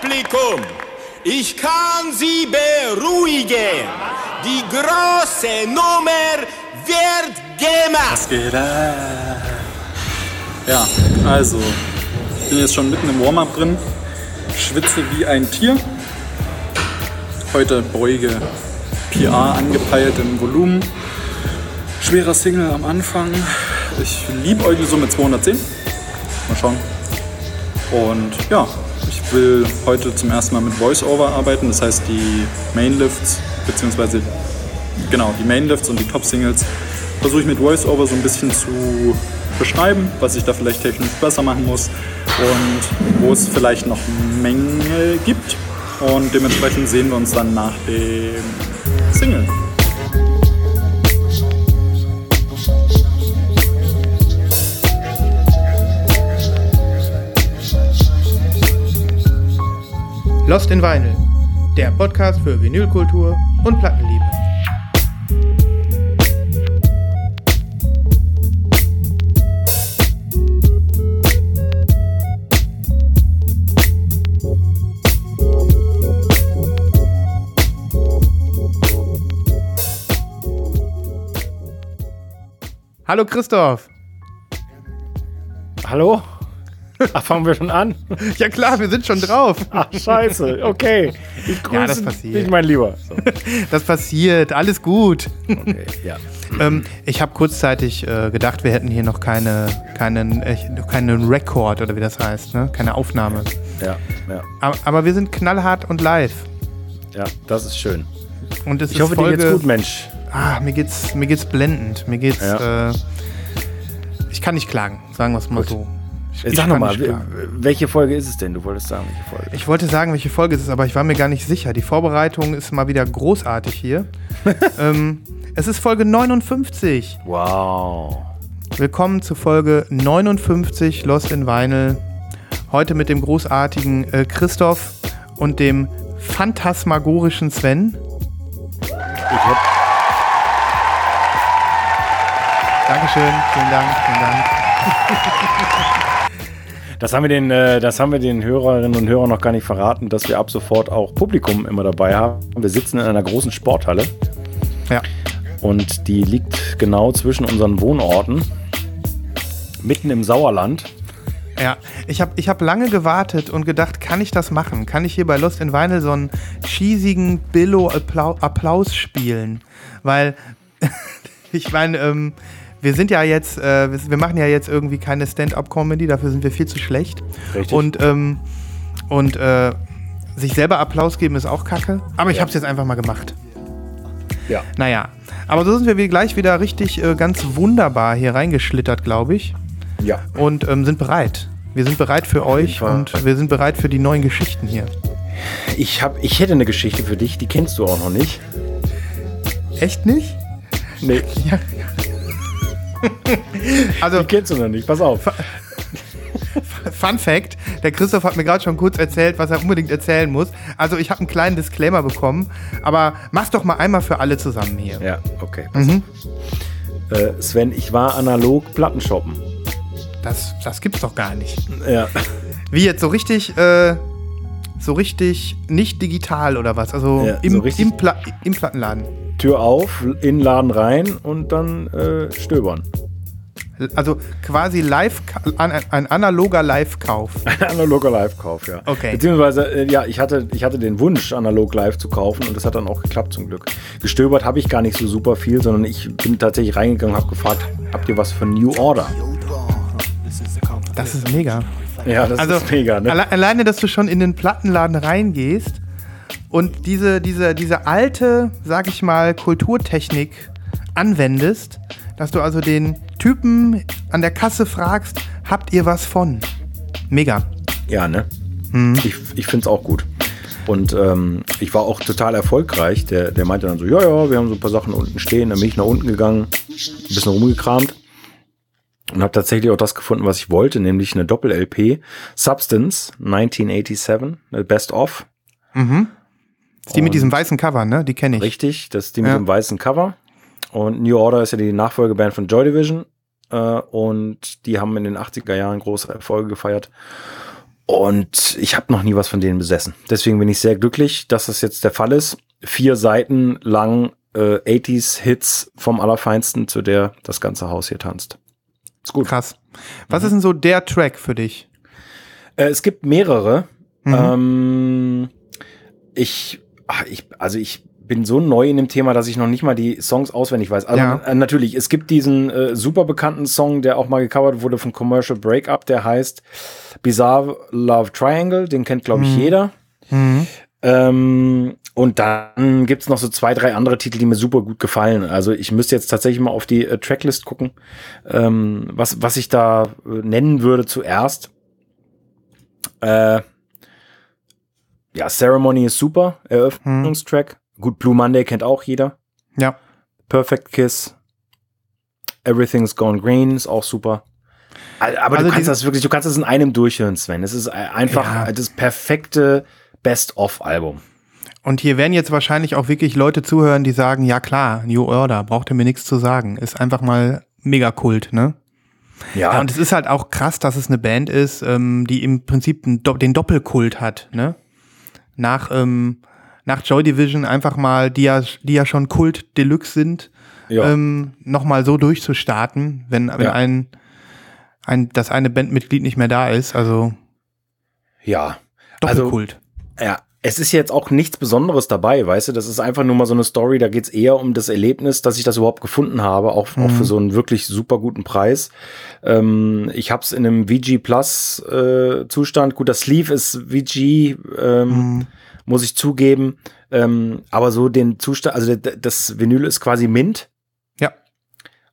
Publikum, ich kann Sie beruhigen. Die große Nummer wird gemacht. Was geht ab? Ja, also, ich bin jetzt schon mitten im Warm-up drin, schwitze wie ein Tier. Heute beuge PA angepeilt im Volumen. Schwerer Single am Anfang. Ich liebe euch so mit 210. Mal schauen. Und ja, ich will heute zum ersten Mal mit Voice-Over arbeiten. Das heißt, die Mainlifts, beziehungsweise genau, die Mainlifts und die Top-Singles versuche ich mit Voice-Over so ein bisschen zu beschreiben, was ich da vielleicht technisch besser machen muss und wo es vielleicht noch Mängel gibt. Und dementsprechend sehen wir uns dann nach dem Single. Lost in Vinyl, der Podcast für Vinylkultur und Plattenliebe. Hallo Christoph. Hallo? Ach, fangen wir schon an? Ja klar, wir sind schon drauf. Ach, scheiße. Okay. Ich grüße Ja, das passiert. dich, mein Lieber. So. Das passiert, alles gut. Okay, ja. Ähm, ich habe kurzzeitig äh, gedacht, wir hätten hier noch keine, keinen, äh, keinen Rekord oder wie das heißt, ne? keine Aufnahme. Ja, ja, Aber, aber wir sind knallhart und live. ja, das ist schön. Und es Ich ist hoffe, Folge, dir geht's gut, Mensch. Ah, mir geht's, mir geht's blendend. Mir geht's. Ja. Äh, ich kann nicht klagen, sagen wir es mal Gut. so. Ich, Sag nochmal, welche Folge ist es denn? Du wolltest sagen, welche Folge. Ich wollte sagen, welche Folge es ist, aber ich war mir gar nicht sicher. Die Vorbereitung ist mal wieder großartig hier. ähm, es ist Folge 59. Wow. Willkommen zu Folge 59 Lost in Vinyl. Heute mit dem großartigen äh, Christoph und dem phantasmagorischen Sven. Ich hätte. Dankeschön, vielen Dank, vielen Dank. Das haben wir den, äh, das haben wir den Hörerinnen und Hörern noch gar nicht verraten, dass wir ab sofort auch Publikum immer dabei haben. Wir sitzen in einer großen Sporthalle Ja, und die liegt genau zwischen unseren Wohnorten, mitten im Sauerland. ja. Ich habe ich hab lange gewartet und gedacht, kann ich das machen? Kann ich hier bei Lost in Vinyl so einen cheesigen Billo-Applaus spielen? Weil, ich meine, ähm, wir sind ja jetzt, äh, wir wir machen ja jetzt irgendwie keine Stand-up-Comedy, dafür sind wir viel zu schlecht. Richtig. Und, ähm, und äh, sich selber Applaus geben ist auch kacke. Aber ich Ja. habe es jetzt einfach mal gemacht. Ja. Naja, aber so sind wir gleich wieder richtig äh, ganz wunderbar hier reingeschlittert, glaube ich. Ja. Und ähm, sind bereit. Wir sind bereit für euch und wir sind bereit für die neuen Geschichten hier. Ich, hab, ich hätte eine Geschichte für dich, die kennst du auch noch nicht. Echt nicht? Nee, Ja. also, die kennst du noch nicht. Pass auf. Fun Fact: Der Christoph hat mir gerade schon kurz erzählt, was er unbedingt erzählen muss. Also, ich habe einen kleinen Disclaimer bekommen, aber mach's doch mal einmal für alle zusammen hier. Ja, okay. Mhm. Äh, Sven, ich war analog Plattenshoppen. Das, das gibt's doch gar nicht. Ja. Wie jetzt so richtig, äh, so richtig nicht digital oder was? Also Ja, im, so im, Pla im Plattenladen. Tür auf, in den Laden rein und dann äh, stöbern. Also quasi live, ein, ein analoger Live-Kauf. Analoger Live-Kauf, ja. Okay. Beziehungsweise, äh, ja, ich hatte, ich hatte den Wunsch, analog live zu kaufen und das hat dann auch geklappt zum Glück. Gestöbert habe ich gar nicht so super viel, sondern ich bin tatsächlich reingegangen und habe gefragt, habt ihr was für New Order? Das ist mega. Ja, das Also ist mega, ne? alle, alleine, dass du schon in den Plattenladen reingehst und diese, diese, diese alte, sag ich mal, Kulturtechnik anwendest, dass du also den Typen an der Kasse fragst, habt ihr was von? Mega. Ja, ne? Mhm. Ich, ich finde es auch gut. Und ähm, ich war auch total erfolgreich. Der, der meinte dann so, ja, ja, wir haben so ein paar Sachen unten stehen. Dann bin ich nach unten gegangen, ein bisschen rumgekramt und habe tatsächlich auch das gefunden, was ich wollte, nämlich eine Doppel-LP. Substance 1987, eine Best of. Mhm. Ist die mit Und- diesem weißen Cover, ne? Die kenne ich. Richtig, das ist die mit Ja. dem weißen Cover. Und New Order ist ja die Nachfolgeband von Joy Division. Äh, und die haben in den 80er Jahren große Erfolge gefeiert. Und ich habe noch nie was von denen besessen. Deswegen bin ich sehr glücklich, dass das jetzt der Fall ist. Vier Seiten lang äh, 80s-Hits vom Allerfeinsten, zu der das ganze Haus hier tanzt. Ist gut. Krass. Was mhm. ist denn so der Track für dich? Äh, es gibt mehrere. Mhm. Ähm, ich, ach, ich, also ich bin so neu in dem Thema, dass ich noch nicht mal die Songs auswendig weiß. Also ja. äh, natürlich, es gibt diesen äh, super bekannten Song, der auch mal gecovert wurde von Commercial Breakup, der heißt Bizarre Love Triangle, den kennt glaube ich mhm. jeder. Mhm. Ähm, und dann gibt's noch so zwei, drei andere Titel, die mir super gut gefallen. Also ich müsste jetzt tatsächlich mal auf die äh, Tracklist gucken, ähm, was, was ich da äh, nennen würde zuerst. Äh, ja, Ceremony ist super, Eröffnungstrack. Hm. Gut, Blue Monday kennt auch jeder. Ja. Perfect Kiss. Everything's Gone Green ist auch super. Aber also du kannst das wirklich, du kannst das in einem durchhören, Sven. Es ist äh, einfach ja. das perfekte Best-of-Album. Und hier werden jetzt wahrscheinlich auch wirklich Leute zuhören, die sagen, ja klar, New Order, braucht ihr mir nichts zu sagen. Ist einfach mal mega Kult, ne? Ja. ja. Und es ist halt auch krass, dass es eine Band ist, ähm, die im Prinzip den Doppelkult hat, ne? Nach, ähm, nach Joy Division einfach mal, die ja, die ja schon Kult Deluxe sind, ja. ähm, nochmal so durchzustarten, wenn, wenn ja. ein, ein, das eine Bandmitglied nicht mehr da ist, also. Ja. Doppelkult. Also, ja, es ist jetzt auch nichts Besonderes dabei, weißt du, das ist einfach nur mal so eine Story, da geht's eher um das Erlebnis, dass ich das überhaupt gefunden habe, auch, mhm. auch für so einen wirklich super guten Preis. Ähm, ich habe es in einem VG Plus äh, Zustand, gut, das Sleeve ist VG, ähm, mhm. muss ich zugeben, ähm, aber so den Zustand, also das Vinyl ist quasi Mint,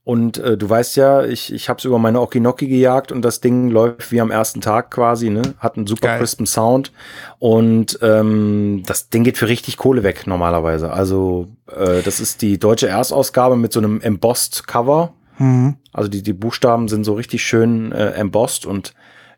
und äh, du weißt ja, ich, ich habe es über meine Okinoki gejagt und das Ding läuft wie am ersten Tag quasi, ne? Hat einen super Geil. crispen Sound. Und ähm, das Ding geht für richtig Kohle weg normalerweise. Also äh, das ist die deutsche Erstausgabe mit so einem embossed Cover. Mhm. Also die, die Buchstaben sind so richtig schön äh, embossed und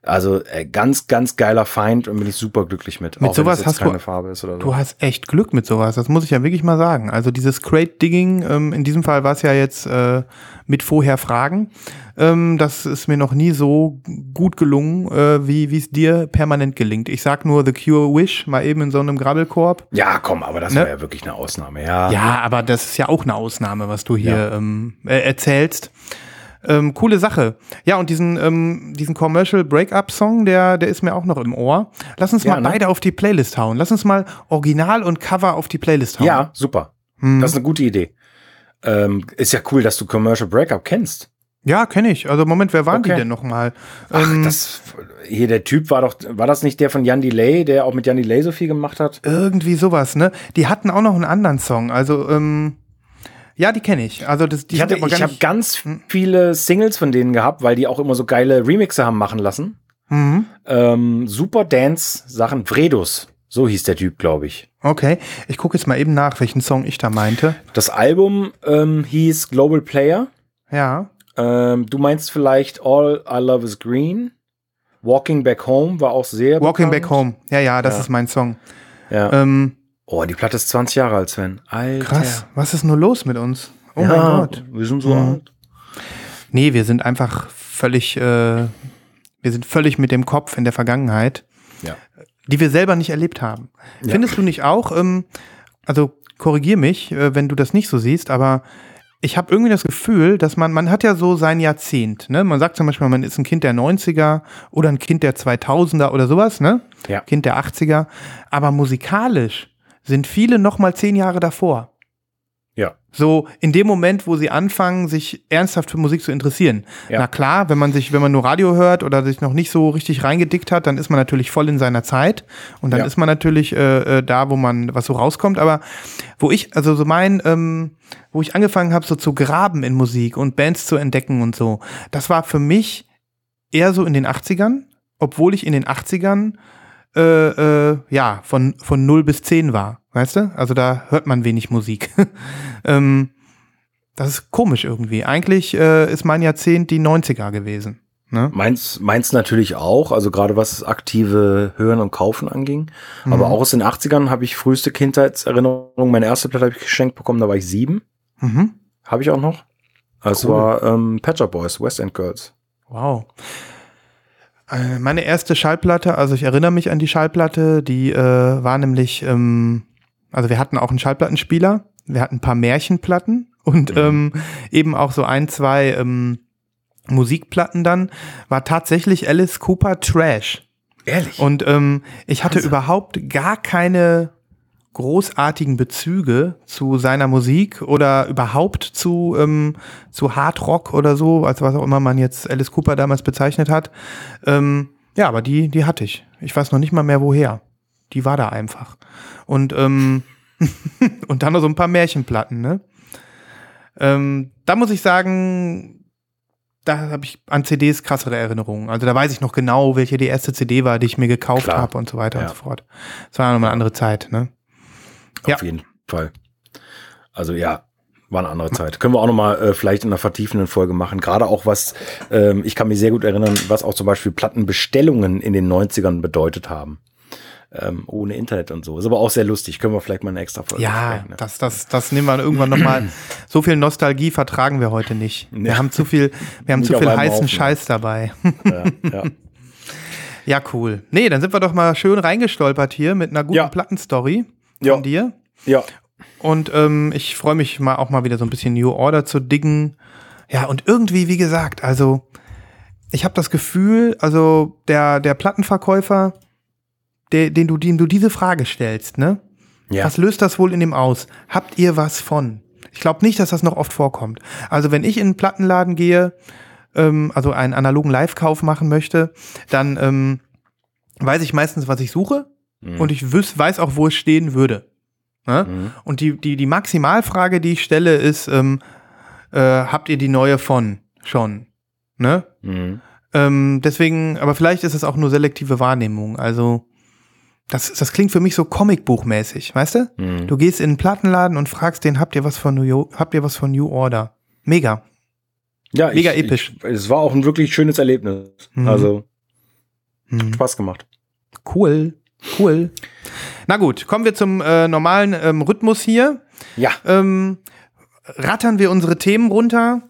also äh, ganz, ganz geiler Feind und bin ich super glücklich mit. Mit sowas hast du, so. du hast echt Glück mit sowas. Das muss ich ja wirklich mal sagen. Also dieses Crate Digging, ähm, in diesem Fall war es ja jetzt äh, mit vorher Fragen. Ähm, das ist mir noch nie so gut gelungen, äh, wie es dir permanent gelingt. Ich sag nur The Cure Wish, mal eben in so einem Grabbelkorb. Ja, komm, aber das ne? war ja wirklich eine Ausnahme, ja. Ja, aber das ist ja auch eine Ausnahme, was du hier ja. ähm, äh, erzählst. Ähm, coole Sache. Ja, und diesen, ähm, diesen Commercial Breakup-Song, der, der ist mir auch noch im Ohr. Lass uns ja, mal ne? beide auf die Playlist hauen. Lass uns mal Original und Cover auf die Playlist hauen. Ja, super. Hm. Das ist eine gute Idee. Ähm, ist ja cool, dass du Commercial Breakup kennst. Ja, kenne ich. Also Moment, wer waren okay. die denn nochmal? Ach, ähm, das hier der Typ war doch, war das nicht der von Jan Delay, der auch mit Jan Delay so viel gemacht hat? Irgendwie sowas, ne? Die hatten auch noch einen anderen Song. Also ähm, ja, die kenne ich. Also das, die ich hatte, ich habe ganz viele Singles von denen gehabt, weil die auch immer so geile Remixe haben machen lassen. Mhm. Ähm, super Dance-Sachen. Vredus, so hieß der Typ, glaube ich. Okay, ich gucke jetzt mal eben nach, welchen Song ich da meinte. Das Album ähm, hieß Global Player. Ja. Ähm, du meinst vielleicht All I Love Is Green. Walking Back Home war auch sehr. Walking bekannt. Back Home, ja, ja, das ja. ist mein Song. Ja. Ähm, Oh, die Platte ist 20 Jahre alt, Sven. Alter. Krass, was ist nur los mit uns? Oh ja, mein Gott. Wir sind so mhm. alt. Nee, wir sind einfach völlig, äh, wir sind völlig mit dem Kopf in der Vergangenheit, ja. die wir selber nicht erlebt haben. Ja. Findest du nicht auch, ähm, also korrigier mich, äh, wenn du das nicht so siehst, aber ich habe irgendwie das Gefühl, dass man, man hat ja so sein Jahrzehnt, ne? Man sagt zum Beispiel, man ist ein Kind der 90er oder ein Kind der 2000er oder sowas, ne? Ja. Kind der 80er. Aber musikalisch sind viele noch mal zehn Jahre davor. Ja. So in dem Moment, wo sie anfangen, sich ernsthaft für Musik zu interessieren. Ja. Na klar, wenn man sich, wenn man nur Radio hört oder sich noch nicht so richtig reingedickt hat, dann ist man natürlich voll in seiner Zeit und dann ja. ist man natürlich äh, äh, da, wo man was so rauskommt. Aber wo ich, also so mein, ähm, wo ich angefangen habe, so zu graben in Musik und Bands zu entdecken und so, das war für mich eher so in den 80ern, obwohl ich in den 80ern äh, äh, ja, von, von 0 bis 10 war. Weißt du? Also da hört man wenig Musik. ähm, das ist komisch irgendwie. Eigentlich äh, ist mein Jahrzehnt die 90er gewesen. Ne? Meins, meins natürlich auch, also gerade was aktive Hören und Kaufen anging. Mhm. Aber auch aus den 80ern habe ich früheste Kindheitserinnerungen. Meine erste Platte habe ich geschenkt bekommen, da war ich sieben. Mhm. Habe ich auch noch. Es cool. war ähm, Patcher Boys, West End Girls. Wow. Äh, Meine erste Schallplatte, also ich erinnere mich an die Schallplatte, die äh, war nämlich, ähm, also wir hatten auch einen Schallplattenspieler, wir hatten ein paar Märchenplatten und ähm, eben auch so ein, zwei ähm, Musikplatten dann, war tatsächlich Alice Cooper Trash. Ehrlich? Und ähm, ich hatte überhaupt gar keine großartigen Bezüge zu seiner Musik oder überhaupt zu, ähm, zu Hard Rock oder so, als was auch immer man jetzt Alice Cooper damals bezeichnet hat. Ähm, ja, aber die, die hatte ich. Ich weiß noch nicht mal mehr woher. Die war da einfach. Und, ähm, und dann noch so ein paar Märchenplatten, ne? Ähm, da muss ich sagen, da habe ich an CDs krassere Erinnerungen. Also da weiß ich noch genau, welche die erste CD war, die ich mir gekauft habe und so weiter Ja. und so fort. Das war nochmal eine andere Zeit, ne? Auf Ja. jeden Fall. Also ja, war eine andere Zeit. Können wir auch nochmal äh, vielleicht in einer vertiefenden Folge machen. Gerade auch was, ähm, ich kann mich sehr gut erinnern, was auch zum Beispiel Plattenbestellungen in den 90ern bedeutet haben. Ähm, ohne Internet und so. Ist aber auch sehr lustig. Können wir vielleicht mal eine extra Folge Ja, ne? das, das, das nehmen wir irgendwann nochmal. So viel Nostalgie vertragen wir heute nicht. Wir Ja. haben zu viel, wir haben zu viel heißen Haufen. Scheiß dabei. ja, ja. Ja, cool. Nee, dann sind wir doch mal schön reingestolpert hier mit einer guten Ja. Plattenstory von Ja. dir. ja. Und ähm, ich freue mich mal auch mal wieder so ein bisschen New Order zu diggen. Ja, und irgendwie, wie gesagt, also ich habe das Gefühl, also der, der Plattenverkäufer, der, den du, dem du diese Frage stellst, ne? ja. Was löst das wohl in dem aus? Habt ihr was von? Ich glaube nicht, dass das noch oft vorkommt. Also wenn ich in einen Plattenladen gehe, ähm, also einen analogen Live-Kauf machen möchte, dann ähm, weiß ich meistens, was ich suche Mhm. und ich wüs weiß auch, wo es stehen würde. Ne? Mhm. Und die, die, die Maximalfrage, die ich stelle, ist, ähm, äh, habt ihr die neue von schon? Ne? Mhm. Ähm, deswegen, aber vielleicht ist es auch nur selektive Wahrnehmung. Also, das, das klingt für mich so Comicbuchmäßig, weißt du? Mhm. Du gehst in einen Plattenladen und fragst den, habt ihr was von New, habt ihr was von New Order? Mega. Ja, Mega ich, episch. Ich, es war auch ein wirklich schönes Erlebnis. Mhm. Also Hm. Spaß gemacht. Cool. Cool. Na gut, kommen wir zum äh, normalen ähm, Rhythmus hier. Ja, Ähm, rattern wir unsere Themen runter.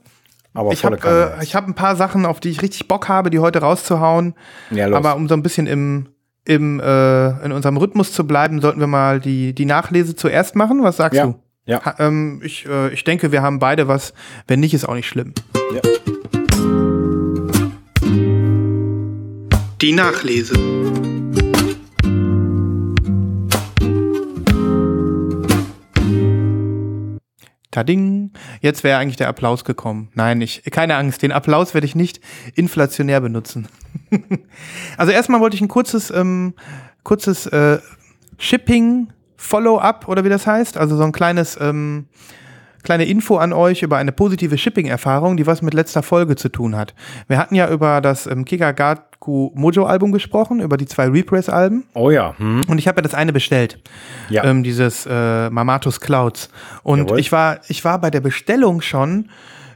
aber Ich habe äh, ich hab ein paar Sachen, auf die ich richtig Bock habe, die heute rauszuhauen. ja, los. Aber um so ein bisschen im, im, äh, in unserem Rhythmus zu bleiben, sollten wir mal die, die Nachlese zuerst machen. Was sagst Ja. du? Ja. Ha, ähm, ich, äh, ich denke, wir haben beide was. Wenn nicht, ist auch nicht schlimm. Ja. Die Nachlese. Tading. Jetzt wäre eigentlich der Applaus gekommen. Nein, ich, keine Angst, den Applaus werde ich nicht inflationär benutzen. also erstmal wollte ich ein kurzes, ähm, kurzes äh, Shipping Follow-up oder wie das heißt. Also so ein kleines, ähm, kleine Info an euch über eine positive Shipping-Erfahrung, die was mit letzter Folge zu tun hat. Wir hatten ja über das ähm, Kikagaku Mojo-Album gesprochen, über die zwei Repress-Alben. Oh ja. Hm. Und ich habe ja das eine bestellt, Ja. ähm, dieses äh, Mamatus Clouds. Und Jawohl. ich war, ich war bei der Bestellung schon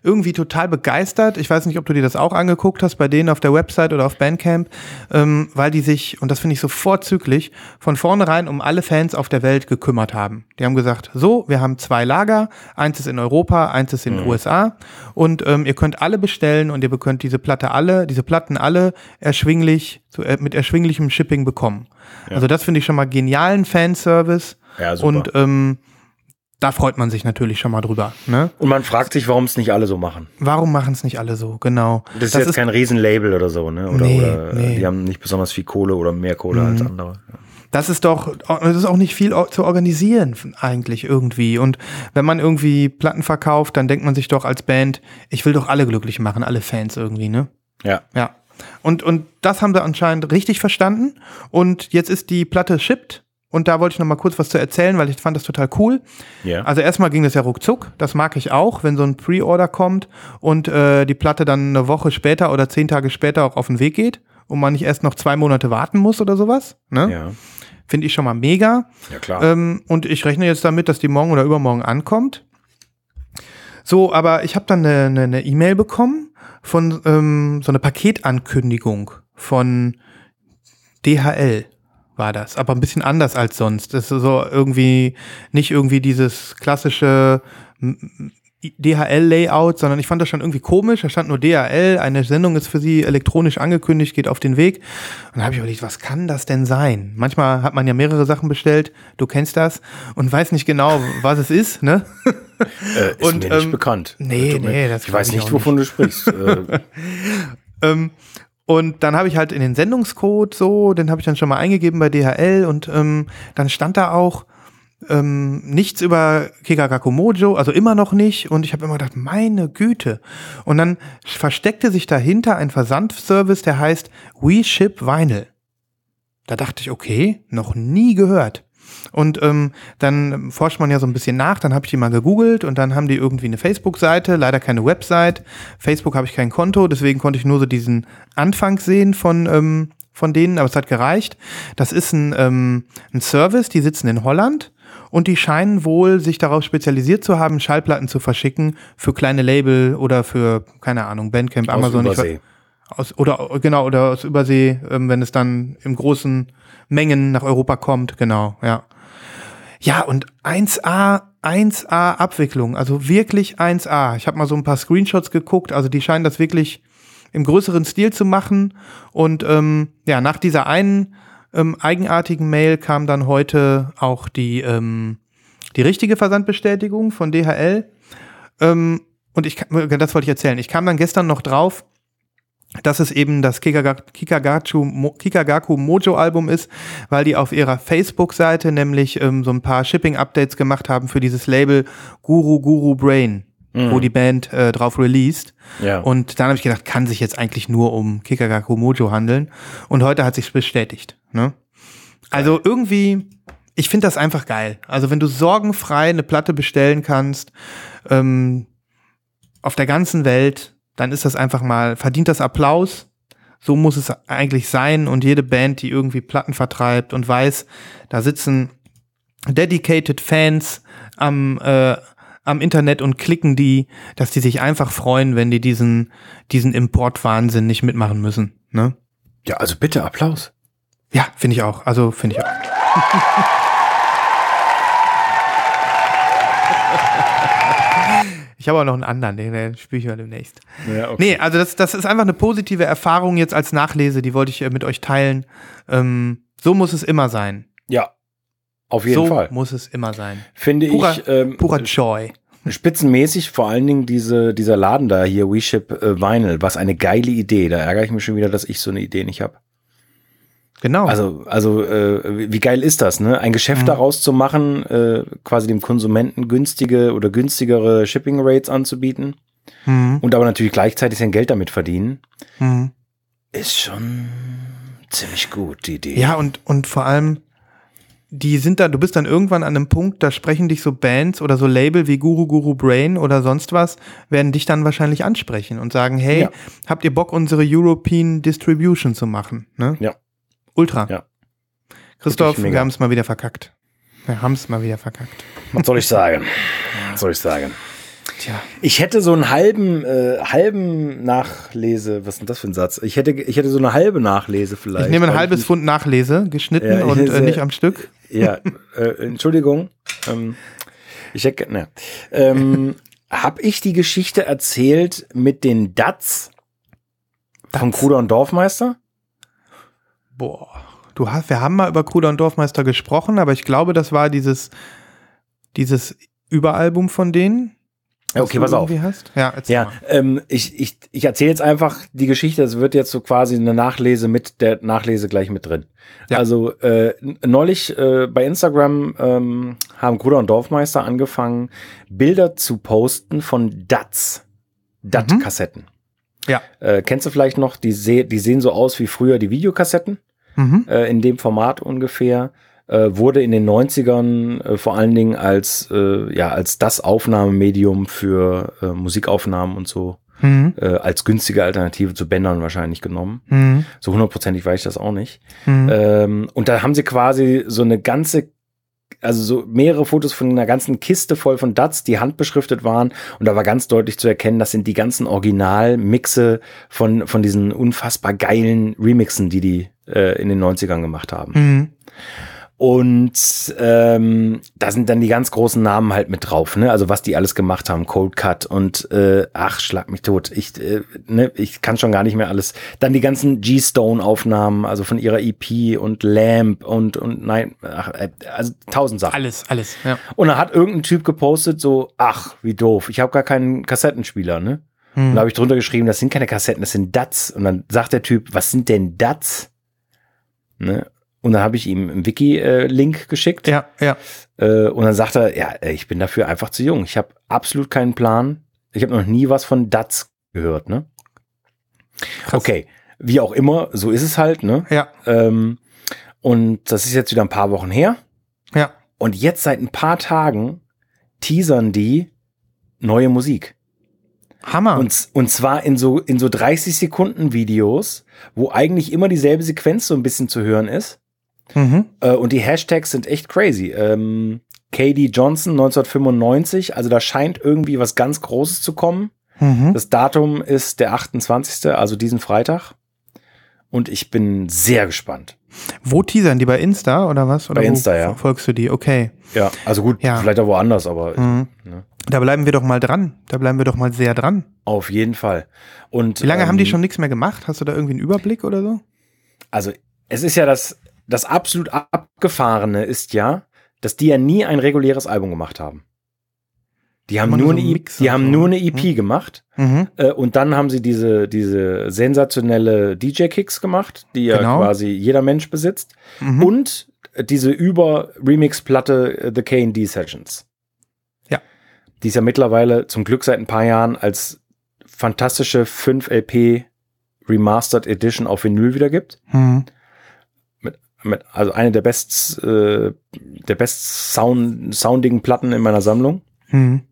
irgendwie total begeistert. Ich weiß nicht, ob du dir das auch angeguckt hast bei denen auf der Website oder auf Bandcamp, ähm, weil die sich, und das finde ich so vorzüglich, von vornherein um alle Fans auf der Welt gekümmert haben. Die haben gesagt, so, wir haben zwei Lager, eins ist in Europa, eins ist in den USA und ähm, ihr könnt alle bestellen und ihr könnt diese Platte alle, diese Platten alle erschwinglich, zu, äh, mit erschwinglichem Shipping bekommen. Also das finde ich schon mal genialen Fanservice. Ja, super. Und ähm, da freut man sich natürlich schon mal drüber. Ne? Und man fragt sich, warum es nicht alle so machen. Warum machen es nicht alle so? Genau. Das ist jetzt kein Riesenlabel oder so, ne? Oder, Nee, oder nee. die haben nicht besonders viel Kohle oder mehr Kohle als andere. Das ist doch, das ist auch nicht viel zu organisieren eigentlich irgendwie. Und wenn man irgendwie Platten verkauft, dann denkt man sich doch als Band, ich will doch alle glücklich machen, alle Fans irgendwie, ne? Ja. Ja. Und, und das haben sie anscheinend richtig verstanden. Und jetzt ist die Platte shipped. Und da wollte ich noch mal kurz was zu erzählen, weil ich fand das total cool. Ja. Also erstmal ging das ja ruckzuck. Das mag ich auch, wenn so ein Pre-Order kommt und äh, die Platte dann eine Woche später oder zehn Tage später auch auf den Weg geht und man nicht erst noch zwei Monate warten muss oder sowas. Ne? ja. Finde ich schon mal mega. Ja, klar. Ähm, und ich rechne jetzt damit, dass die morgen oder übermorgen ankommt. So, aber ich habe dann eine eine- eine E-Mail bekommen von ähm, so eine Paketankündigung von DHL war das, aber ein bisschen anders als sonst. Das ist so irgendwie nicht irgendwie dieses klassische DHL-Layout, sondern ich fand das schon irgendwie komisch. Da stand nur DHL, eine Sendung ist für sie elektronisch angekündigt, geht auf den Weg. Und da habe ich überlegt, was kann das denn sein? Manchmal hat man ja mehrere Sachen bestellt, du kennst das, und weiß nicht genau, was es ist, ne? Äh, ist Und, mir nicht ähm, bekannt. nee, mir- nee, das Ich weiß nicht, wovon du sprichst. äh, Ähm, und dann habe ich halt in den Sendungscode so, den habe ich dann schon mal eingegeben bei DHL und ähm, dann stand da auch ähm, nichts über Kikagaku Mojo, also immer noch nicht. Und ich habe immer gedacht, meine Güte. Und dann versteckte sich dahinter ein Versandservice, der heißt We Ship Vinyl. Da dachte ich, okay, noch nie gehört. Und ähm, dann forscht man ja so ein bisschen nach, dann habe ich die mal gegoogelt und dann haben die irgendwie eine Facebook-Seite, leider keine Website. Facebook habe ich kein Konto, deswegen konnte ich nur so diesen Anfang sehen von, ähm, von denen, aber es hat gereicht. Das ist ein, ähm, ein Service, die sitzen in Holland und die scheinen wohl sich darauf spezialisiert zu haben, Schallplatten zu verschicken für kleine Label oder für, keine Ahnung, Bandcamp, aus Amazon. ich weiß- Übersee. aus, oder genau, oder aus Übersee, ähm, wenn es dann im großen Mengen nach Europa kommt, genau, ja. Ja, und 1A, 1A Abwicklung, also wirklich 1A. Ich habe mal so ein paar Screenshots geguckt, also die scheinen das wirklich im größeren Stil zu machen. Und ähm, ja, nach dieser einen ähm, eigenartigen Mail kam dann heute auch die, ähm, die richtige Versandbestätigung von DHL. Ähm, und ich, das wollte ich erzählen. Ich kam dann gestern noch drauf, dass es eben das Kikaga- Kikagaku, Mo- Kikagaku Mojo Album ist, weil die auf ihrer Facebook-Seite nämlich ähm, so ein paar Shipping-Updates gemacht haben für dieses Label Guru Guru Brain, wo die Band äh, drauf released. Ja. Und dann habe ich gedacht, kann sich jetzt eigentlich nur um Kikagaku Mojo handeln. Und heute hat sich bestätigt. Ne? Also irgendwie, ich finde das einfach geil. Also wenn du sorgenfrei eine Platte bestellen kannst, ähm, auf der ganzen Welt, dann ist das einfach mal, verdient das Applaus. So muss es eigentlich sein. Und jede Band, die irgendwie Platten vertreibt und weiß, da sitzen dedicated Fans am, äh, am Internet und klicken die, dass die sich einfach freuen, wenn die diesen, diesen Importwahnsinn nicht mitmachen müssen. Ne? ja, also bitte Applaus. Ja, finde ich auch. Also finde ich auch. Ich habe auch noch einen anderen, den, den spiele ich mal demnächst. Ja, okay. Nee, also das, das ist einfach eine positive Erfahrung jetzt als Nachlese, die wollte ich äh, mit euch teilen. Ähm, so muss es immer sein. Ja, auf jeden so Fall. muss es immer sein. Finde Purer, ich ähm, purer Joy. spitzenmäßig vor allen Dingen diese, dieser Laden da hier, WeShip äh, Vinyl, was eine geile Idee. Da ärgere ich mich schon wieder, dass ich so eine Idee nicht habe. Genau. Also, also äh, wie- geil ist das, ne? Ein Geschäft Mhm. daraus zu machen, äh, quasi dem Konsumenten günstige oder günstigere Shipping Rates anzubieten mhm. und aber natürlich gleichzeitig sein Geld damit verdienen, Mhm. ist schon ziemlich gut, die Idee. Ja, und, und vor allem, die sind da, du bist dann irgendwann an einem Punkt, da sprechen dich so Bands oder so Label wie Guru Guru Brain oder sonst was, werden dich dann wahrscheinlich ansprechen und sagen, hey, Ja. habt ihr Bock, unsere European Distribution zu machen? Ne? Ja. Ultra. Ja. Christoph, wir haben es mal wieder verkackt. Wir haben es mal wieder verkackt. Was soll ich sagen? Was soll ich sagen? Tja. Ich hätte so einen halben, äh, halben Nachlese, was ist denn das für ein Satz? Ich hätte, ich hätte so eine halbe Nachlese vielleicht. Ich nehme ein halbes Pfund Nachlese, geschnitten Ja, und äh, nicht am Stück. Ja, äh, Entschuldigung. Ähm, ich hätte, ne. Ähm, hab ich die Geschichte erzählt mit den Dats Dats. Kruder und Dorfmeister? Boah. Du hast, wir haben mal über Kruder und Dorfmeister gesprochen, aber ich glaube, das war dieses, dieses Überalbum von denen. Ja, was okay, pass auf. Hast. Ja, Ja, ähm, ich, ich, ich erzähle jetzt einfach die Geschichte. Es wird jetzt so quasi eine Nachlese mit der Nachlese gleich mit drin. Ja. Also äh, neulich äh, bei Instagram ähm, haben Kruder und Dorfmeister angefangen, Bilder zu posten von DATs, DAT-Kassetten. Ja. Äh, kennst du vielleicht noch? Die, seh die sehen so aus wie früher die Videokassetten, Mhm. äh, in dem Format ungefähr. Äh, wurde in den 90ern äh, vor allen Dingen als, äh, ja, als das Aufnahmemedium für äh, Musikaufnahmen und so Mhm. äh, als günstige Alternative zu Bändern wahrscheinlich genommen. Mhm. So hundertprozentig weiß ich das auch nicht. Mhm. Ähm, und da haben sie quasi so eine ganze, also so mehrere Fotos von einer ganzen Kiste voll von DATs, die handbeschriftet waren. Und da war ganz deutlich zu erkennen, das sind die ganzen Originalmixe von, von diesen unfassbar geilen Remixen, die die äh, in den 90ern gemacht haben. Mhm. Und ähm, da sind dann die ganz großen Namen halt mit drauf, ne? Also was die alles gemacht haben, Cold Cut und äh, ach, schlag mich tot. Ich, äh, ne, ich kann schon gar nicht mehr alles. Dann die ganzen G-Stone-Aufnahmen, also von ihrer EP und Lamp und und nein, ach, äh, also tausend Sachen. Alles, alles, ja. Und da hat irgendein Typ gepostet, so, ach, wie doof, ich habe gar keinen Kassettenspieler, ne? Hm. Und da habe ich drunter geschrieben, das sind keine Kassetten, das sind DATs. Und dann sagt der Typ, was sind denn DATs? Ne? Und dann habe ich ihm einen Wiki-Link geschickt. Ja, ja. Äh, und dann sagt er, ja, ich bin dafür einfach zu jung. Ich habe absolut keinen Plan. Ich habe noch nie was von DATs gehört, ne? Krass. Okay, wie auch immer, so ist es halt, ne? Ja, Ähm, und das ist jetzt wieder ein paar Wochen her. ja. Und jetzt seit ein paar Tagen teasern die neue Musik. Hammer. Und, und zwar in so, in so 30 Sekunden Videos, wo eigentlich immer dieselbe Sequenz so ein bisschen zu hören ist. Mhm. Äh, und die Hashtags sind echt crazy. Ähm, KD Johnson 1995, also da scheint irgendwie was ganz Großes zu kommen. Mhm. Das Datum ist der 28., also diesen Freitag. Und ich bin sehr gespannt. Wo teasern die? Bei Insta oder was? Oder Bei wo Insta, ja. Verfolgst du die? Okay. Ja, also gut, Ja. vielleicht auch woanders, aber Mhm. ne, Da bleiben wir doch mal dran. Da bleiben wir doch mal sehr dran. auf jeden Fall. Und Wie lange haben die ähm, schon nichts mehr gemacht? Hast du da irgendwie einen Überblick oder so? Also, es ist ja das, das absolut abgefahrene ist ja, dass die ja nie ein reguläres Album gemacht haben. Die haben nur eine, so E- Mix die haben so, nur ne? eine EP gemacht Mhm. äh, und dann haben sie diese, diese sensationelle DJ-Kicks gemacht, die ja Genau. quasi jeder Mensch besitzt Mhm. und diese Über-Remix-Platte äh, The K&D Sessions. Ja. Die ist ja mittlerweile zum Glück seit ein paar Jahren als fantastische 5 LP Remastered Edition auf Vinyl wieder gibt Mhm. Mit, also eine der best, äh, der best sound, soundigen Platten in meiner Sammlung. Mhm.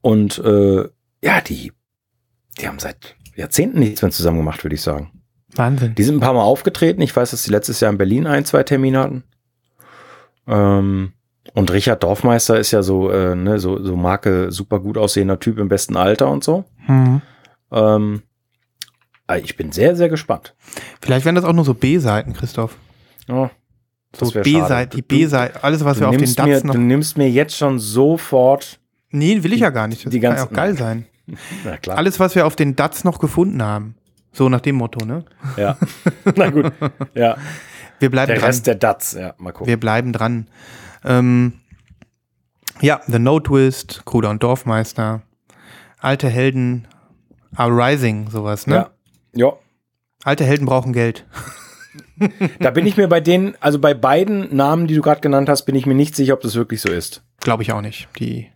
Und äh, ja, die, die haben seit Jahrzehnten nichts mehr zusammen gemacht, würde ich sagen. Wahnsinn. Die sind ein paar Mal aufgetreten. Ich weiß, dass sie letztes Jahr in Berlin ein, zwei Termine hatten. Ähm, und Richard Dorfmeister ist ja so, äh, ne, so, so Marke, super gut aussehender Typ im besten Alter und so. Mhm. Ähm, ich bin sehr, sehr gespannt. Vielleicht wären das auch nur so B-Seiten, Christoph. Ja, So B-Seite, die B-Seite, alles, was du, wir auf den nimmst DATs mir, noch. du nimmst mir jetzt schon sofort. Nee, will ich ja gar nicht. Das die kann ja auch geil sein. Na klar. Alles, was wir auf den DATs noch gefunden haben. So nach dem Motto, ne? Ja. Na gut. Ja. Wir bleiben Der dran. Rest der Dats. Ja, mal gucken. Wir bleiben dran. Ähm, ja, The No Twist, Kruder und Dorfmeister, alte Helden are rising, sowas, ne? Ja. Ja. Alte Helden brauchen Geld. Da bin ich mir bei denen, also bei beiden Namen, die du gerade genannt hast, bin ich mir nicht sicher, ob das wirklich so ist. Glaube ich auch nicht. Die,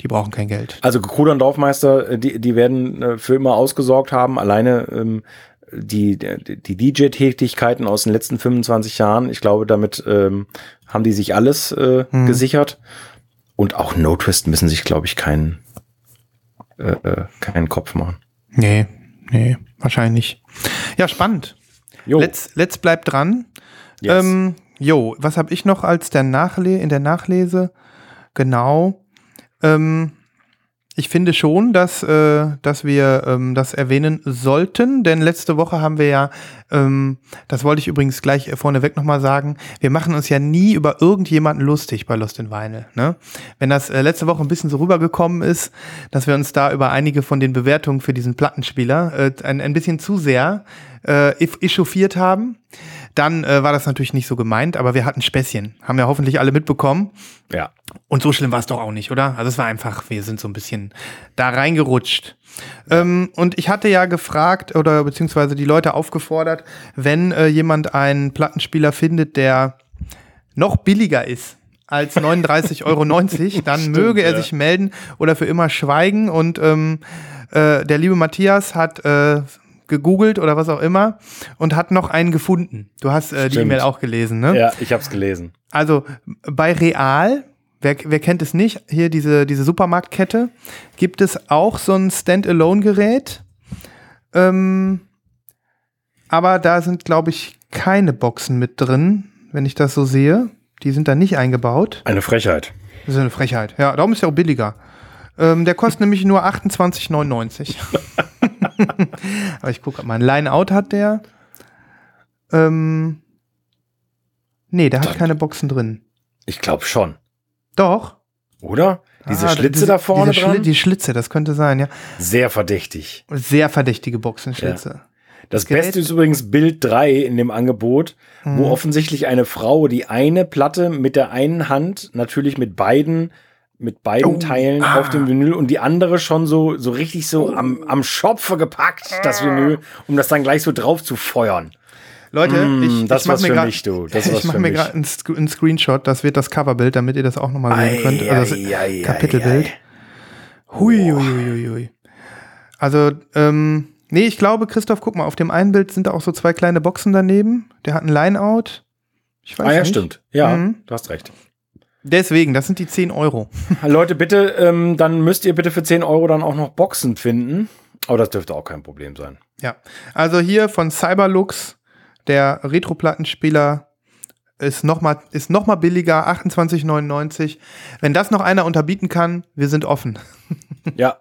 die brauchen kein Geld. Also Kruder und Dorfmeister, äh, die, die werden äh, für immer ausgesorgt haben. Alleine ähm, die, die, DJ-Tätigkeiten aus den letzten 25 Jahren, ich glaube, damit ähm, haben die sich alles äh, Hm. gesichert. Und auch No Twist müssen sich, glaube ich, keinen äh, äh, keinen Kopf machen. Nee, nee, wahrscheinlich. Ja, spannend. Jo, Let's, let's bleibt dran. yes. Ähm, jo, was habe ich noch als der Nachle in der Nachlese? Genau. Ähm, ich finde schon, dass, äh, dass wir ähm, das erwähnen sollten, denn letzte Woche haben wir ja, ähm, das wollte ich übrigens gleich äh, vorneweg nochmal sagen, wir machen uns ja nie über irgendjemanden lustig bei Lost in Vinyl. Ne? Wenn das äh, letzte Woche ein bisschen so rübergekommen ist, dass wir uns da über einige von den Bewertungen für diesen Plattenspieler äh, ein, ein bisschen zu sehr äh, echauffiert haben, dann äh, war das natürlich nicht so gemeint, aber wir hatten Späßchen. Haben ja hoffentlich alle mitbekommen. ja. Und so schlimm war es doch auch nicht, oder? Also es war einfach, wir sind so ein bisschen da reingerutscht. Ähm, und ich hatte ja gefragt oder beziehungsweise die Leute aufgefordert, wenn äh, jemand einen Plattenspieler findet, der noch billiger ist als 39,90 Euro, dann möge er ja. sich melden oder für immer schweigen. Und ähm, äh, der liebe Matthias hat äh, gegoogelt oder was auch immer und hat noch einen gefunden. Du hast äh, die. E-Mail auch gelesen, ne? Ja, ich habe es gelesen. Also bei Real, wer, wer kennt es nicht, hier diese, diese Supermarktkette, gibt es auch so ein Standalone-Gerät. Ähm, aber da sind, glaube ich, keine Boxen mit drin, wenn ich das so sehe. Die sind da nicht eingebaut. Eine Frechheit. Das ist eine Frechheit. Ja, darum ist er auch billiger. Ähm, der kostet nämlich nur 28,99. Aber ich gucke mal. Ein Line-Out hat der. Ähm, Nee, der hat keine Boxen drin. Ich glaube schon. Doch. Oder? Diese Ah, Schlitze diese- da vorne diese dran? Schli die Schlitze, das könnte sein, ja. Sehr verdächtig. Sehr verdächtige Boxenschlitze. Das Gerät- Beste ist übrigens Bild 3 in dem Angebot, wo Mhm. offensichtlich eine Frau die eine Platte mit der einen Hand natürlich mit beiden mit beiden Oh, Teilen ah. auf dem Vinyl und die andere schon so so richtig so am, am Schopfe gepackt, das Vinyl, um das dann gleich so drauf zu feuern. Leute, Mm, ich, das ich mach mir was ich mache für mir gerade einen, Sc- einen Screenshot, das wird das Coverbild, damit ihr das auch nochmal sehen Ei, könnt. Also das ei, Kapitelbild. ei. Hui, hui, hui, hui. Also, ähm, nee, ich glaube, Christoph, guck mal, auf dem einen Bild sind da auch so zwei kleine Boxen daneben. Der hat ein Lineout. Ich weiß Ah ja, nicht. stimmt. Ja, Mhm. du hast recht. Deswegen, das sind die 10 Euro. Leute, bitte, ähm, dann müsst ihr bitte für 10 Euro dann auch noch Boxen finden. Aber das dürfte auch kein Problem sein. Ja, also hier von Cyberlux, der Retro-Plattenspieler ist nochmal ist noch mal billiger, 28,99. Wenn das noch einer unterbieten kann, wir sind offen. Ja,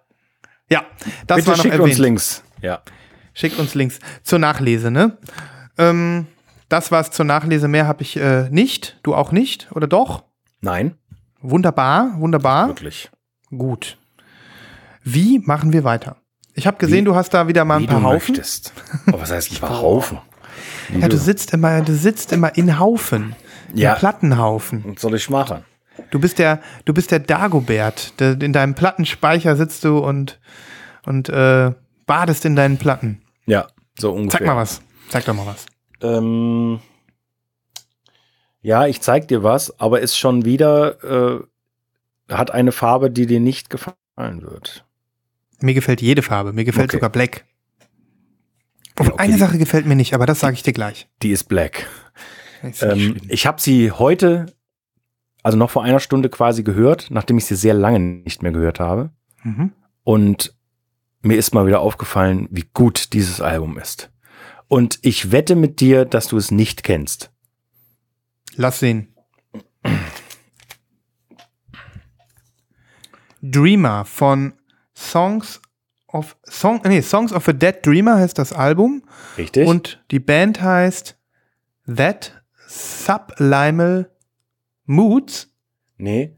Ja, das bitte war noch schickt erwähnt. uns Links. Ja. Schickt uns Links zur Nachlese, ne? Ähm, das war's zur Nachlese. Mehr habe ich äh, nicht. Du auch nicht, oder doch? Nein, Wunderbar, wunderbar. wirklich. Gut. Wie machen wir weiter? Ich habe gesehen, Wie- du hast da wieder mal ein paar du Haufen. möchtest. Oh, was heißt ein paar Haufen? Ja, du du- sitzt immer, du sitzt immer in Haufen. Ja. In Plattenhaufen. Was soll ich machen? Du bist der, du bist der Dagobert. Der, in deinem Plattenspeicher sitzt du und, und äh, badest in deinen Platten. Ja, so ungefähr. Sag mal was. Sag doch mal was. Ähm, ja, ich zeig dir was, aber ist schon wieder, äh, hat eine Farbe, die dir nicht gefallen wird. Mir gefällt jede Farbe. Mir gefällt Okay. sogar Black. Ja, okay, eine Sache gefällt mir nicht, aber das sage ich dir gleich. Die ist black. Ist Ähm, ich habe sie heute, also noch vor einer Stunde quasi gehört, nachdem ich sie sehr lange nicht mehr gehört habe. Mhm. Und mir ist mal wieder aufgefallen, wie gut dieses Album ist. Und ich wette mit dir, dass du es nicht kennst. Lass sehen. Dreamer von Songs of Song, nee, Songs of a Dead Dreamer heißt das Album Richtig? und die Band heißt That Sublimal Moods. nee.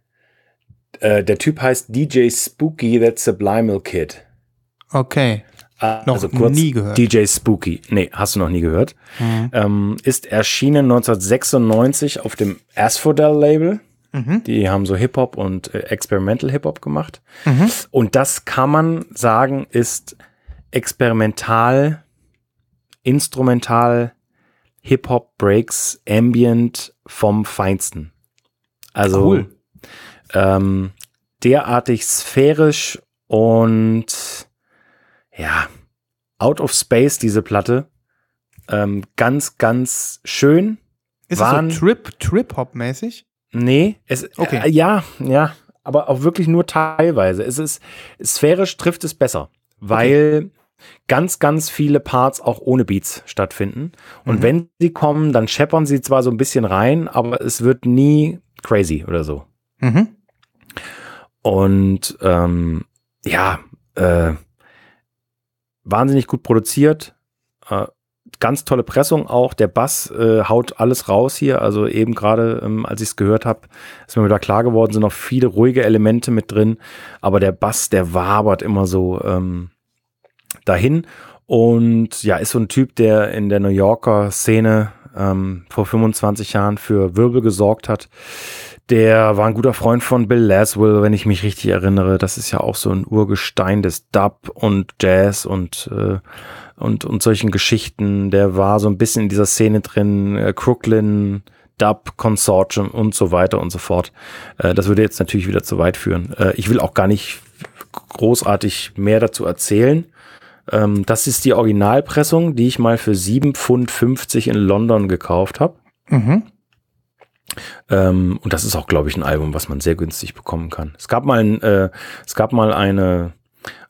Äh, der Typ heißt DJ Spooky That Sublimal Kid. Okay. Noch nie gehört. DJ Spooky. Nee, hast du noch nie gehört. Mhm. Ähm, ist erschienen 1996 auf dem Asphodel Label. Mhm. Die haben so Hip-Hop und äh, Experimental Hip-Hop gemacht. Mhm. Und das kann man sagen, ist experimental, instrumental, Hip-Hop, Breaks, Ambient vom Feinsten. Also Cool. ähm, derartig sphärisch und ja, out of space, diese Platte. Ähm, ganz, ganz schön. Ist waren- das so Trip, Trip-Hop-mäßig? Nee, es Okay. äh, ja, ja, aber auch wirklich nur teilweise. Es ist sphärisch trifft es besser, weil ganz, ganz viele Parts auch ohne Beats stattfinden. Und Mhm. wenn sie kommen, dann scheppern sie zwar so ein bisschen rein, aber es wird nie crazy oder so. Mhm. Und ähm, ja, äh, wahnsinnig gut produziert. Äh, ganz tolle Pressung auch. Der Bass äh, haut alles raus hier. Also eben gerade, ähm, als ich es gehört habe, ist mir wieder klar geworden, sind noch viele ruhige Elemente mit drin. Aber der Bass, der wabert immer so ähm, dahin. Und ja, ist so ein Typ, der in der New Yorker Szene ähm, vor 25 Jahren für Wirbel gesorgt hat. Der war ein guter Freund von Bill Laswell, wenn ich mich richtig erinnere. Das ist ja auch so ein Urgestein des Dub und Jazz und, äh, und, und solchen Geschichten. Der war so ein bisschen in dieser Szene drin. Äh, Crooklyn, Dub, Consortium und so weiter und so fort. Äh, das würde jetzt natürlich wieder zu weit führen. Äh, ich will auch gar nicht großartig mehr dazu erzählen. Ähm, das ist die Originalpressung, die ich mal für 7,50 Pfund in London gekauft habe. Mhm. Ähm, und das ist auch, glaube ich, ein Album, was man sehr günstig bekommen kann. Es gab mal, ein, äh, es gab mal eine,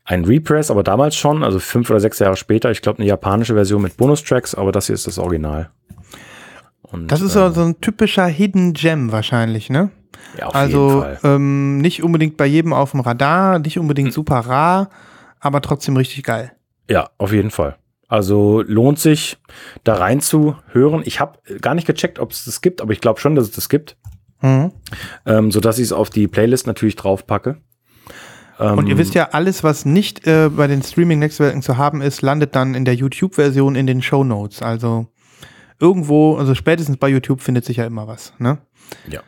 ein Repress, aber damals schon, also fünf oder sechs Jahre später. Ich glaube, eine japanische Version mit Bonustracks, aber das hier ist das Original. Und, Das ist so, so ein typischer Hidden Gem wahrscheinlich, ne? äh, ja, auf jeden Also Fall. ähm, nicht unbedingt bei jedem auf dem Radar, nicht unbedingt super rar, aber trotzdem richtig geil. Ja, auf jeden Fall. Also lohnt sich, da rein zu hören. Ich habe gar nicht gecheckt, ob es das gibt, aber ich glaube schon, dass es das gibt. Mhm. Ähm, sodass ich es auf die Playlist natürlich draufpacke. Und ihr wisst ja, alles, was nicht äh, bei den Streaming-Netzwerken zu haben ist, landet dann in der YouTube-Version in den Show Notes. Also irgendwo, also spätestens bei YouTube findet sich ja immer was. Ne? Ja.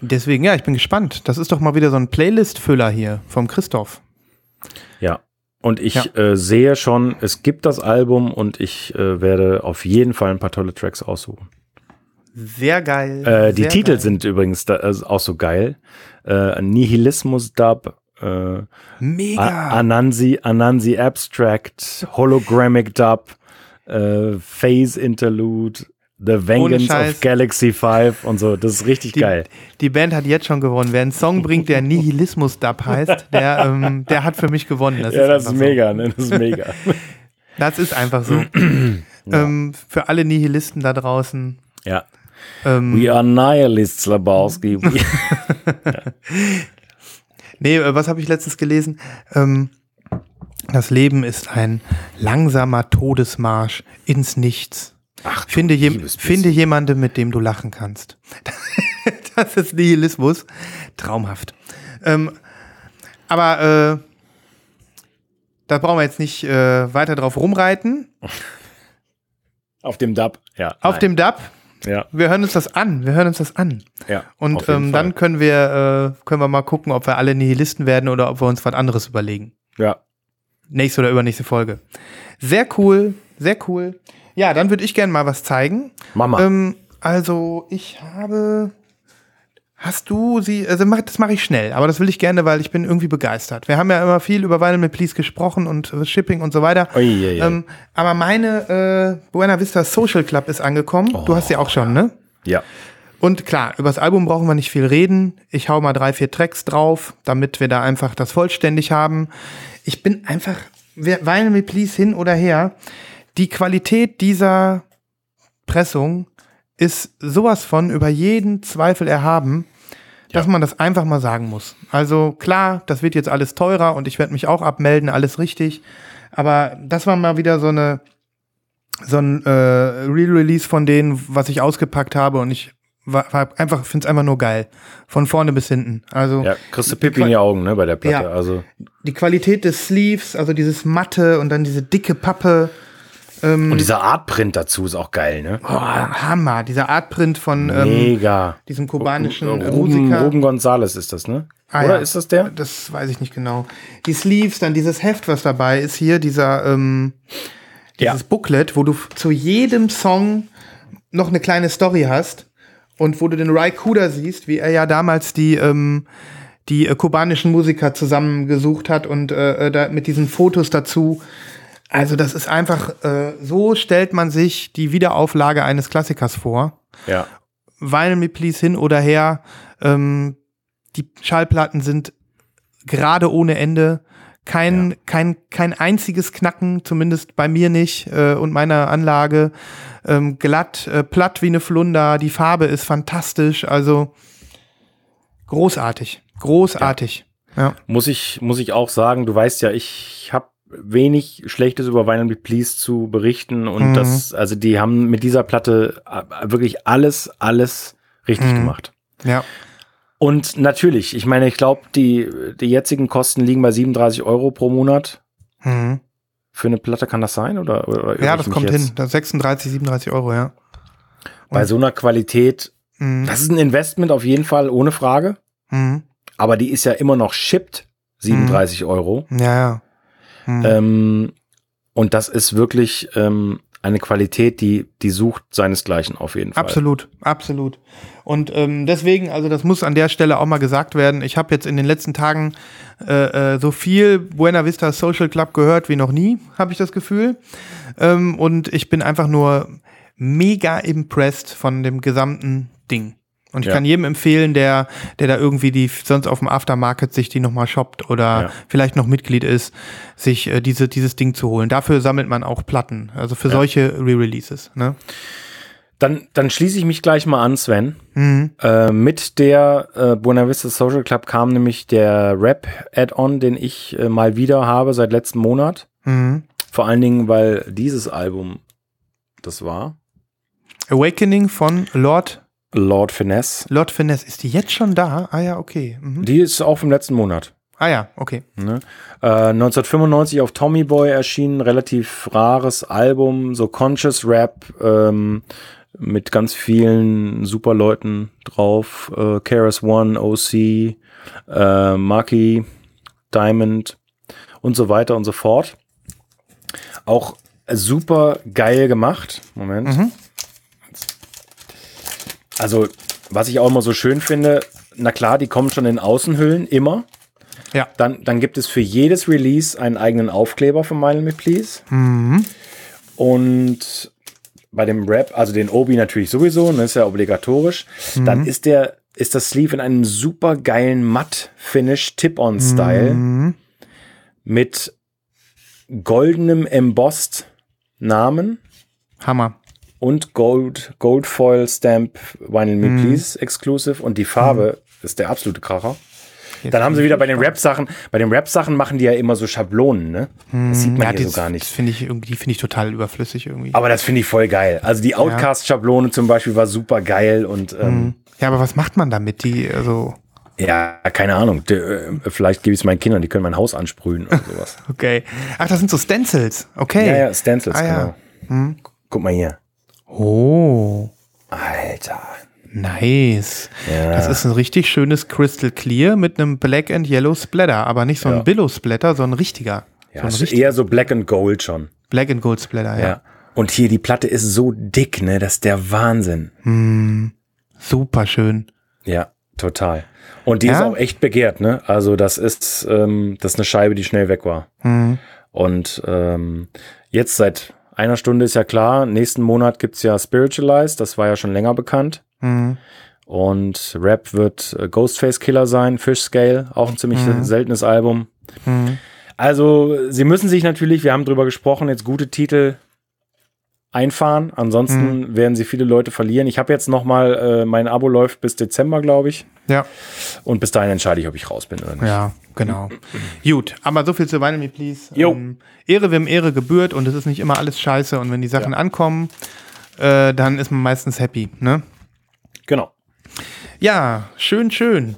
Deswegen, ja, ich bin gespannt. Das ist doch mal wieder so ein Playlist-Füller hier vom Christoph. Und ich Ja. äh, sehe schon, es gibt das Album und ich äh, werde auf jeden Fall ein paar tolle Tracks aussuchen. Sehr geil. Äh, die sehr Titel geil. sind übrigens da, äh, auch so geil. Äh, Nihilismus Dub, äh, mega. A- Anansi, Anansi Abstract, Hologrammic Dub, äh, Phase Interlude, The Vengeance of Galaxy 5 und so. Das ist richtig die, geil. die Band hat jetzt schon gewonnen. Wer einen Song bringt, der Nihilismus-Dub heißt, der, ähm, der hat für mich gewonnen. Das Ja, das ist einfach so. mega, ne? Das ist mega. Das ist einfach so. ähm, für alle Nihilisten da draußen. ja. Ähm, We are Nihilists, Lebowski. We- Nee, äh, was habe ich letztens gelesen? Ähm, das Leben ist ein langsamer Todesmarsch ins Nichts. Ach, Finde, je, finde jemanden, mit dem du lachen kannst. das ist Nihilismus. Traumhaft. Ähm, aber äh, da brauchen wir jetzt nicht äh, weiter drauf rumreiten. Auf dem Dub, ja. Auf nein. dem Dub, Ja, wir hören uns das an. Wir hören uns das an. ja. Und ähm, dann können wir, äh, können wir mal gucken, ob wir alle Nihilisten werden oder ob wir uns was anderes überlegen. Ja. Nächste oder übernächste Folge. Sehr cool, sehr cool. Ja, dann würde ich gerne mal was zeigen. Mama. Ähm, also, ich habe. Hast du sie, also mach, das mache ich schnell, aber das will ich gerne, weil ich bin irgendwie begeistert. Wir haben ja immer viel über Vinyl mit Please gesprochen und äh, Shipping und so weiter. Uiuiui. Ähm, aber meine äh, Buena Vista Social Club ist angekommen. du hast sie auch schon, ne? ja. Und klar, über das Album brauchen wir nicht viel reden. Ich hau mal drei, vier Tracks drauf, damit wir da einfach das vollständig haben. Ich bin einfach, Vinyl Me Please hin oder her, die Qualität dieser Pressung ist sowas von über jeden Zweifel erhaben, dass man das einfach mal sagen muss. Also klar, das wird jetzt alles teurer und ich werde mich auch abmelden, alles richtig. Aber das war mal wieder so eine so ein äh, Re-Release von denen, was ich ausgepackt habe und ich war, war einfach finde es einfach nur geil, von vorne bis hinten. Also Ja, kriegst du Pippi in die Augen, ne, bei der Platte. Ja. Also, die Qualität des Sleeves, also dieses matte und dann diese dicke Pappe, und dieser Artprint dazu ist auch geil, ne? oh, Hammer, dieser Artprint von ähm, Mega. diesem kubanischen Ruben, Musiker. Ruben Gonzales ist das, ne? Ah, Oder ja. ist das der? Das weiß ich nicht genau. Die Sleeves, dann dieses Heft, was dabei ist hier, dieser ähm, dieses Ja. Booklet, wo du zu jedem Song noch eine kleine Story hast und wo du den Ry Cooder siehst, wie er ja damals die ähm, die äh, kubanischen Musiker zusammengesucht hat und äh, äh, da mit diesen Fotos dazu. Also das ist einfach, äh, so stellt man sich die Wiederauflage eines Klassikers vor. Ja. Vinyl Me Please hin oder her. Ähm, die Schallplatten sind gerade ohne Ende. Kein, kein, kein einziges Knacken, zumindest bei mir nicht äh, und meiner Anlage. Ähm, glatt, äh, platt wie eine Flunder. Die Farbe ist fantastisch. Also großartig. Großartig. Ja. Muss ich, muss ich auch sagen, du weißt ja, ich habe wenig Schlechtes über Vinyl Me Please zu berichten und Mhm. das, also die haben mit dieser Platte äh, wirklich alles, alles richtig Mhm. gemacht. Ja. Und natürlich, ich meine, ich glaube, die, die jetzigen Kosten liegen bei 37 Euro pro Monat. Mhm. Für eine Platte kann das sein? Oder, oder Ja, das kommt jetzt? hin. Das 36, 37 Euro, ja. Bei so einer Qualität, Mhm. das ist ein Investment auf jeden Fall, ohne Frage. Mhm. Aber die ist ja immer noch shipped, 37 Euro. Ja, ja. Mhm. Ähm, und das ist wirklich ähm, eine Qualität, die, die sucht seinesgleichen auf jeden Fall. Absolut, absolut. Und ähm, deswegen, also das muss an der Stelle auch mal gesagt werden. Ich habe jetzt in den letzten Tagen äh, äh, so viel Buena Vista Social Club gehört wie noch nie, habe ich das Gefühl. Ähm, und ich bin einfach nur mega impressed von dem gesamten Ding. Und ich Ja. kann jedem empfehlen, der, der da irgendwie die sonst auf dem Aftermarket sich die nochmal shoppt oder Ja. vielleicht noch Mitglied ist, sich äh, diese, dieses Ding zu holen. Dafür sammelt man auch Platten, also für solche Re-Releases. Ne? Dann, dann schließe ich mich gleich mal an, Sven. Mhm. Äh, mit der äh, Buena Vista Social Club kam nämlich der Rap-Add-on, den ich äh, mal wieder habe seit letztem Monat. Mhm. Vor allen Dingen, weil dieses Album, das war Awakening von Lord, Lord Finesse. Lord Finesse. Ist die jetzt schon da? Ah ja, okay. Mhm. Die ist auch im letzten Monat. Ah ja, okay. Ne? Äh, 1995 auf Tommy Boy erschienen, relativ rares Album, so Conscious Rap ähm, mit ganz vielen super Leuten drauf. Äh, KRS One, OC, äh, Marky, Diamond und so weiter und so fort. Auch super geil gemacht. Moment. Also, was ich auch immer so schön finde, na klar, die kommen schon in Außenhüllen, immer. Ja. Dann, dann gibt es für jedes Release einen eigenen Aufkleber von Mile Me Please. Und bei dem Rap, also den Obi natürlich sowieso, das ist ja obligatorisch. Dann ist der, ist das Sleeve in einem super geilen Matt-Finish Tip-On-Style mit goldenem Embossed Namen Hammer. Und Gold, Gold Foil Stamp Vinyl Me Please Exclusive und die Farbe ist der absolute Kracher. Dann haben sie wieder bei den Rap-Sachen, bei den Rap-Sachen machen die ja immer so Schablonen, ne? Das sieht man Ja, hier so gar Das nicht. finde ich irgendwie, die finde ich total überflüssig irgendwie. Aber das finde ich voll geil. Also die Outcast-Schablone zum Beispiel war super geil und ähm, Ja, aber was macht man damit? Die, also, ja, keine Ahnung. Äh, vielleicht gebe ich es meinen Kindern, die können mein Haus ansprühen oder sowas. okay. Ach, das sind so Stencils. Okay. ja, ja, Stencils, Ah, ja. genau. Guck mal hier. Oh, Alter. nice. Ja. Das ist ein richtig schönes Crystal Clear mit einem Black and Yellow Splatter, aber nicht so ein Ja. Billow Splatter, sondern ein richtiger. Ja, so ein ist richtig eher so Black and Gold schon. Black and Gold Splatter, ja. Ja. Und hier die Platte ist so dick, ne? Das ist der Wahnsinn. Super schön. Ja, total. Und die Ja. ist auch echt begehrt, ne? Also das ist, ähm, das ist eine Scheibe, die schnell weg war. Mhm. Und ähm, jetzt seit einer Stunde ist ja klar, nächsten Monat gibt's ja Spiritualized, das war ja schon länger bekannt. Mhm. Und Rap wird äh, Ghostface Killer sein, Fish Scale, auch ein ziemlich Mhm. seltenes Album. Also, sie müssen sich natürlich, wir haben drüber gesprochen, jetzt gute Titel einfahren. Ansonsten Mhm. werden sie viele Leute verlieren. Ich habe jetzt noch mal, äh, mein Abo läuft bis Dezember, glaube ich. Ja, Und bis dahin entscheide ich, ob ich raus bin oder nicht. ja, genau. Gut, aber so viel zu Vinyl Me Please. Jo. Ähm, Ehre, wem Ehre gebührt und es ist nicht immer alles scheiße und wenn die Sachen ankommen, äh, dann ist man meistens happy, ne? Genau. Ja, schön, schön.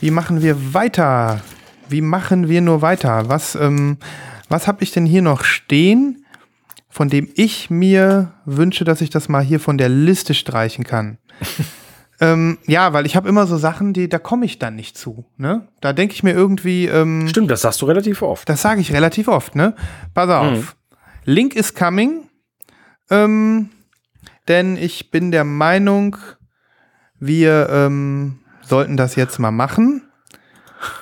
Wie machen wir weiter? Wie machen wir nur weiter? Was, ähm, was habe ich denn hier noch stehen, von dem ich mir wünsche, dass ich das mal hier von der Liste streichen kann? ähm, ja, weil ich habe immer so Sachen, die da komme ich dann nicht zu. Ne? Da denke ich mir irgendwie, ähm, Stimmt, das sagst du relativ oft. das sage ich relativ oft, ne? Pass auf. Link is coming. Ähm, denn ich bin der Meinung, wir ähm, sollten das jetzt mal machen.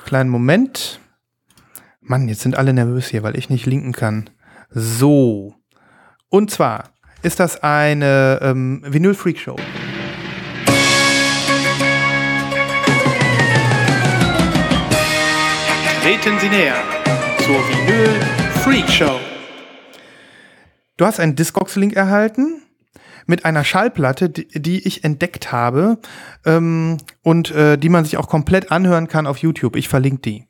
Kleinen Moment. Mann, jetzt sind alle nervös hier, weil ich nicht linken kann. So. Und zwar ist das eine ähm, Vinyl Freak Show. Treten Sie näher zur Vinyl Freak Show. Du hast einen Discogs-Link erhalten mit einer Schallplatte, die, die ich entdeckt habe ähm, und äh, die man sich auch komplett anhören kann auf YouTube. Ich verlinke die.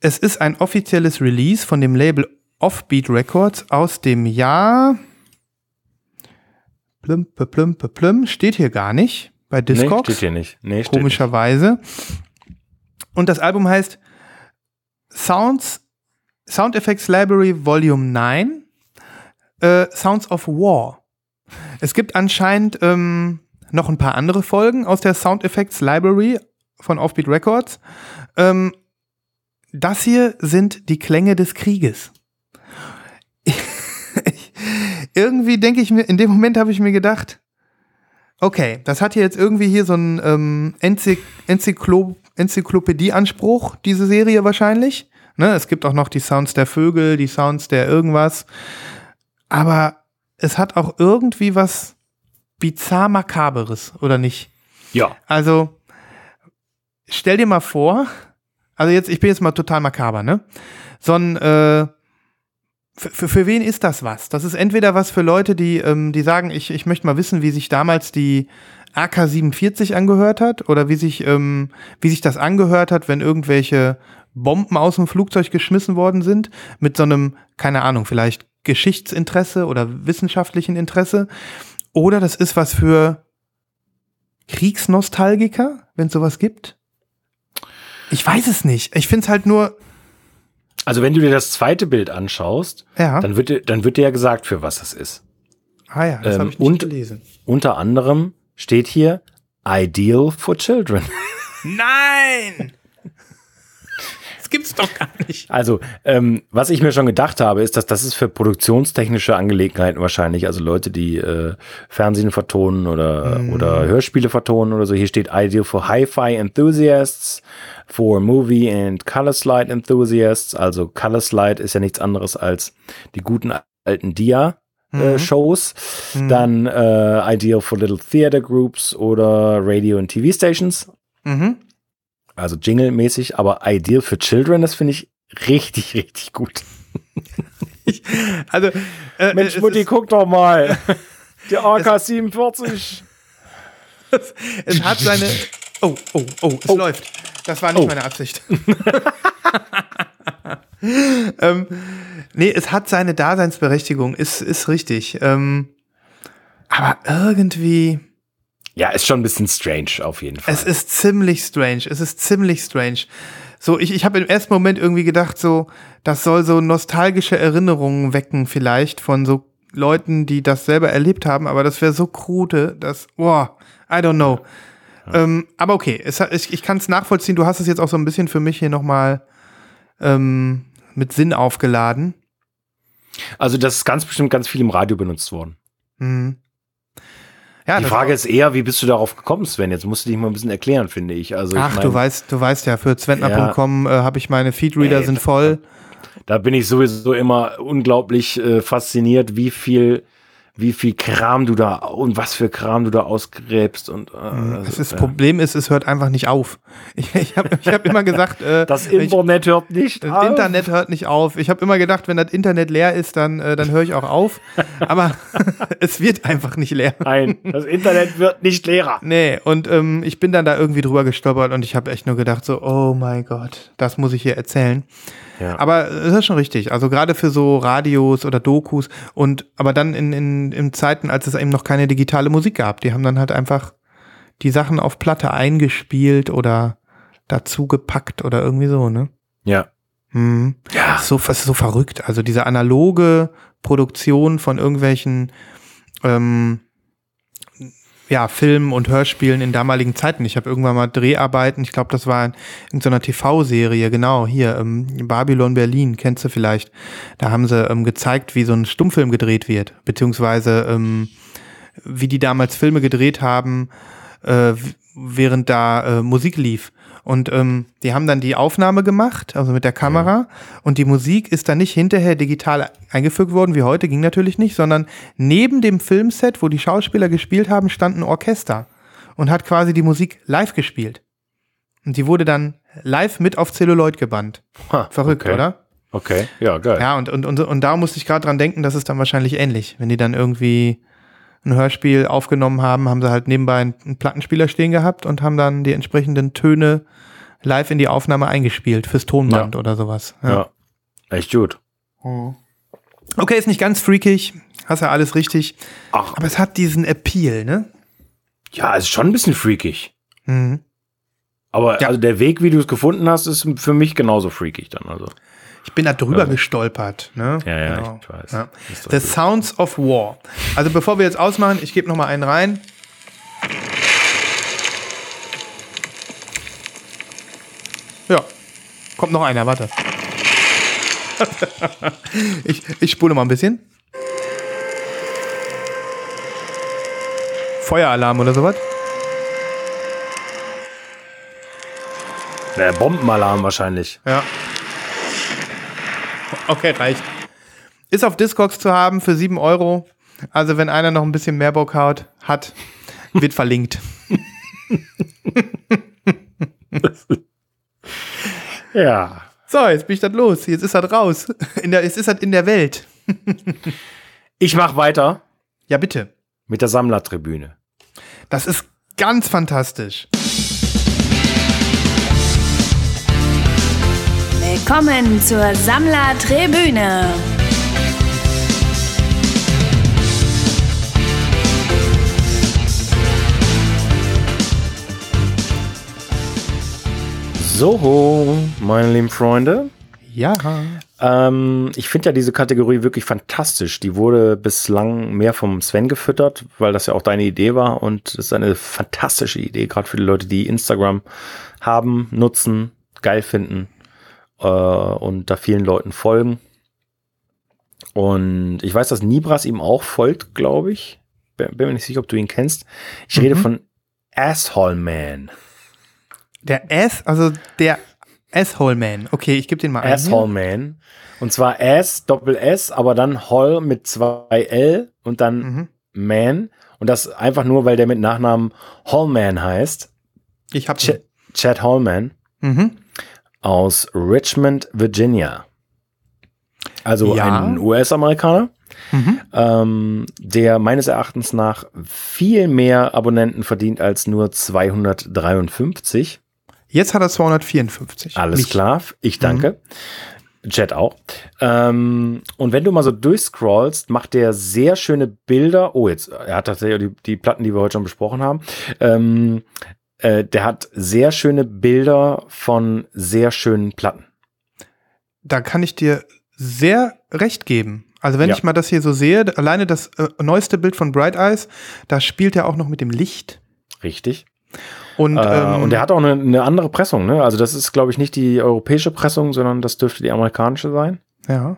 Es ist ein offizielles Release von dem Label Offbeat Records aus dem Jahr. Plüm, plüm, plüm, plüm, steht hier gar nicht bei Nee, Discogs steht hier nicht. Nee, komischerweise. Und das Album heißt Sounds, Sound Effects Library Volume 9, äh, Sounds of War. Es gibt anscheinend ähm, noch ein paar andere Folgen aus der Sound Effects Library von Offbeat Records. Ähm, das hier sind die Klänge des Krieges. Irgendwie denke ich mir, in dem Moment habe ich mir gedacht, Okay, das hat hier jetzt irgendwie hier so einen ähm, Enzyk Enzyklo Enzyklopädie-Anspruch, diese Serie wahrscheinlich. Ne, es gibt auch noch die Sounds der Vögel, die Sounds der irgendwas. Aber es hat auch irgendwie was bizarr Makaberes, oder nicht? Ja. Also, stell dir mal vor, also jetzt, ich bin jetzt mal total makaber, ne? So ein, äh, für, für, für wen ist das was? Das ist entweder was für Leute, die, ähm, die sagen, ich, ich möchte mal wissen, wie sich damals die AK-47 angehört hat oder wie sich, ähm, wie sich das angehört hat, wenn irgendwelche Bomben aus dem Flugzeug geschmissen worden sind, mit so einem, keine Ahnung, vielleicht Geschichtsinteresse oder wissenschaftlichen Interesse. Oder das ist was für Kriegsnostalgiker, wenn es sowas gibt. Ich weiß es nicht. Ich finde es halt nur, Also wenn du dir das zweite Bild anschaust, ja. dann wird, dir- dann wird dir ja gesagt, für was das ist. ah ja, das ähm, habe ich nicht und- gelesen. Unter anderem steht hier Ideal for Children. Nein! Das gibt's doch gar nicht. Also, ähm, was ich mir schon gedacht habe, ist, dass das ist für produktionstechnische Angelegenheiten wahrscheinlich, also Leute, die äh, Fernsehen vertonen oder, oder Hörspiele vertonen oder so. Hier steht Ideal for Hi-Fi Enthusiasts, for Movie and Color Slide Enthusiasts. Also Color Slide ist ja nichts anderes als die guten alten Dia. Äh, Shows, dann äh, Ideal for Little Theater Groups oder Radio und TV Stations, Mhm. also Jingle-mäßig, aber Ideal for Children, das finde ich richtig, richtig gut. Also, äh, Mensch, es Mutti, ist- guck doch mal. Die AK-47. Es hat seine. Oh, oh, oh, es läuft. Das war nicht Oh. meine Absicht. ähm, nee, es hat seine Daseinsberechtigung, ist, ist richtig. Ähm, aber irgendwie, Ja, ist schon ein bisschen strange auf jeden Fall. es ist ziemlich strange. Es ist ziemlich strange. So, ich, ich habe im ersten Moment irgendwie gedacht, so, das soll so nostalgische Erinnerungen wecken, vielleicht von so Leuten, die das selber erlebt haben, aber das wäre so krude, dass, boah, I don't know. Ähm, aber okay, es, ich, ich kann es nachvollziehen. Du hast es jetzt auch so ein bisschen für mich hier nochmal ähm, mit Sinn aufgeladen. also das ist ganz bestimmt ganz viel im Radio benutzt worden. Mhm. Ja, Die Frage ist eher, wie bist du darauf gekommen, Sven? Jetzt musst du dich mal ein bisschen erklären, finde ich. Also Ach, ich mein, du weißt, du weißt ja, für zwentner.com äh, habe ich meine Feedreader Ey, sind voll. da bin ich sowieso immer unglaublich äh, fasziniert, wie viel, wie viel Kram du da und was für Kram du da ausgräbst und äh, Mhm. Das, also, ist, ja. Problem ist, es hört einfach nicht auf. Ich, ich habe ich hab immer gesagt, äh, das ich, Internet hört nicht das auf. Internet hört nicht auf. Ich habe immer gedacht, wenn das Internet leer ist, dann, äh, dann höre ich auch auf. Aber es wird einfach nicht leer. Nein, das Internet wird nicht leerer. Nee, und ähm, ich bin dann da irgendwie drüber gestolpert und ich habe echt nur gedacht, so, oh mein Gott, das muss ich hier erzählen. Ja. Aber es ist schon richtig. Also gerade für so Radios oder Dokus und aber dann in, in, in Zeiten, als es eben noch keine digitale Musik gab, die haben dann halt einfach die Sachen auf Platte eingespielt oder dazu gepackt oder irgendwie so, ne? Ja. Mhm. Ja. So, das ist so verrückt. Also diese analoge Produktion von irgendwelchen ähm, ja, Filmen und Hörspielen in damaligen Zeiten. Ich habe irgendwann mal Dreharbeiten, ich glaube, das war in irgendeiner TV-Serie, genau, hier, ähm, Babylon Berlin, kennst du vielleicht. Da haben sie ähm, gezeigt, wie so ein Stummfilm gedreht wird, beziehungsweise ähm, wie die damals Filme gedreht haben, äh, während da äh, Musik lief. Und ähm, die haben dann die Aufnahme gemacht, also mit der Kamera. Und die Musik ist dann nicht hinterher digital eingefügt worden, wie heute, ging natürlich nicht, sondern neben dem Filmset, wo die Schauspieler gespielt haben, stand ein Orchester und hat quasi die Musik live gespielt. Und die wurde dann live mit auf Celluloid gebannt. Ha, Verrückt, okay. oder? Okay, ja, geil. Ja, und, und, und, und da musste ich gerade dran denken, das ist dann wahrscheinlich ähnlich. Wenn die dann irgendwie ein Hörspiel aufgenommen haben, haben sie halt nebenbei einen, Plattenspieler stehen gehabt und haben dann die entsprechenden Töne live in die Aufnahme eingespielt fürs Tonband Ja. oder sowas. Ja. Echt gut. Okay, ist nicht ganz freakig, hast ja alles richtig, Ach, aber es hat diesen Appeal, ne? ja, ist schon ein bisschen freakig. Mhm. Aber Ja. also der Weg, wie du es gefunden hast, ist für mich genauso freakig dann. Also. Ich bin da drüber Ja. gestolpert, ne? Ja, ja, Genau. ich weiß. Ja. The gut. Sounds of War. Also bevor wir jetzt ausmachen, ich gebe noch mal einen rein. Ja, kommt noch einer, warte. ich, ich spule mal ein bisschen. Feueralarm oder sowas? Der Bombenalarm wahrscheinlich. Ja. Okay, reicht. Ist auf Discogs zu haben für 7 Euro. Also wenn einer noch ein bisschen mehr Bock hat, hat wird verlinkt. Ja. So, jetzt bin ich das los. Jetzt ist das raus. In der, jetzt ist das in der Welt. Ich mach weiter Ja, bitte. mit der Sammlertribüne. Das ist Ganz fantastisch. Willkommen zur Sammlertribüne. So, meine lieben Freunde. Ja. Ähm, ich finde ja diese Kategorie wirklich fantastisch. Die wurde bislang mehr vom Sven gefüttert, weil das ja auch deine Idee war. Und es ist eine fantastische Idee, gerade für die Leute, die Instagram haben, nutzen, geil finden äh, und da vielen Leuten folgen. Und ich weiß, dass Nibras ihm auch folgt, glaube ich. Bin, bin mir nicht sicher, ob du ihn kennst. Ich rede von Asshole Man. Der S, also der Asshole Man. Okay, ich gebe den mal ein. Asshole Man. Und zwar Ass, Doppel S, aber dann Hall mit zwei L und dann Mhm. Man. Und das einfach nur, weil der mit Nachnamen Hallman heißt. Ich habe Ch Chad Hallman mhm. Aus Richmond, Virginia. Also Ja. ein US-Amerikaner, Mhm. ähm, der meines Erachtens nach viel mehr Abonnenten verdient als nur 253. Jetzt hat er 254. Alles Nicht- klar, ich danke. Chat auch. Ähm, und wenn du mal so durchscrollst, macht der sehr schöne Bilder. Oh, jetzt, er hat tatsächlich die, die Platten, die wir heute schon besprochen haben. Ähm, äh, der hat sehr schöne Bilder von sehr schönen Platten. Da kann ich dir sehr recht geben. Also wenn Ja. ich mal das hier so sehe, alleine das äh, neueste Bild von Bright Eyes, da spielt er auch noch mit dem Licht. Richtig. Und, äh, ähm, und der hat auch eine, eine andere Pressung. Ne? Also das ist, glaube ich, nicht die europäische Pressung, sondern das dürfte die amerikanische sein. ja.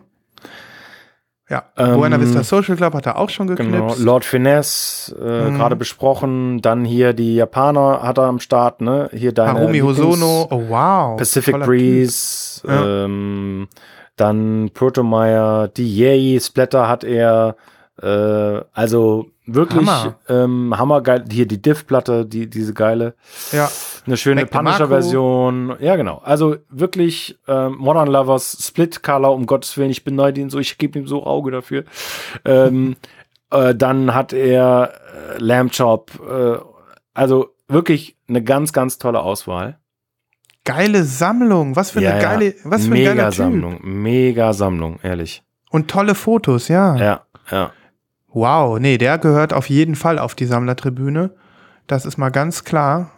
Ja, Ähm, Buena Vista Social Club hat er auch schon geknipst. Genau, Lord Finesse, äh, Mhm. gerade besprochen. Dann hier die Japaner hat er am Start, ne? Hier deine Harumi Lieblings- Hosono, oh wow. Pacific toller Breeze, Ja. ähm, dann Protomeyer, die Yay Splatter hat er, äh, also wirklich Hammer. ähm, hammergeil. Hier die Diff-Platte, die, diese geile, Typ. Ja, eine schöne. Punisher-Version. Ja, genau. Also wirklich ähm, Modern Lovers, Split Color, um Gottes Willen, ich beneide ihn so, ich gebe ihm so Auge dafür. ähm, äh, dann hat er äh, Lamb Chop, äh, also wirklich eine ganz, ganz tolle Auswahl. geile Sammlung. Was für Ja, eine ja. geile, was für ein mega geiler Typ. Sammlung, mega Sammlung, ehrlich. Und tolle Fotos, ja. Ja, ja. Wow, nee, der gehört auf jeden Fall auf die Sammlertribüne. Das ist mal ganz klar.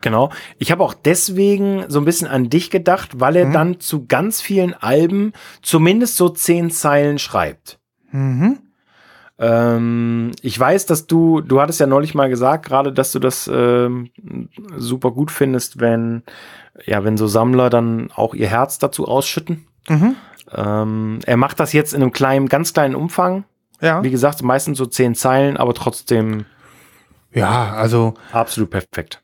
Genau. Ich habe auch deswegen so ein bisschen an dich gedacht, weil er Mhm. dann zu ganz vielen Alben zumindest so zehn Zeilen schreibt. Mhm. Ähm, ich weiß, dass du, du hattest ja neulich mal gesagt, gerade, dass du das ähm, super gut findest, wenn, ja, wenn so Sammler dann auch ihr Herz dazu ausschütten. Mhm. Ähm, er macht das jetzt in einem kleinen, ganz kleinen Umfang. Ja. Wie gesagt, meistens so zehn Zeilen, aber trotzdem Ja, also absolut perfekt.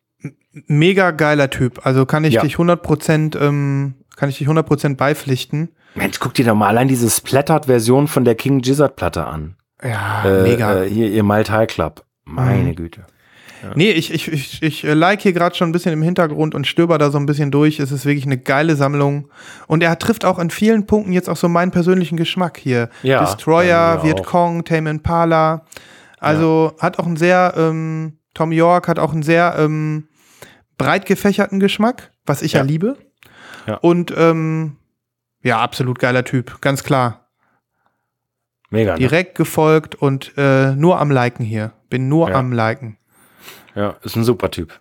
mega geiler Typ. Also kann ich Ja. dich 100%, ähm, kann ich dich 100% beipflichten. Mensch, guck dir doch mal allein diese Splattered-Version von der King Gizzard-Platte an. Ja, Äh, mega. Äh, hier, ihr Maltai Club. Meine Mhm. Güte. Nee, ich, ich, ich, ich äh, like hier gerade schon ein bisschen im Hintergrund und stöber da so ein bisschen durch. Es ist wirklich eine geile Sammlung. Und er trifft auch in vielen Punkten jetzt auch so meinen persönlichen Geschmack hier. Ja, Destroyer, bei mir Viet auch. Cong, Tame Impala. Also hat auch einen sehr, ähm, Tom York hat auch einen sehr ähm, breit gefächerten Geschmack, was ich ja, Ja. liebe. Ja. Und ähm, ja, absolut geiler Typ, ganz klar. Mega. Ne? Direkt gefolgt und äh, nur am Liken hier. Bin nur Ja. am Liken. Ja, ist ein super Typ.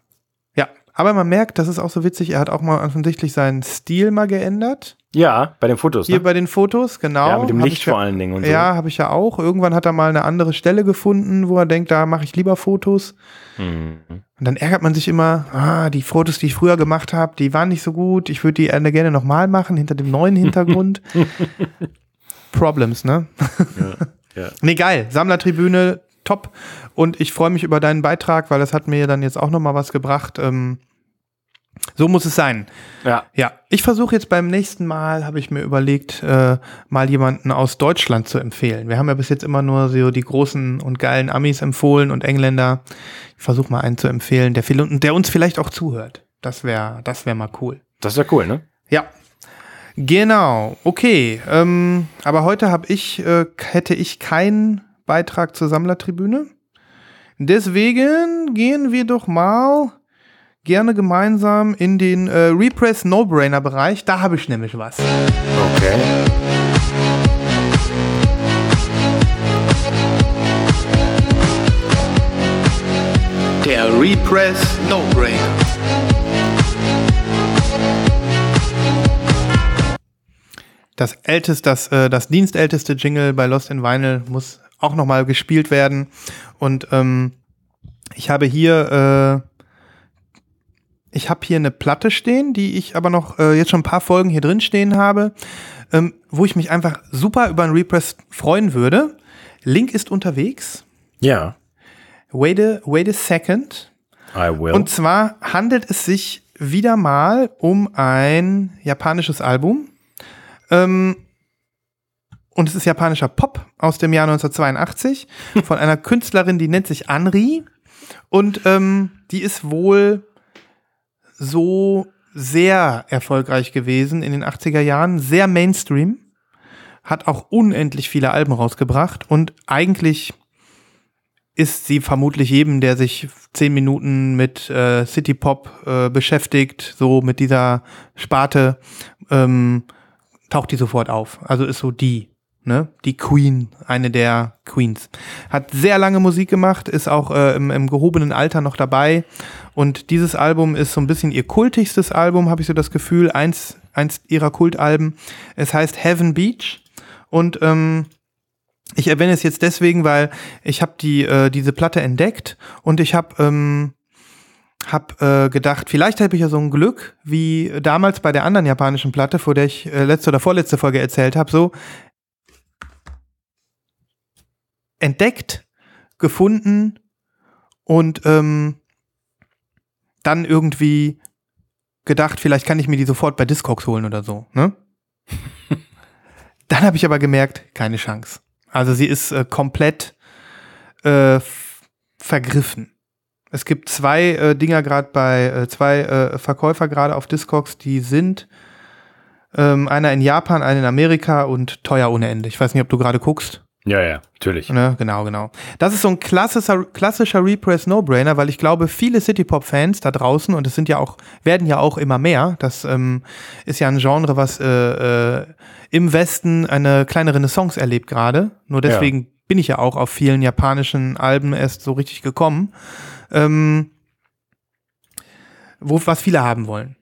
Ja, aber man merkt, das ist auch so witzig, er hat auch mal offensichtlich seinen Stil mal geändert. Ja, bei den Fotos. Hier Ne? bei den Fotos, genau. Ja, mit dem Hab Licht ich ja, vor allen Dingen und so. Ja, habe ich ja auch. Irgendwann hat er mal eine andere Stelle gefunden, wo er denkt, da mache ich lieber Fotos. Mhm. Und dann ärgert man sich immer, ah, die Fotos, die ich früher gemacht habe, die waren nicht so gut. Ich würde die gerne nochmal machen, hinter dem neuen Hintergrund. Problems, ne? ja. Nee, geil. Sammlertribüne, top. Und ich freue mich über deinen Beitrag, weil das hat mir dann jetzt auch nochmal was gebracht. Ähm, so muss es sein. Ja, Ja, ich versuche jetzt beim nächsten Mal, habe ich mir überlegt, äh, mal jemanden aus Deutschland zu empfehlen. Wir haben ja bis jetzt immer nur so die großen und geilen Amis empfohlen und Engländer. Ich versuche mal einen zu empfehlen, der, viel, der uns vielleicht auch zuhört. Das wäre das wär mal cool. das wäre cool, ne? Ja. Genau, okay. Ähm, aber heute habe ich, äh, hätte ich keinen Beitrag zur Sammlertribüne. Deswegen gehen wir doch mal gerne gemeinsam in den äh, Repress No-Brainer Bereich. Da habe ich nämlich was. Okay. Der Repress No-Brainer. Das älteste, das, äh, das dienstälteste Jingle bei Lost in Vinyl muss auch nochmal gespielt werden. Und ähm, ich habe hier, äh, ich habe hier eine Platte stehen, die ich aber noch äh, jetzt schon ein paar Folgen hier drin stehen habe, ähm, wo ich mich einfach super über einen Repress freuen würde. Link ist unterwegs. Ja, Wait a, wait a second. I will. Und zwar handelt es sich wieder mal um ein japanisches Album. Ähm, und es ist japanischer Pop aus dem Jahr 1982 von einer Künstlerin, die nennt sich Anri. Und ähm, die ist wohl so sehr erfolgreich gewesen in den 80er Jahren, sehr Mainstream, hat auch unendlich viele Alben rausgebracht und eigentlich ist sie vermutlich jedem, der sich zehn Minuten mit äh, City Pop äh, beschäftigt, so mit dieser Sparte, ähm, taucht die sofort auf. Also ist so die, ne? Die Queen, eine der Queens. Hat sehr lange Musik gemacht, ist auch äh, im, im gehobenen Alter noch dabei. Und dieses Album ist so ein bisschen ihr kultigstes Album, habe ich so das Gefühl. Eins, eins ihrer Kultalben. Es heißt Heaven Beach. Und ähm, ich erwähne es jetzt deswegen, weil ich habe die äh, diese Platte entdeckt und ich habe ähm, hab, äh, gedacht, vielleicht habe ich ja so ein Glück wie damals bei der anderen japanischen Platte, vor der ich äh, letzte oder vorletzte Folge erzählt habe, so entdeckt, gefunden und ähm, dann irgendwie gedacht, vielleicht kann ich mir die sofort bei Discogs holen oder so. Ne? dann habe ich aber gemerkt, keine Chance. Also sie ist äh, komplett äh, vergriffen. Es gibt zwei äh, Dinger gerade bei, äh, zwei äh, Verkäufer gerade auf Discogs, die sind ähm, einer in Japan, einer in Amerika und teuer ohne Ende. Ich weiß nicht, ob du gerade guckst. Ja, ja, natürlich. Ne? Genau, genau. Das ist so ein klassischer, klassischer Repress No-Brainer, weil ich glaube, viele City-Pop-Fans da draußen, und es sind ja auch, werden ja auch immer mehr, das ähm, ist ja ein Genre, was äh, äh, im Westen eine kleine Renaissance erlebt gerade. Nur deswegen bin ich ja auch auf vielen japanischen Alben erst so richtig gekommen. Ähm, wo, was viele haben wollen.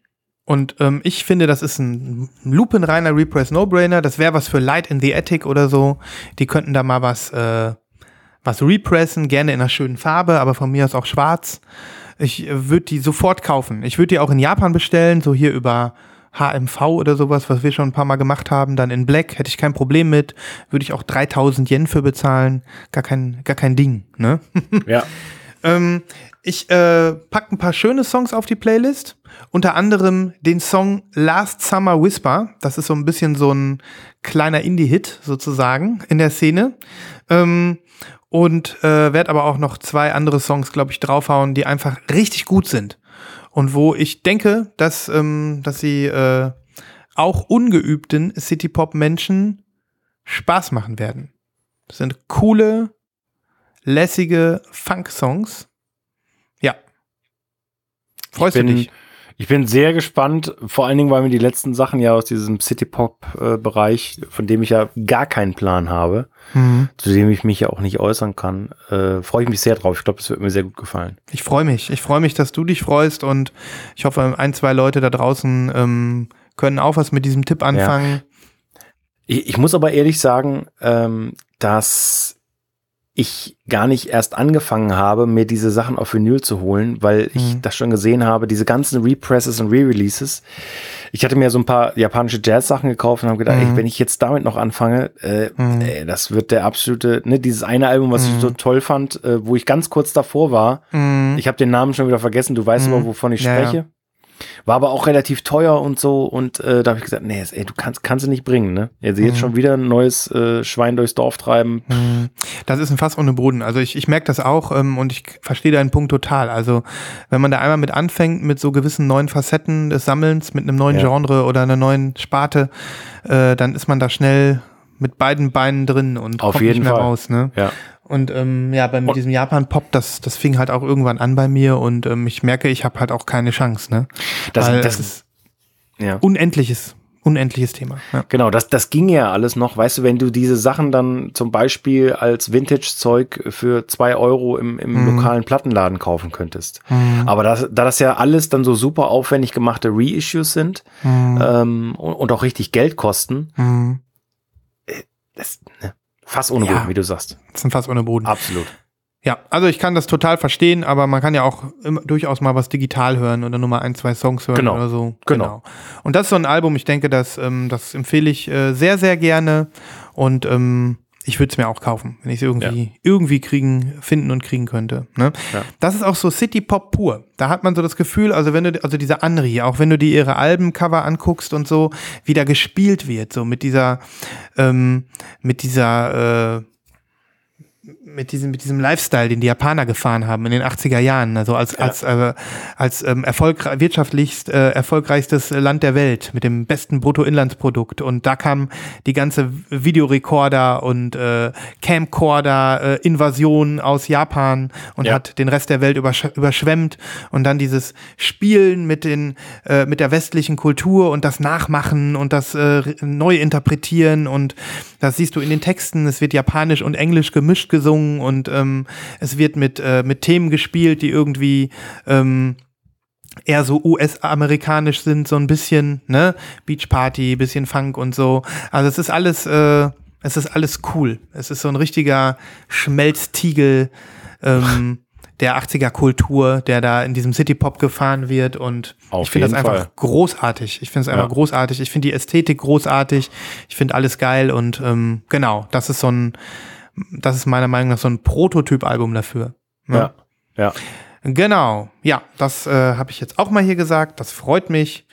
Und ähm, ich finde, das ist ein lupenreiner Repress No-Brainer. Das wäre was für Light in the Attic oder so. Die könnten da mal was, äh, was repressen, gerne in einer schönen Farbe, aber von mir aus auch schwarz. Ich äh, würde die sofort kaufen. Ich würde die auch in Japan bestellen, so hier über HMV oder sowas, was wir schon ein paar Mal gemacht haben. Dann in Black hätte ich kein Problem mit. Würde ich auch 3000 Yen für bezahlen. Gar kein, gar kein Ding, ne? Ja. Ähm, ich äh, pack ein paar schöne Songs auf die Playlist. Unter anderem den Song Last Summer Whisper. Das ist so ein bisschen so ein kleiner Indie-Hit sozusagen in der Szene. Ähm, und äh, werde aber auch noch zwei andere Songs, glaube ich, draufhauen, die einfach richtig gut sind. Und wo ich denke, dass, ähm, dass sie äh, auch ungeübten City-Pop-Menschen Spaß machen werden. Das sind coole, lässige Funk-Songs. Ja. Freust bin, du dich? Ich bin sehr gespannt, vor allen Dingen, weil mir die letzten Sachen ja aus diesem City-Pop-Bereich, von dem ich ja gar keinen Plan habe, Mhm. zu dem ich mich ja auch nicht äußern kann, äh, freue ich mich sehr drauf. Ich glaube, es wird mir sehr gut gefallen. Ich freue mich. Ich freue mich, dass du dich freust und ich hoffe, ein, zwei Leute da draußen ähm, können auch was mit diesem Tipp anfangen. Ich, ich muss aber ehrlich sagen, ähm, dass ich gar nicht erst angefangen habe, mir diese Sachen auf Vinyl zu holen, weil ich Mhm. das schon gesehen habe, diese ganzen Represses und Re-Releases. Ich hatte mir so ein paar japanische Jazz-Sachen gekauft und habe gedacht, Mhm. ey, wenn ich jetzt damit noch anfange, äh, Mhm. ey, das wird der absolute, ne, dieses eine Album, was Mhm. ich so toll fand, äh, wo ich ganz kurz davor war. Mhm. Ich habe den Namen schon wieder vergessen, du weißt Mhm. aber, wovon ich Ja, ja. War aber auch relativ teuer und so und äh, da habe ich gesagt, nee, ey, du kannst kannst du nicht bringen, ne? Jetzt, jetzt Mhm. schon wieder ein neues äh, Schwein durchs Dorf treiben. Mhm. Das ist ein Fass ohne Boden. Also ich, ich merke das auch ähm, und ich verstehe deinen Punkt total. Also wenn man da einmal mit anfängt, mit so gewissen neuen Facetten des Sammelns, mit einem neuen Ja. Genre oder einer neuen Sparte, äh, dann ist man da schnell mit beiden Beinen drin und Auf kommt jeden nicht mehr Fall. raus. Ne? Ja. Und ähm, ja, bei mit diesem Japan-Pop, das, das fing halt auch irgendwann an bei mir und ähm, ich merke, ich habe halt auch keine Chance, ne? Das- Weil das- ist Ja. unendliches, unendliches Thema. Ja. Genau, das, das ging ja alles noch, weißt du, wenn du diese Sachen dann zum Beispiel als Vintage-Zeug für zwei Euro im, im lokalen Plattenladen kaufen könntest. Aber das, da das ja alles dann so super aufwendig gemachte Reissues sind ähm, und, und auch richtig Geld kosten, Mhm. das, ne, fast ohne Ja. Boden, wie du sagst. Das sind fast ohne Boden. Absolut. Ja, also ich kann das total verstehen, aber man kann ja auch immer, durchaus mal was digital hören oder nur mal ein, zwei Songs hören Genau. oder so. Genau. Und das ist so ein Album, ich denke, das, ähm, das empfehle ich äh, sehr, sehr gerne und ähm, ich würde es mir auch kaufen, wenn ich es irgendwie, irgendwie kriegen, finden und kriegen könnte. Ne? Ja. Das ist auch so City Pop pur. Da hat man so das Gefühl, also wenn du, also dieser Anri, auch wenn du dir ihre Albencover anguckst und so, wie da gespielt wird, so mit dieser, ähm, mit dieser, äh, mit diesem, mit diesem Lifestyle, den die Japaner gefahren haben in den 80er Jahren, also als, als, äh, als ähm, erfolgreich, wirtschaftlichst äh, erfolgreichstes Land der Welt mit dem besten Bruttoinlandsprodukt. Und da kam die ganze Videorekorder und äh, Camcorder-Invasion aus Japan und Ja. hat den Rest der Welt übersch überschwemmt. Und dann dieses Spielen mit, den, äh, mit der westlichen Kultur und das Nachmachen und das äh, neu interpretieren. Und das siehst du in den Texten. Es wird japanisch und englisch gemischt gesungen und ähm, es wird mit, äh, mit Themen gespielt, die irgendwie ähm, eher so US-amerikanisch sind, so ein bisschen, ne? Beach Party, bisschen Funk und so. Also es ist alles, äh, es ist alles cool. Es ist so ein richtiger Schmelztiegel ähm, der 80er Kultur, der da in diesem City Pop gefahren wird und Auf ich finde das einfach Fall. großartig. Ich finde es einfach Ja. großartig. Ich finde die Ästhetik großartig. Ich finde alles geil und ähm, genau, das ist so ein, das ist meiner Meinung nach so ein Prototyp-Album dafür. ne? Ja. Ja. Genau, ja, das äh, habe ich jetzt auch mal hier gesagt. Das freut mich.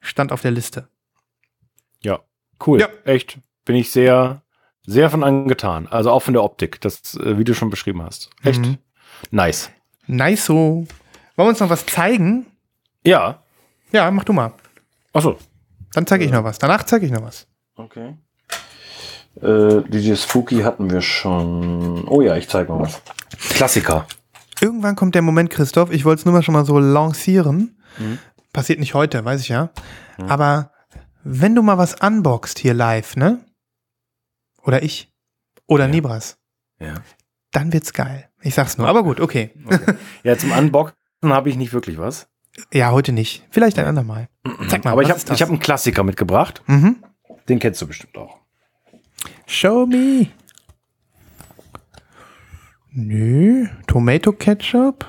Stand auf der Liste. Ja. Cool. Ja. Echt. Bin ich sehr, sehr von angetan. Also auch von der Optik, das, äh, wie du schon beschrieben hast. Echt. Mhm. Nice. Nice so. Wollen wir uns noch was zeigen? Ja. Ja, mach du mal. Achso. Dann zeige ich noch was. Danach zeige ich noch was. Okay. Äh, DJ Spooky hatten wir schon. Oh ja, ich zeige mal was. Klassiker. Irgendwann kommt der Moment, Christoph. Ich wollte es nur mal schon mal so lancieren. Mhm. Passiert nicht heute, weiß ich ja. Aber wenn du mal was unboxst hier live, ne? Oder ich. Oder Nibras. Ja. Dann wird's geil. Ich sag's nur. Aber gut, okay. Ja, zum Unboxen habe ich nicht wirklich was. Ja, heute nicht. Vielleicht ein andermal. Zeig mal, Aber ich was habe hab einen Klassiker mitgebracht. Mhm. Den kennst du bestimmt auch. Show me. Nö. Tomato Ketchup?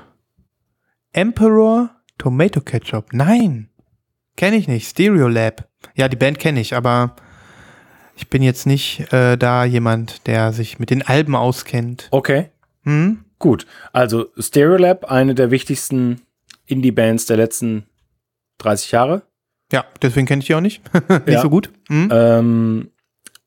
Emperor Tomato Ketchup? Nein. Kenne ich nicht. Stereo Lab. Ja, die Band kenne ich, aber ich bin jetzt nicht äh, da jemand, der sich mit den Alben auskennt. Okay. Hm? Gut. Also Stereolab, eine der wichtigsten Indie-Bands der letzten 30 Jahre. Ja, deswegen kenne ich die auch nicht. nicht Ja. so gut. Hm? Ähm,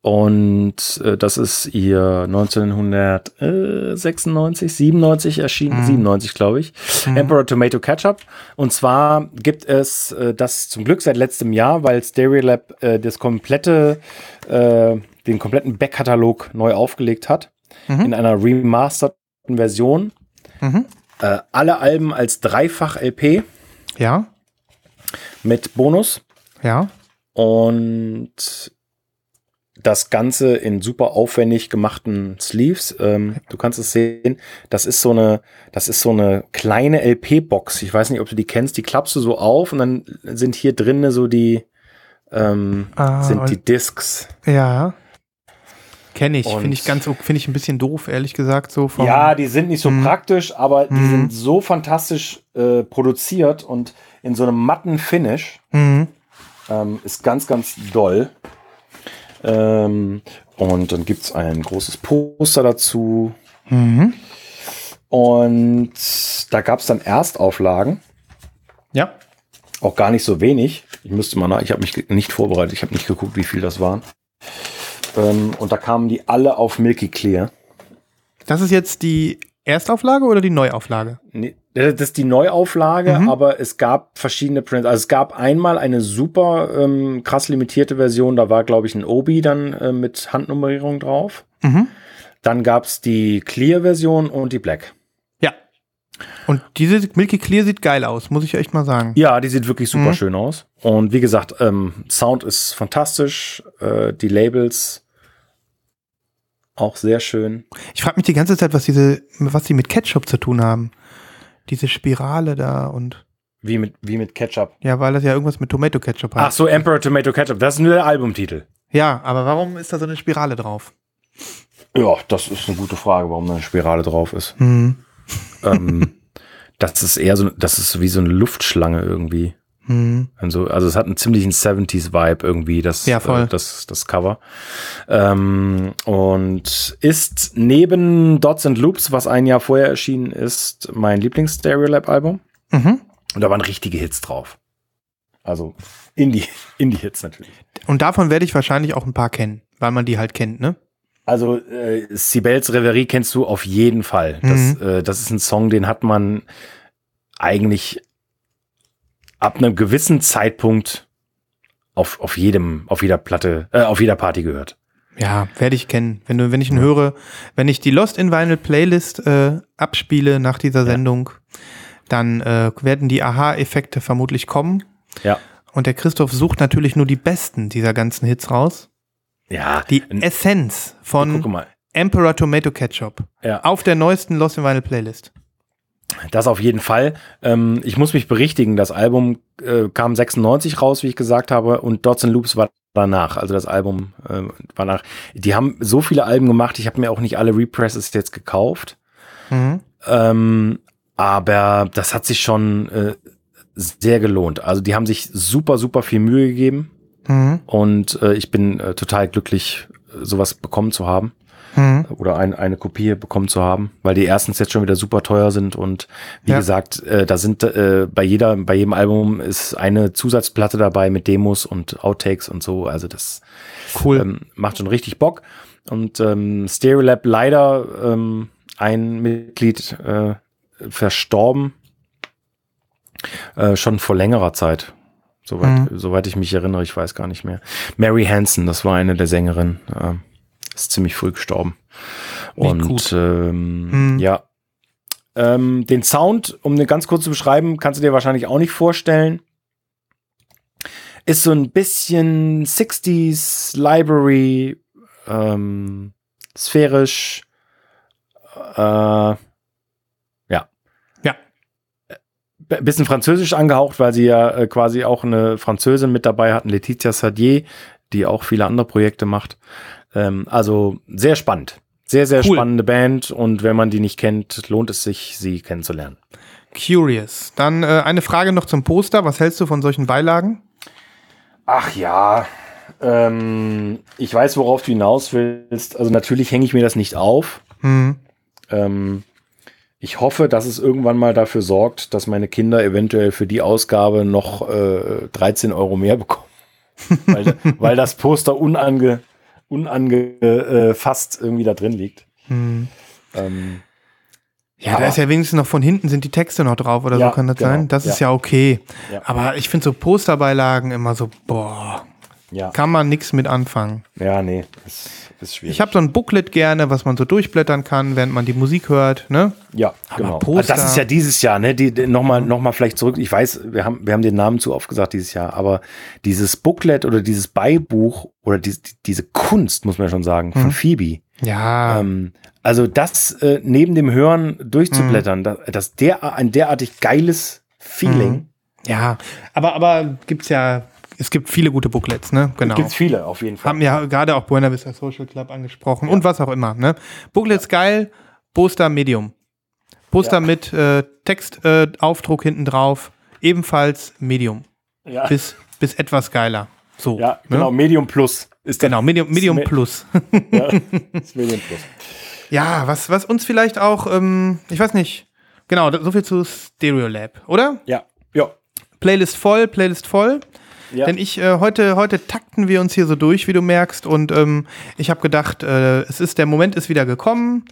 und äh, das ist ihr 1996, 97 erschienen, 97 glaube ich, Emperor Tomato Ketchup. Und zwar gibt es äh, das zum Glück seit letztem Jahr, weil Stereolab äh, das komplette, äh, den kompletten Backkatalog neu aufgelegt hat in einer remasterten Version. Mhm. Äh, alle Alben als Dreifach-LP Ja, mit Bonus. ja. Und das Ganze in super aufwendig gemachten Sleeves. Ähm, du kannst es sehen. Das ist so eine, das ist so eine kleine LP-Box. Ich weiß nicht, ob du die kennst. Die klappst du so auf und dann sind hier drinnen so die, ähm, Ah, sind die Discs. Ja. Kenne ich. Finde ich ganz, finde ich ein bisschen doof, ehrlich gesagt, so vom. Ja, die sind nicht so Mhm. praktisch, aber die Mhm. sind so fantastisch äh, produziert und in so einem matten Finish. Mhm. Ähm, ist ganz, ganz doll. Ähm, und dann gibt es ein großes Poster dazu. Mhm. Und da gab es dann Erstauflagen, Ja. auch gar nicht so wenig. Ich müsste mal nach, ich habe mich nicht vorbereitet, ich habe nicht geguckt, wie viel das waren. Ähm, und da kamen die alle auf Milky Clear. Das ist jetzt die Erstauflage oder die Neuauflage? Nee, Das ist die Neuauflage, Mhm. aber es gab verschiedene Prints. Also es gab einmal eine super ähm, krass limitierte Version, da war, glaube ich, ein Obi dann äh, mit Handnummerierung drauf. Mhm. Dann gab es die Clear-Version und die Black. Ja. Und diese Milky Clear sieht geil aus, muss ich echt mal sagen. Ja, die sieht wirklich super Mhm. schön aus. Und wie gesagt, ähm, Sound ist fantastisch. Äh, die Labels auch sehr schön. Ich frage mich die ganze Zeit, was diese, was die mit Ketchup zu tun haben. Diese Spirale da und Wie mit, wie mit Ketchup. ja, weil das ja irgendwas mit Tomato Ketchup hat. Ach so, Emperor Tomato Ketchup. Das ist nur der Albumtitel. Ja, aber warum ist da so eine Spirale drauf? Ja, das ist eine gute Frage, warum da eine Spirale drauf ist. Hm. ähm, das ist eher so, das ist wie so eine Luftschlange irgendwie. Hm. Also, also es hat einen ziemlichen 70s-Vibe irgendwie, das, Ja. Äh, das, das Cover. Ähm, und ist neben Dots and Loops, was ein Jahr vorher erschienen ist, mein Lieblings-Stereolab-Album. Mhm. Und da waren richtige Hits drauf. Also Indie, Indie-Hits natürlich. Und davon werde ich wahrscheinlich auch ein paar kennen, weil man die halt kennt, ne? Also äh, Sibels Reverie kennst du auf jeden Fall. Das, äh, das ist ein Song, den hat man eigentlich ab einem gewissen Zeitpunkt auf, auf jedem, auf jeder Platte, äh, auf jeder Party gehört. Ja, werde ich kennen. Wenn, du, wenn ich ihn höre, wenn ich die Lost in Vinyl Playlist äh, abspiele nach dieser Sendung, dann äh, werden die Aha-Effekte vermutlich kommen. Ja. Und der Christoph sucht natürlich nur die besten dieser ganzen Hits raus. Ja. Die Essenz von. Emperor Tomato Ketchup. Ja. Auf der neuesten Lost in Vinyl Playlist. Das auf jeden Fall. Ähm, ich muss mich berichtigen, das Album äh, kam 96 raus, wie ich gesagt habe, und Dots and Loops war danach. Also das Album äh, war nach. Die haben so viele Alben gemacht, ich habe mir auch nicht alle Represses jetzt gekauft. Mhm. Ähm, aber das hat sich schon äh, sehr gelohnt. Also die haben sich super, super viel Mühe gegeben Mhm. und äh, ich bin äh, total glücklich, sowas bekommen zu haben Mhm. oder ein, eine Kopie bekommen zu haben, weil die erstens jetzt schon wieder super teuer sind und wie Ja. gesagt, äh, da sind äh, bei jeder, bei jedem Album ist eine Zusatzplatte dabei mit Demos und Outtakes und so. Also das Cool. ähm, macht schon richtig Bock. Und ähm, Stereolab leider ähm, ein Mitglied äh, verstorben, äh, schon vor längerer Zeit. Soweit, Mhm. soweit ich mich erinnere, ich weiß gar nicht mehr. Mary Hansen, das war eine der Sängerinnen, äh, ist ziemlich früh gestorben. Und gut. ähm, Mhm. ja, ähm, den Sound, um den ganz kurz zu beschreiben, kannst du dir wahrscheinlich auch nicht vorstellen. Ist so ein bisschen 60s Library, ähm, sphärisch, äh, ja. Ja. B- Bisschen französisch angehaucht, weil sie ja äh, quasi auch eine Französin mit dabei hatten, Laetitia Sadier, die auch viele andere Projekte macht. Ähm, also sehr spannend. Sehr, sehr Cool. spannende Band und wenn man die nicht kennt, lohnt es sich, sie kennenzulernen. Curious. Dann äh, eine Frage noch zum Poster. Was hältst du von solchen Beilagen? Ach ja, ähm, ich weiß, worauf du hinaus willst. Also natürlich hänge ich mir das nicht auf. Hm. Ähm, ich hoffe, dass es irgendwann mal dafür sorgt, dass meine Kinder eventuell für die Ausgabe noch äh, 13 Euro mehr bekommen. weil, weil das Poster unange, unangefasst irgendwie da drin liegt. Hm. Ähm, Ja, Aber- da ist ja wenigstens noch von hinten sind die Texte noch drauf oder Ja, so kann das genau, sein. Das ja. ist ja okay. Ja. Aber ich finde so Posterbeilagen immer so, boah, ja. kann man nichts mit anfangen. ja, nee, ist, ist schwierig. Ich habe so ein Booklet gerne, was man so durchblättern kann, während man die Musik hört. Ne? Ja, Aber genau. Poster- Also das ist ja dieses Jahr, ne? Die, die, Nochmal noch mal vielleicht zurück. Ich weiß, wir haben, wir haben den Namen zu oft gesagt dieses Jahr, aber dieses Booklet oder dieses Beibuch oder die, die, diese Kunst, muss man schon sagen, Mhm. von Phoebe. Ja, Ähm, also das äh, neben dem Hören durchzublättern, Mhm. das, das der, ein derartig geiles Feeling. ja. Aber, aber gibt's ja, es gibt viele gute Booklets, ne? Genau. Gibt's viele auf jeden Fall. Haben ja gerade auch Buena Vista Social Club angesprochen und was auch immer. Ne? Booklets geil, Poster Medium. Poster Ja. mit äh, Textaufdruck äh, hinten drauf, ebenfalls Medium. ja, Bis, bis etwas geiler. So. ja, ne? genau. Medium Plus ist Genau, Medium, Medium Me- Plus. Ja, ist Medium Plus. ja, was, was uns vielleicht auch, ähm, ich weiß nicht, genau, so viel zu Stereolab, oder? Ja, ja. Playlist voll, Playlist voll. Ja. Denn ich, äh, heute, heute takten wir uns hier so durch, wie du merkst. Und ähm, ich habe gedacht, äh, es ist, der Moment ist wieder gekommen.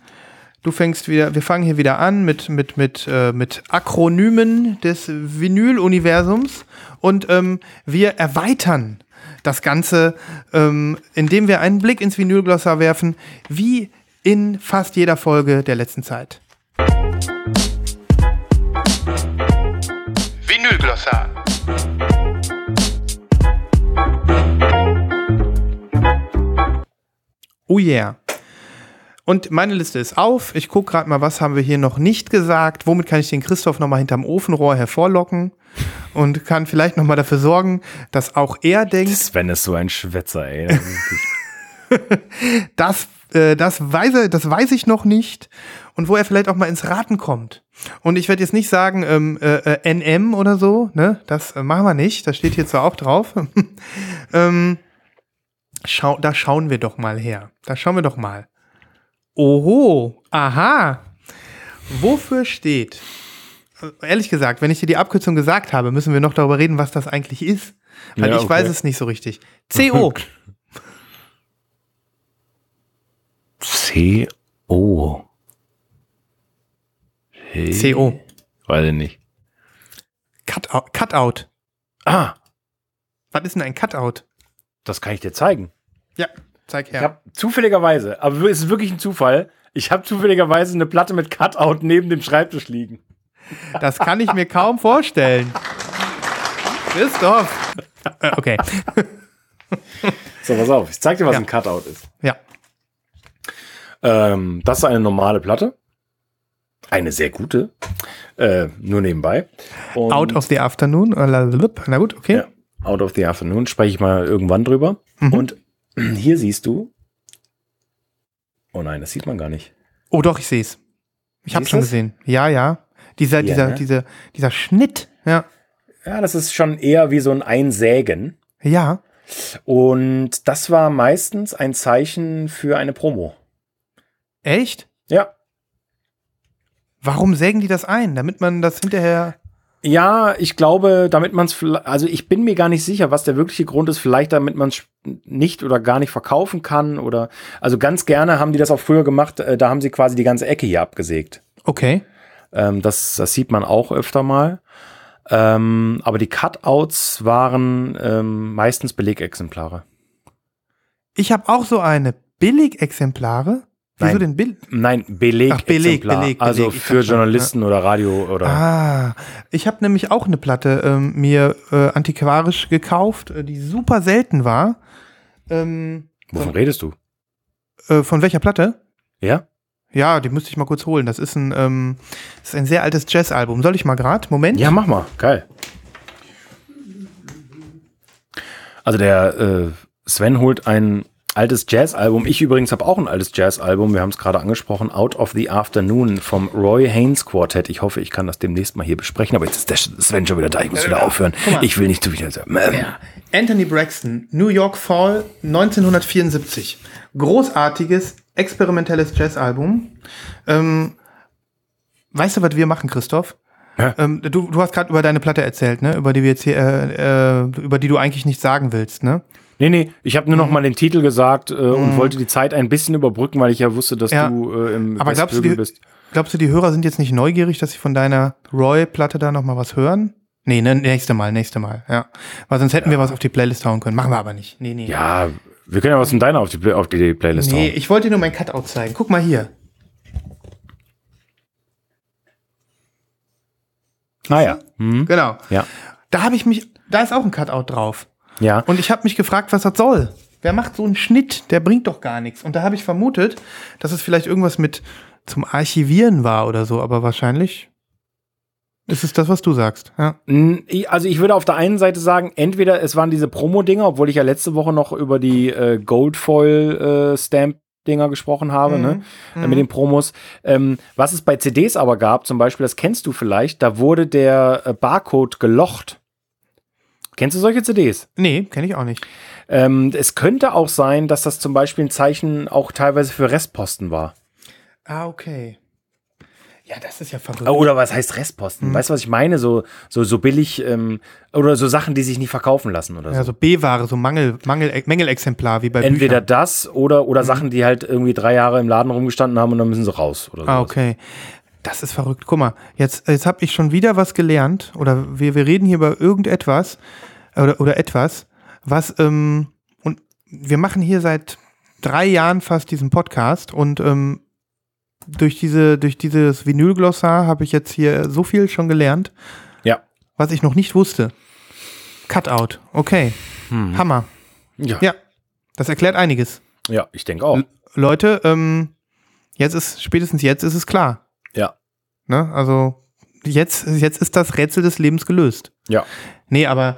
Du fängst wieder, wir fangen hier wieder an mit, mit, mit, äh, mit Akronymen des Vinyl-Universums. Und ähm, wir erweitern das Ganze, ähm, indem wir einen Blick ins Vinylglossar werfen. Wie in fast jeder Folge der letzten Zeit. Vinylglossar. Oh yeah. Und meine Liste ist auf. Ich gucke gerade mal, was haben wir hier noch nicht gesagt. Womit kann ich den Christoph noch mal hinterm Ofenrohr hervorlocken und kann vielleicht noch mal dafür sorgen, dass auch er denkt, Sven ist so ein Schwätzer, ey. Das, äh, das, weiß er, das weiß ich noch nicht. Und wo er vielleicht auch mal ins Raten kommt. Und ich werde jetzt nicht sagen ähm, äh, äh, NM oder so, ne? Das äh, machen wir nicht. Das steht hier zwar auch drauf. ähm, schau, da schauen wir doch mal her. Da schauen wir doch mal. Oho, aha. Wofür steht? Ehrlich gesagt, wenn ich dir die Abkürzung gesagt habe, müssen wir noch darüber reden, was das eigentlich ist. Weil Ja, ich okay. weiß es nicht so richtig. CO. C-O. Hey. CO. Weiß ich nicht. Cutout. Cutout. Ah, Was ist denn ein Cutout? Das kann ich dir zeigen. Ja, zeig Ich her. habe zufälligerweise, aber es ist wirklich ein Zufall, ich habe zufälligerweise eine Platte mit Cutout neben dem Schreibtisch liegen. Das kann ich mir kaum vorstellen. Christoph. Okay. So, pass auf, ich zeig dir, was Ja. ein Cutout ist. Ja. Ähm, das ist eine normale Platte. Eine sehr gute. Äh, nur nebenbei. Und, Out of the afternoon. Na gut, okay. Ja, Out of the Afternoon spreche ich mal irgendwann drüber. Mhm. Und hier siehst du. Oh nein, das sieht man gar nicht. Oh doch, ich sehe es. Ich habe schon du's? gesehen. Ja, ja. Dieser, Hier, dieser, ne? dieser, dieser Schnitt. Ja. Ja, das ist schon eher wie so ein Einsägen. Ja. Und das war meistens ein Zeichen für eine Promo. Echt? Ja. Warum sägen die das ein? Damit man das hinterher. Ja, ich glaube, damit man es, also ich bin mir gar nicht sicher, was der wirkliche Grund ist. Vielleicht damit man es nicht oder gar nicht verkaufen kann oder, also ganz gerne haben die das auch früher gemacht. äh, Da haben sie quasi die ganze Ecke hier abgesägt. Okay. Ähm, das, das sieht man auch öfter mal. Ähm, aber die Cutouts waren ähm, meistens Belegexemplare. Ich habe auch so eine. Billigexemplare? Wieso Nein. denn Bill? Nein, Belegexemplar. Ach, Beleg, Beleg, also Beleg, ich für schon, Journalisten oder Radio oder. Ah, ich habe nämlich auch eine Platte ähm, mir äh, antiquarisch gekauft, äh, die super selten war. Ähm, Wovon redest du? äh, von welcher Platte? Ja? Ja, die müsste ich mal kurz holen. Das ist ein, ähm, das ist ein sehr altes Jazzalbum. Soll ich mal grad? Moment. Ja, mach mal. Geil. Also der äh, Sven holt ein altes Jazzalbum. Ich übrigens habe auch ein altes Jazzalbum. Wir haben es gerade angesprochen. Out of the Afternoon vom Roy Haynes Quartet. Ich hoffe, ich kann das demnächst mal hier besprechen. Aber jetzt ist der Sven schon wieder da. Ich muss wieder aufhören. mal. Ich will nicht zu viel sagen. Anthony Braxton, New York Fall 1974. Großartiges, experimentelles Jazzalbum. Ähm, weißt du, was wir machen, Christoph? Ja. Ähm, du, du hast gerade über deine Platte erzählt, ne? Über die wir jetzt hier, äh, äh, über die du eigentlich nichts sagen willst, ne? Nee, nee, ich habe nur noch mal den Titel gesagt äh, und wollte die Zeit ein bisschen überbrücken, weil ich ja wusste, dass Ja. du äh, im Aber glaubst du, die, bist. glaubst du, die Hörer sind jetzt nicht neugierig, dass sie von deiner Roy-Platte da noch mal was hören? Nee, ne, nächste Mal, nächste Mal, ja. Weil sonst hätten wir was auf die Playlist hauen können. Machen wir aber nicht. Nee, nee. Ja, wir können ja was von deiner auf die, Play- auf die Playlist Nee, hauen. ich wollte dir nur mein Cutout zeigen. Guck mal hier. Naja. Hm? Genau. Ja. Da habe ich mich, da ist auch ein Cutout drauf. Ja. Und ich habe mich gefragt, was das soll. Wer macht so einen Schnitt? Der bringt doch gar nichts. Und da habe ich vermutet, dass es vielleicht irgendwas mit zum Archivieren war oder so, aber wahrscheinlich ist es das, was du sagst. Ja. Also ich würde auf der einen Seite sagen, entweder es waren diese Promo-Dinger, obwohl ich ja letzte Woche noch über die äh, Goldfoil-Stamp-Dinger gesprochen habe, ne? Äh, mit den Promos. Ähm, was es bei CDs aber gab, zum Beispiel, das kennst du vielleicht, da wurde der äh, Barcode gelocht. Kennst du solche CDs? Nee, kenne ich auch nicht. Ähm, es könnte auch sein, dass das zum Beispiel ein Zeichen auch teilweise für Restposten war. Ah, okay. Ja, das ist ja verrückt. Oder was heißt Restposten? Weißt du, was ich meine? So, so, so billig ähm, oder so Sachen, die sich nicht verkaufen lassen oder so. Ja, so B-Ware, so Mangel, Mangel, Mängelexemplar wie bei Entweder Büchern. das oder, oder Sachen, die halt irgendwie drei Jahre im Laden rumgestanden haben und dann müssen sie raus. Oder Ah, sowas. okay. Das ist verrückt. Guck mal, jetzt, jetzt habe ich schon wieder was gelernt. Oder wir, wir reden hier über irgendetwas oder, oder etwas, was, ähm, und wir machen hier seit drei Jahren fast diesen Podcast und ähm, durch, diese, durch dieses Vinylglossar habe ich jetzt hier so viel schon gelernt, Ja. was ich noch nicht wusste. Cutout, okay. Hammer. Ja. Ja, das erklärt einiges. Ja, ich denke auch. Leute, ähm, jetzt ist, spätestens jetzt ist es klar. Ja. Ne? Also jetzt, jetzt ist das Rätsel des Lebens gelöst. Ja. Nee, aber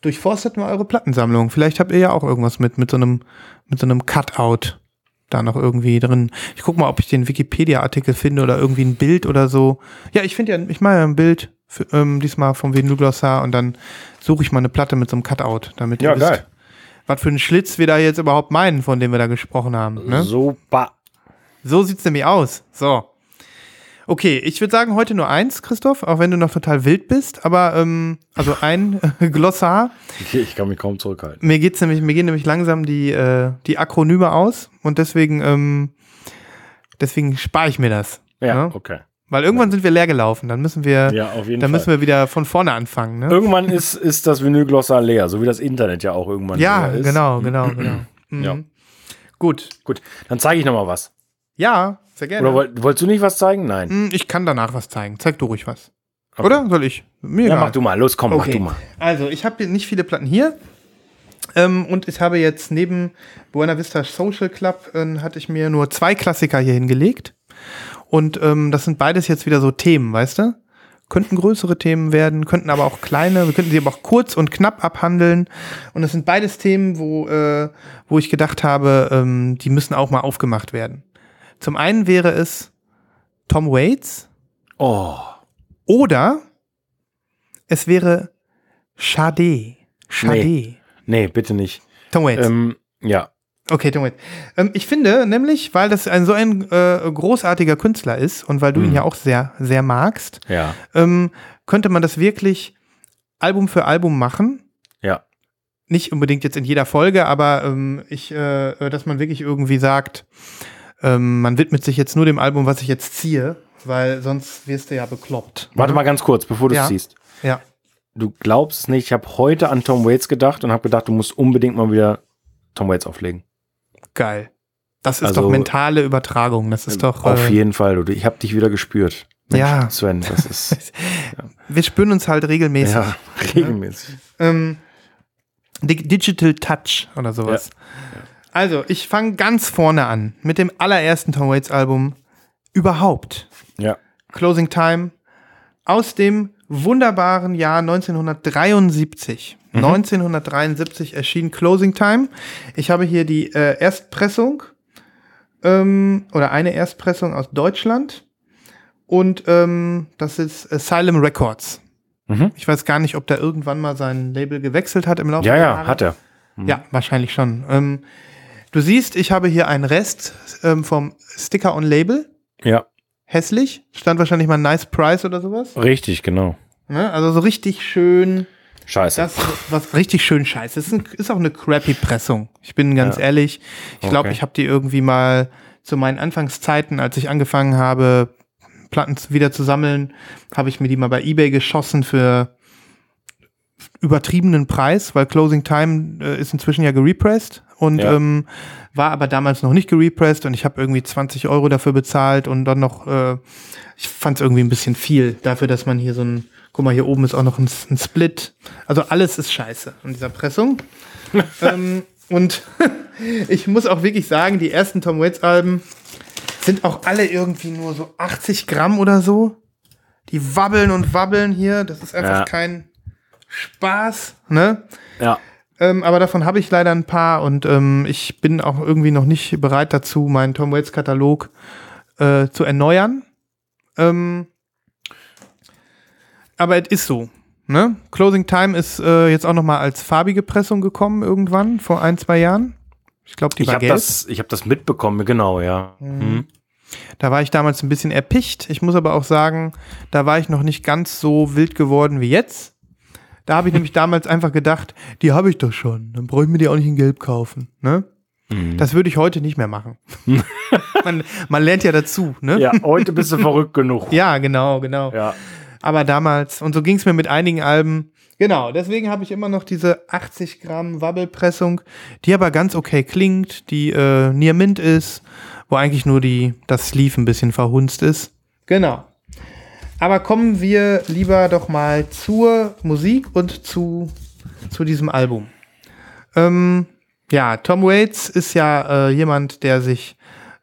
durchforstet mal eure Plattensammlung. Vielleicht habt ihr ja auch irgendwas mit, mit so einem, mit so einem Cutout da noch irgendwie drin. Ich guck mal, ob ich den Wikipedia-Artikel finde oder irgendwie ein Bild oder so. Ja, ich finde ja, ich mache ja ein Bild für, ähm, diesmal vom Vinylglossar und dann suche ich mal eine Platte mit so einem Cutout, damit ihr Ja, wisst, geil. was für einen Schlitz wir da jetzt überhaupt meinen, von dem wir da gesprochen haben. Ne? Super. So sieht's nämlich aus. So. Okay, ich würde sagen, heute nur eins, Christoph, auch wenn du noch total wild bist, aber ähm, also ein Glossar. Okay, ich kann mich kaum zurückhalten. Mir geht's nämlich, mir gehen nämlich langsam die, äh, die Akronyme aus und deswegen, ähm, deswegen spare ich mir das. Ja, Ja. okay. Weil irgendwann sind wir leer gelaufen, dann müssen wir, Ja, auf jeden dann Fall. müssen wir wieder von vorne anfangen. Ne? Irgendwann ist, ist das Vinylglossar leer, so wie das Internet ja auch irgendwann Ja, leer ist. genau, genau, genau. Mhm. Ja. Gut. Gut, dann zeige ich noch mal was. Ja, sehr gerne. Oder woll, wolltest du nicht was zeigen? Nein. Hm, ich kann danach was zeigen. Zeig du ruhig was. Oder? Soll ich? Mir Ja, mach du mal. Los, komm, mach du mal. Also, ich habe nicht viele Platten hier. Ähm, und ich habe jetzt neben Buena Vista Social Club äh, hatte ich mir nur zwei Klassiker hier hingelegt. Und ähm, das sind beides jetzt wieder so Themen, weißt du? Könnten größere Themen werden, könnten aber auch kleine, wir könnten sie aber auch kurz und knapp abhandeln. Und das sind beides Themen, wo, äh, wo ich gedacht habe, ähm, die müssen auch mal aufgemacht werden. Zum einen wäre es Tom Waits, Oh, oder es wäre Sade. Sade. Nee. nee, bitte nicht. Tom Waits. Ähm, ja, okay, Tom Waits. Ähm, ich finde nämlich, weil das ein so ein äh, großartiger Künstler ist und weil du ihn ja auch sehr, sehr magst, ja, ähm, könnte man das wirklich Album für Album machen. ja. Nicht unbedingt jetzt in jeder Folge, aber ähm, ich, äh, dass man wirklich irgendwie sagt, ähm, man widmet sich jetzt nur dem Album, was ich jetzt ziehe, weil sonst wirst du ja bekloppt. Warte mal ganz kurz, bevor du es Ja. siehst. Ja. Du glaubst es nicht, ich habe heute an Tom Waits gedacht und habe gedacht, du musst unbedingt mal wieder Tom Waits auflegen. Geil. Das ist Also- doch mentale Übertragung. Das ist doch. Auf äh, jeden Fall. Ich habe dich wieder gespürt. Ja. Sven, das ist wir spüren uns halt regelmäßig. ja regelmäßig. Ähm, Di- Digital Touch oder sowas. Also, ich fange ganz vorne an mit dem allerersten Tom Waits Album überhaupt. Ja. Closing Time aus dem wunderbaren Jahr 1973. 1973 erschien Closing Time. Ich habe hier die äh, Erstpressung ähm, oder eine Erstpressung aus Deutschland und ähm, das ist Asylum Records. Mhm. Ich weiß gar nicht, ob der irgendwann mal sein Label gewechselt hat im Laufe Ja, der ja, Jahre. hat er. Ja, wahrscheinlich schon. Ähm, du siehst, ich habe hier einen Rest ähm, vom Sticker on Label. Ja, Hässlich. Stand wahrscheinlich mal Nice Price oder sowas. richtig, genau. Ne? Also so richtig schön. Scheiße. Das, was richtig schön scheiße. Ist, ein, ist auch eine crappy Pressung. Ich bin ganz Ja. ehrlich. Ich glaube, Okay. ich habe die irgendwie mal zu meinen Anfangszeiten, als ich angefangen habe, Platten wieder zu sammeln, habe ich mir die mal bei eBay geschossen für übertriebenen Preis, weil Closing Time äh, ist inzwischen ja gerepressed und Ja. ähm, war aber damals noch nicht gerepressed und ich habe irgendwie 20 Euro dafür bezahlt und dann noch, äh, ich fand es irgendwie ein bisschen viel dafür, dass man hier so ein, guck mal, hier oben ist auch noch ein, ein Split. Also alles ist scheiße an dieser Pressung. ähm, und ich muss auch wirklich sagen, die ersten Tom Waits Alben sind auch alle irgendwie nur so 80 Gramm oder so. Die wabbeln und wabbeln hier. Das ist einfach Ja. kein Spaß, ne? ja. Ähm, aber davon habe ich leider ein paar und ähm, ich bin auch irgendwie noch nicht bereit dazu, meinen Tom Waits Katalog äh, zu erneuern. Ähm, aber es ist so. Ne? Closing Time ist äh, jetzt auch noch mal als farbige Pressung gekommen irgendwann vor ein zwei Jahren. Ich glaube, die Ich war habe gelb. das, ich hab das mitbekommen, genau, ja. Mhm. Da war ich damals ein bisschen erpicht. Ich muss aber auch sagen, da war ich noch nicht ganz so wild geworden wie jetzt. Da habe ich nämlich damals einfach gedacht, die habe ich doch schon. Dann brauche ich mir die auch nicht in Gelb kaufen. Ne? Mhm. Das würde ich heute nicht mehr machen. man, man lernt ja dazu. Ne? Ja, heute bist du verrückt genug. ja, genau, genau. Ja. Aber damals, und so ging es mir mit einigen Alben. Genau, deswegen habe ich immer noch diese 80 Gramm Wabbelpressung, die aber ganz okay klingt, die äh, Near Mint ist wo eigentlich nur die, das Sleeve ein bisschen verhunzt ist. Genau. Aber kommen wir lieber doch mal zur Musik und zu, zu diesem Album. Ähm, ja, Tom Waits ist ja äh, jemand, der sich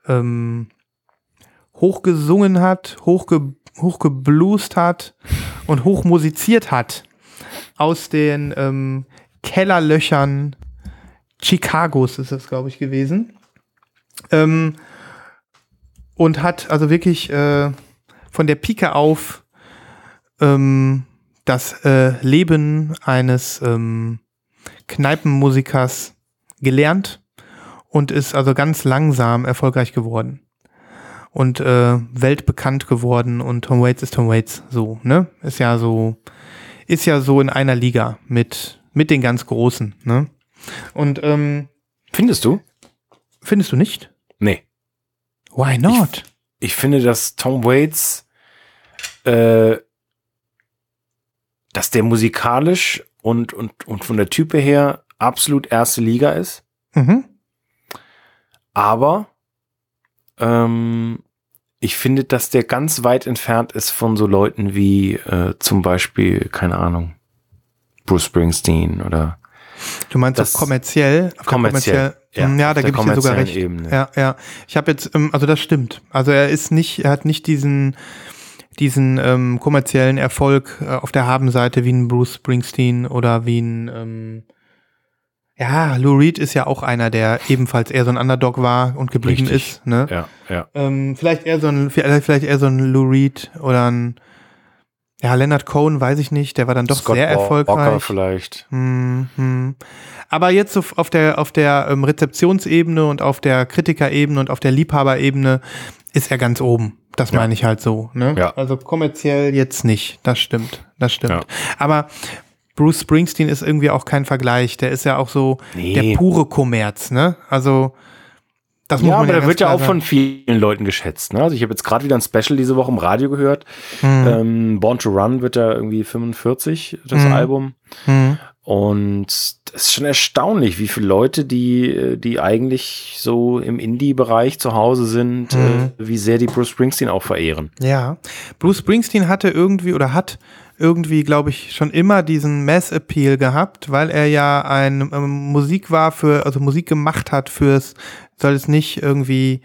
ähm, hochgesungen hat, hochge hochgebluest hat und hochmusiziert hat aus den ähm, Kellerlöchern Chicagos ist das, glaube ich, gewesen. Ähm, und hat also wirklich äh, von der Pike auf ähm, das äh, Leben eines ähm, Kneipenmusikers gelernt und ist also ganz langsam erfolgreich geworden und äh, weltbekannt geworden und Tom Waits ist Tom Waits so, ne? Ist ja so, ist ja so in einer Liga mit, mit den ganz Großen, ne? Und ähm, Findest du? findest du nicht? Nee. Why not? Ich finde, dass Tom Waits, äh, dass der musikalisch und, und, und von der Type her absolut erste Liga ist. mhm. Aber ähm, ich finde, dass der ganz weit entfernt ist von so Leuten wie äh, zum Beispiel, keine Ahnung, Bruce Springsteen oder Du meinst Das- auch kommerziell? Kommerziell, ja, Hm, ja, da gebe ich dir sogar recht. Ebene. Ja, ja. Ich habe jetzt, ähm, also das stimmt. Also er ist nicht, er hat nicht diesen, diesen ähm, kommerziellen Erfolg äh, auf der Habenseite wie ein Bruce Springsteen oder wie ein, ähm, ja, Lou Reed ist ja auch einer, der ebenfalls eher so ein Underdog war und geblieben Richtig. ist. Ne? ja, ja. Ähm, vielleicht eher so ein, vielleicht eher so ein Lou Reed oder ein, ja, Leonard Cohen, weiß ich nicht, der war dann doch Scott sehr erfolgreich. Walker vielleicht. Hm, hm. Aber jetzt auf der, auf der ähm, Rezeptionsebene und auf der Kritikerebene und auf der Liebhaberebene ist er ganz oben. Das Ja. meine ich halt so. Ne? Ja. Also kommerziell jetzt nicht. Das stimmt. Das stimmt. Ja. Aber Bruce Springsteen ist irgendwie auch kein Vergleich. Der ist ja auch so Nee. der pure Kommerz. Ne? Also das muss Ja, aber der ganz wird ja auch von vielen Leuten geschätzt. Ne? Also ich habe jetzt gerade wieder ein Special diese Woche im Radio gehört. Hm. Ähm, Born to Run wird ja irgendwie 45, das Mhm. Album. Hm. Und es ist schon erstaunlich, wie viele Leute, die, die eigentlich so im Indie-Bereich zu Hause sind, Mhm. äh, wie sehr die Bruce Springsteen auch verehren. Ja, Bruce Springsteen hatte irgendwie oder hat irgendwie, glaube ich, schon immer diesen Mass-Appeal gehabt, weil er ja ein ähm, Musik war für, also Musik gemacht hat fürs, soll es nicht irgendwie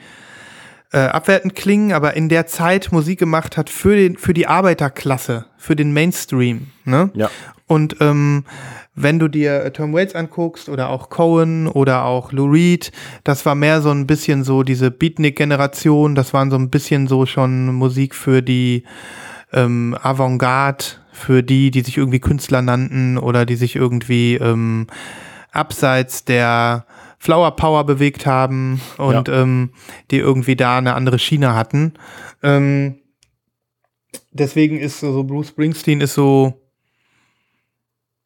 äh, abwertend klingen, aber in der Zeit Musik gemacht hat für den, für die Arbeiterklasse, für den Mainstream, ne? Ja. Und ähm, wenn du dir äh, Tom Waits anguckst oder auch Cohen oder auch Lou Reed, das war mehr so ein bisschen so diese Beatnik-Generation, das waren so ein bisschen so schon Musik für die ähm, Avantgarde, für die, die sich irgendwie Künstler nannten oder die sich irgendwie ähm, abseits der Flower Power bewegt haben und ähm, die irgendwie da eine andere Schiene hatten. Ähm, deswegen ist so Bruce Springsteen ist so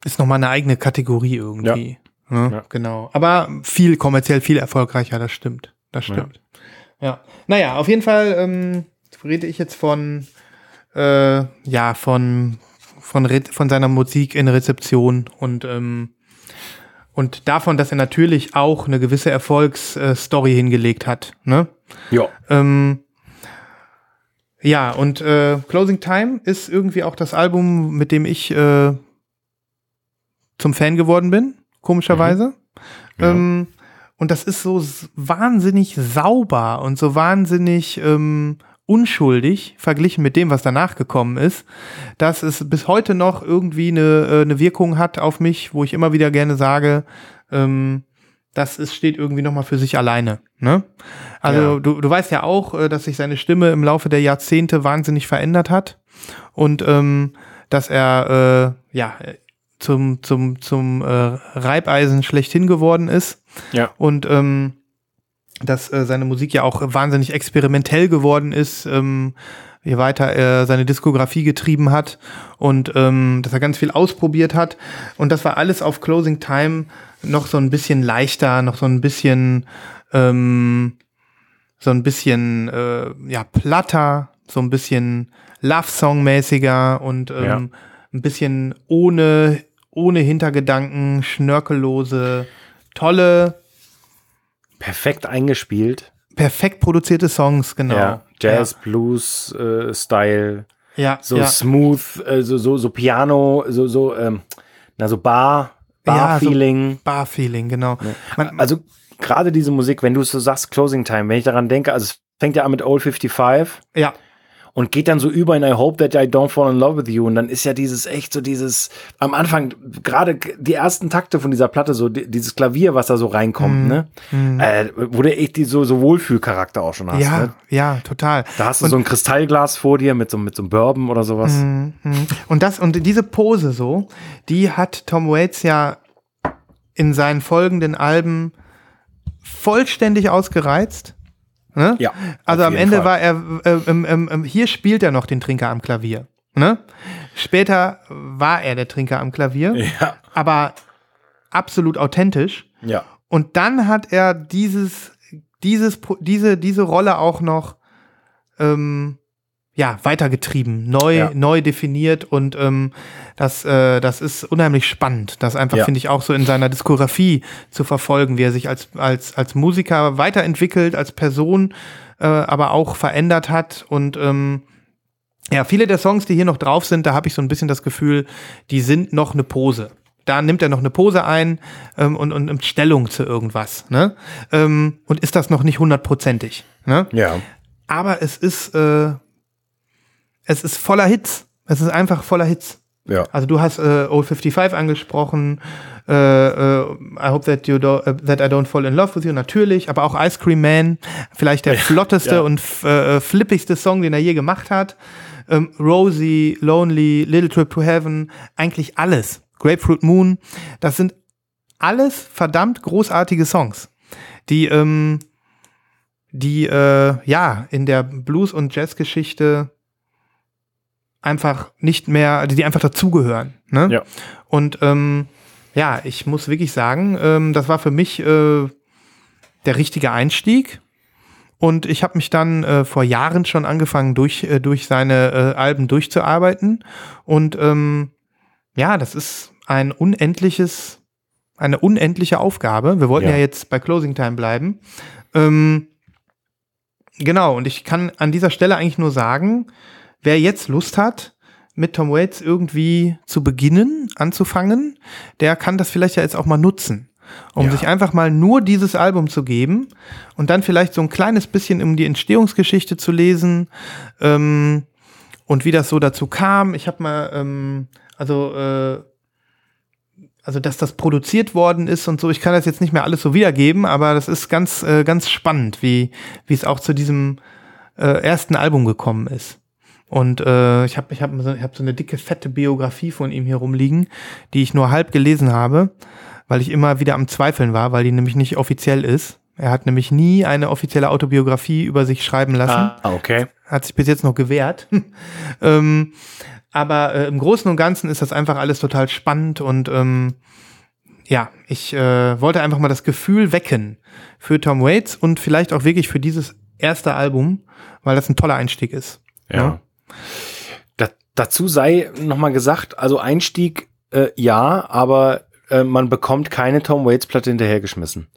ist noch mal eine eigene Kategorie irgendwie. Ne? Ja. Genau. Aber viel kommerziell viel erfolgreicher, das stimmt. Das stimmt. Ja. Naja, auf jeden Fall ähm, rede ich jetzt von äh, ja von von Re von seiner Musik in Rezeption und ähm, und davon, dass er natürlich auch eine gewisse Erfolgsstory hingelegt hat. Ne? Ja. Ähm, ja, und äh, Closing Time ist irgendwie auch das Album, mit dem ich äh, zum Fan geworden bin, komischerweise. Ja. Ähm, und das ist so wahnsinnig sauber und so wahnsinnig ähm, unschuldig verglichen mit dem, was danach gekommen ist, dass es bis heute noch irgendwie eine, äh, eine Wirkung hat auf mich, wo ich immer wieder gerne sage, ähm, das ist, steht irgendwie noch mal für sich alleine. Ne? Also Ja. du, du weißt ja auch, äh, dass sich seine Stimme im Laufe der Jahrzehnte wahnsinnig verändert hat und ähm, dass er äh, ja zum zum zum äh, Reibeisen schlechthin geworden ist Ja. und ähm, dass äh, seine Musik ja auch wahnsinnig experimentell geworden ist, ähm, je weiter er seine Diskografie getrieben hat und ähm, dass er ganz viel ausprobiert hat. Und das war alles auf Closing Time noch so ein bisschen leichter, noch so ein bisschen ähm, so ein bisschen äh, ja platter, so ein bisschen Love-Song-mäßiger und ähm, Ja. ein bisschen ohne ohne Hintergedanken, schnörkellose, tolle Perfekt eingespielt. perfekt produzierte Songs, genau. Ja, Jazz, Blues, äh, Style, Ja, so ja. smooth, äh, so, so, so Piano, so, so, ähm, na, so Bar, Ja, so Bar-Feeling. Bar-Feeling, genau. Man, also gerade diese Musik, wenn du so sagst, Closing Time, wenn ich daran denke, also es fängt ja an mit Old 55 ja, und geht dann so über in I Hope That I Don't Fall in Love With You und dann ist ja dieses echt so dieses, am Anfang, gerade die ersten Takte von dieser Platte, so die, dieses Klavier, was da so reinkommt, ne, äh, wo du echt die, so, so Wohlfühlcharakter auch schon hast, ja, ne? ja, total. Da hast du so ein Kristallglas vor dir mit so, mit so einem Bourbon oder sowas. Mhm. Und das und diese Pose so, die hat Tom Waits ja in seinen folgenden Alben vollständig ausgereizt. Ne? Ja, Also am Ende Fall. war er, äh, ähm, ähm, hier spielt er noch den Trinker am Klavier. Ne? Später war er der Trinker am Klavier, Ja, aber absolut authentisch. ja. Und dann hat er dieses, dieses, diese, diese Rolle auch noch ähm, ja, weitergetrieben, neu, Ja. neu definiert und ähm, das, äh, das ist unheimlich spannend, das einfach, Ja. finde ich, auch so in seiner Diskografie zu verfolgen, wie er sich als, als, als Musiker weiterentwickelt, als Person, äh, aber auch verändert hat und ähm, ja, viele der Songs, die hier noch drauf sind, da habe ich so ein bisschen das Gefühl, die sind noch eine Pose. Da nimmt er noch eine Pose ein ähm, und, und nimmt Stellung zu irgendwas. Ne? Ähm, und ist das noch nicht hundertprozentig. Ne? Ja. Aber es ist, äh, es ist voller Hits. Es ist einfach voller Hits. Ja. Also du hast äh, Old 55 angesprochen, äh, äh, I hope that you do, äh, that I don't fall in love with you, natürlich, aber auch Ice Cream Man, vielleicht der flotteste ja. und f- äh, flippigste Song, den er je gemacht hat. Ähm, Rosie, Lonely, Little Trip to Heaven, eigentlich alles. Grapefruit Moon, das sind alles verdammt großartige Songs, die, ähm, die äh, ja in der Blues- und Jazzgeschichte einfach nicht mehr, die einfach dazugehören. Ne? Ja. Und ähm, ja, ich muss wirklich sagen, ähm, das war für mich äh, der richtige Einstieg. Und ich habe mich dann äh, vor Jahren schon angefangen, durch, äh, durch seine äh, Alben durchzuarbeiten. Und ähm, ja, das ist ein unendliches, eine unendliche Aufgabe. Wir wollten ja, Ja. jetzt bei Closing Time bleiben. Ähm, genau, und ich kann an dieser Stelle eigentlich nur sagen, wer jetzt Lust hat, mit Tom Waits irgendwie zu beginnen, anzufangen, der kann das vielleicht ja jetzt auch mal nutzen, um Ja. sich einfach mal nur dieses Album zu geben und dann vielleicht so ein kleines bisschen um die Entstehungsgeschichte zu lesen ähm, und wie das so dazu kam. Ich habe mal, ähm, also äh, also dass das produziert worden ist und so. Ich kann das jetzt nicht mehr alles so wiedergeben, aber das ist ganz äh, ganz spannend, wie wie es auch zu diesem äh, ersten Album gekommen ist. Und äh, ich habe ich hab so, ich hab so eine dicke, fette Biografie von ihm hier rumliegen, die ich nur halb gelesen habe, weil ich immer wieder am Zweifeln war, weil die nämlich nicht offiziell ist. Er hat nämlich nie eine offizielle Autobiografie über sich schreiben lassen. Ah, okay. Hat sich bis jetzt noch gewehrt. ähm, aber äh, im Großen und Ganzen ist das einfach alles total spannend und ähm, ja, ich äh, wollte einfach mal das Gefühl wecken für Tom Waits und vielleicht auch wirklich für dieses erste Album, weil das ein toller Einstieg ist. Ja. Da, dazu sei nochmal gesagt, also Einstieg, äh, ja, aber äh, man bekommt keine Tom Waits Platte hinterhergeschmissen.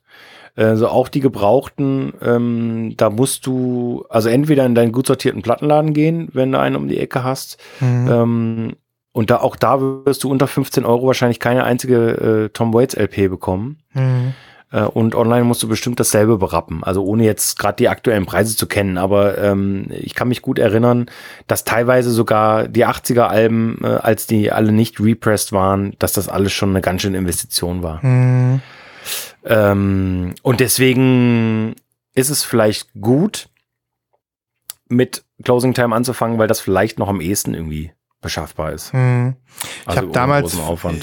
Also auch die gebrauchten, ähm, da musst du also entweder in deinen gut sortierten Plattenladen gehen, wenn du einen um die Ecke hast. Mhm. Ähm, und da auch da wirst du unter 15 Euro wahrscheinlich keine einzige äh, Tom Waits LP bekommen. Mhm. Äh, und online musst du bestimmt dasselbe berappen. Also ohne jetzt gerade die aktuellen Preise zu kennen. Aber ähm, ich kann mich gut erinnern, dass teilweise sogar die 80er-Alben, äh, als die alle nicht repressed waren, dass das alles schon eine ganz schöne Investition war. Mhm. Ähm, und deswegen ist es vielleicht gut, mit Closing Time anzufangen, weil das vielleicht noch am ehesten irgendwie beschaffbar ist. Mhm. Ich Also habe ohne damals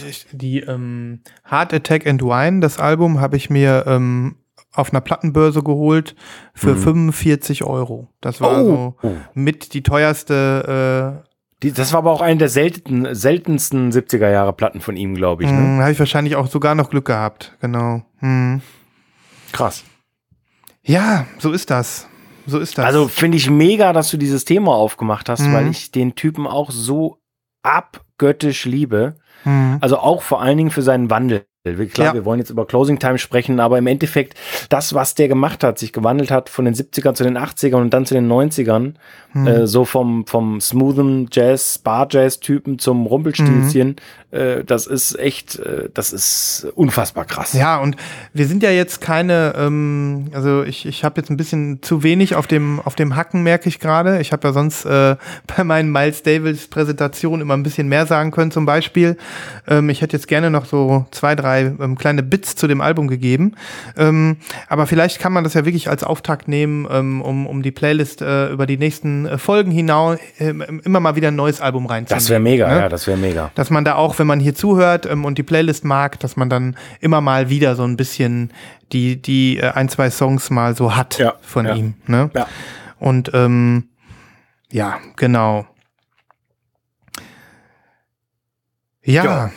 ich- die ähm, Heart Attack and Wine, das Album, habe ich mir ähm, auf einer Plattenbörse geholt für 45 Euro. Das war Oh. so Oh. mit die teuerste. Äh, Die, das war aber auch eine der selten, seltensten 70er Jahre Platten von ihm, glaube ich. Ne? Hm, habe ich wahrscheinlich auch sogar noch Glück gehabt. Genau. Hm. Krass. Ja, so ist das. So ist das. Also finde ich mega, dass du dieses Thema aufgemacht hast, Mhm. weil ich den Typen auch so abgöttisch liebe. Hm. Also auch vor allen Dingen für seinen Wandel. Klar, Ja. wir wollen jetzt über Closing Time sprechen, aber im Endeffekt, das, was der gemacht hat, sich gewandelt hat von den 70ern zu den 80ern und dann zu den 90ern, Hm. äh, so vom, vom smoothen Jazz, Bar-Jazz-Typen zum Rumpelstilzchen, äh, das ist echt, äh, das ist unfassbar krass. Ja, und wir sind ja jetzt keine, ähm, also ich, ich habe jetzt ein bisschen zu wenig auf dem, auf dem Hacken, merke ich gerade. Ich habe ja sonst äh, bei meinen Miles Davis Präsentationen immer ein bisschen mehr sagen können, zum Beispiel. Ähm, ich hätte jetzt gerne noch so zwei, drei ähm, kleine Bits zu dem Album gegeben. Ähm, aber vielleicht kann man das ja wirklich als Auftakt nehmen, ähm, um, um die Playlist äh, über die nächsten äh, Folgen hinaus äh, immer mal wieder ein neues Album reinzunehmen. Das wäre mega, ne? ja, das wäre mega. dass man da auch, wenn man hier zuhört ähm, und die Playlist mag, dass man dann immer mal wieder so ein bisschen die, die äh, ein, zwei Songs mal so hat Ja, von ja. ihm. Ne? Ja. Und ähm, ja, genau. Ja.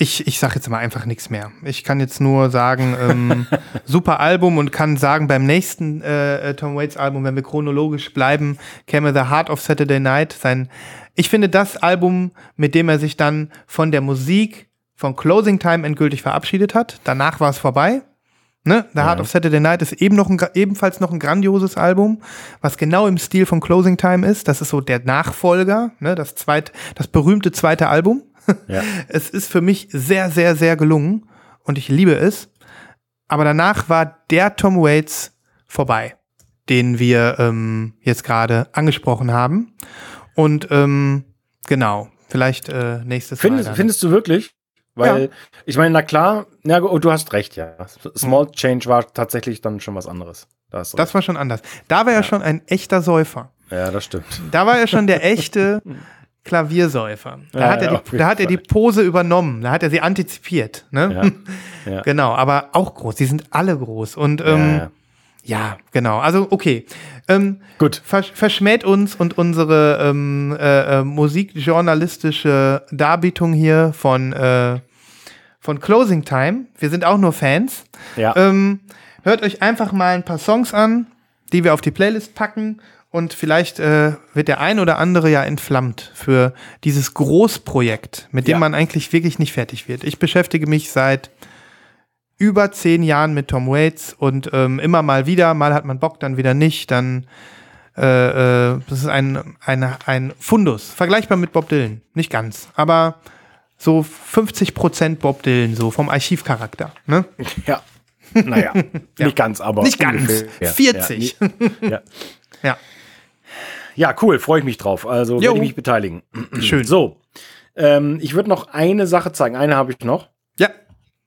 Ja. Ich, ich sag jetzt mal einfach nichts mehr. Ich kann jetzt nur sagen, ähm, super Album und kann sagen, beim nächsten äh, äh, Tom Waits Album, wenn wir chronologisch bleiben, käme The Heart of Saturday Night. Sein, ich finde das Album, mit dem er sich dann von der Musik von Closing Time endgültig verabschiedet hat. Danach war es vorbei. Ne? The Heart of Saturday Night ist eben noch ein, ebenfalls noch ein grandioses Album, was genau im Stil von Closing Time ist. Das ist so der Nachfolger, ne? das, zweit, das berühmte zweite Album. Ja. Es ist für mich sehr, sehr, sehr gelungen und ich liebe es. Aber danach war der Tom Waits vorbei, den wir ähm, jetzt gerade angesprochen haben. Und ähm, genau, vielleicht äh, nächstes Findest, Mal. dann. findest du wirklich? Weil, ich meine, na klar, na, du hast recht, ja. Small Change war tatsächlich dann schon was anderes. Da das war schon anders. Da war er schon ein echter Säufer. recht. ja, das stimmt. Da war er schon der echte Klaviersäufer. Da, Ja, hat, er ja, die, da hat er die. Pose übernommen. Da hat er sie antizipiert. Ne? Ja. Genau, aber auch groß. Die sind alle groß. Und ähm, ja. genau. Also, okay. Ähm, Gut. versch verschmäht uns und unsere ähm, äh, äh, musikjournalistische Darbietung hier von, äh, von Closing Time. Wir sind auch nur Fans. Ja. Ähm, hört euch einfach mal ein paar Songs an, die wir auf die Playlist packen. Und vielleicht äh, wird der ein oder andere ja entflammt für dieses Großprojekt, mit dem Ja. man eigentlich wirklich nicht fertig wird. Ich beschäftige mich seit über zehn Jahren mit Tom Waits und ähm, immer mal wieder, mal hat man Bock, dann wieder nicht, dann äh, äh, das ist ein, ein, ein Fundus, vergleichbar mit Bob Dylan, nicht ganz, aber so 50% Bob Dylan, so vom Archivcharakter, ne? ja. Naja, nicht ganz, aber. Nicht ganz, ungefähr. 40. Ja, ja. Ja, ja, cool, freue ich mich drauf. Also werde ich mich beteiligen. schön. So, ähm, ich würde noch eine Sache zeigen. Eine habe ich noch. Ja,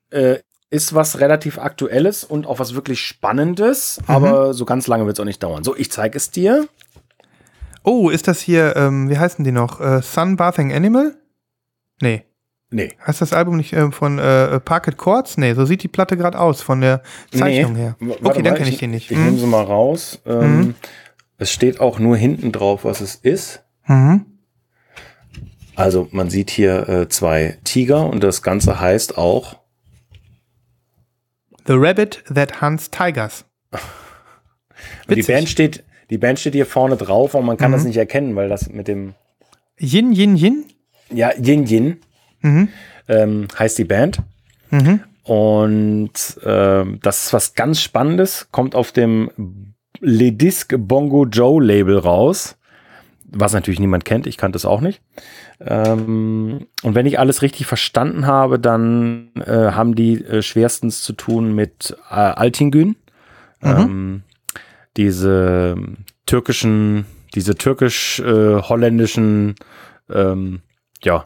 Äh, ist was relativ Aktuelles und auch was wirklich Spannendes, Mhm. aber so ganz lange wird es auch nicht dauern. So, ich zeige es dir. Oh, ist das hier, ähm, wie heißen die noch? Äh, Sunbathing Animal? Nee. Nee. Heißt das Album nicht ähm, von äh, Parket Courts? Nee, so sieht die Platte gerade aus, von der Zeichnung her. W- warte Okay, dann kenne ich den nicht. Ich Mhm. nehme sie mal raus. Ähm, Es steht auch nur hinten drauf, was es ist. Mhm. Also man sieht hier äh, zwei Tiger und das Ganze heißt auch The Rabbit That Hunts Tigers. Die. Band steht, die Band steht hier vorne drauf und man kann das nicht erkennen, weil das mit dem Yin, Yin, Yin? ja Yin Yin Mhm. ähm, heißt die Band. Mhm. Und ähm, das ist was ganz Spannendes, kommt auf dem Le Disc Bongo Joe Label raus, was natürlich niemand kennt, ich kannte es auch nicht. Ähm, und wenn ich alles richtig verstanden habe, dann äh, haben die äh, schwerstens zu tun mit äh, Altingün. Ähm, diese türkischen, diese türkisch-holländischen ähm, ja,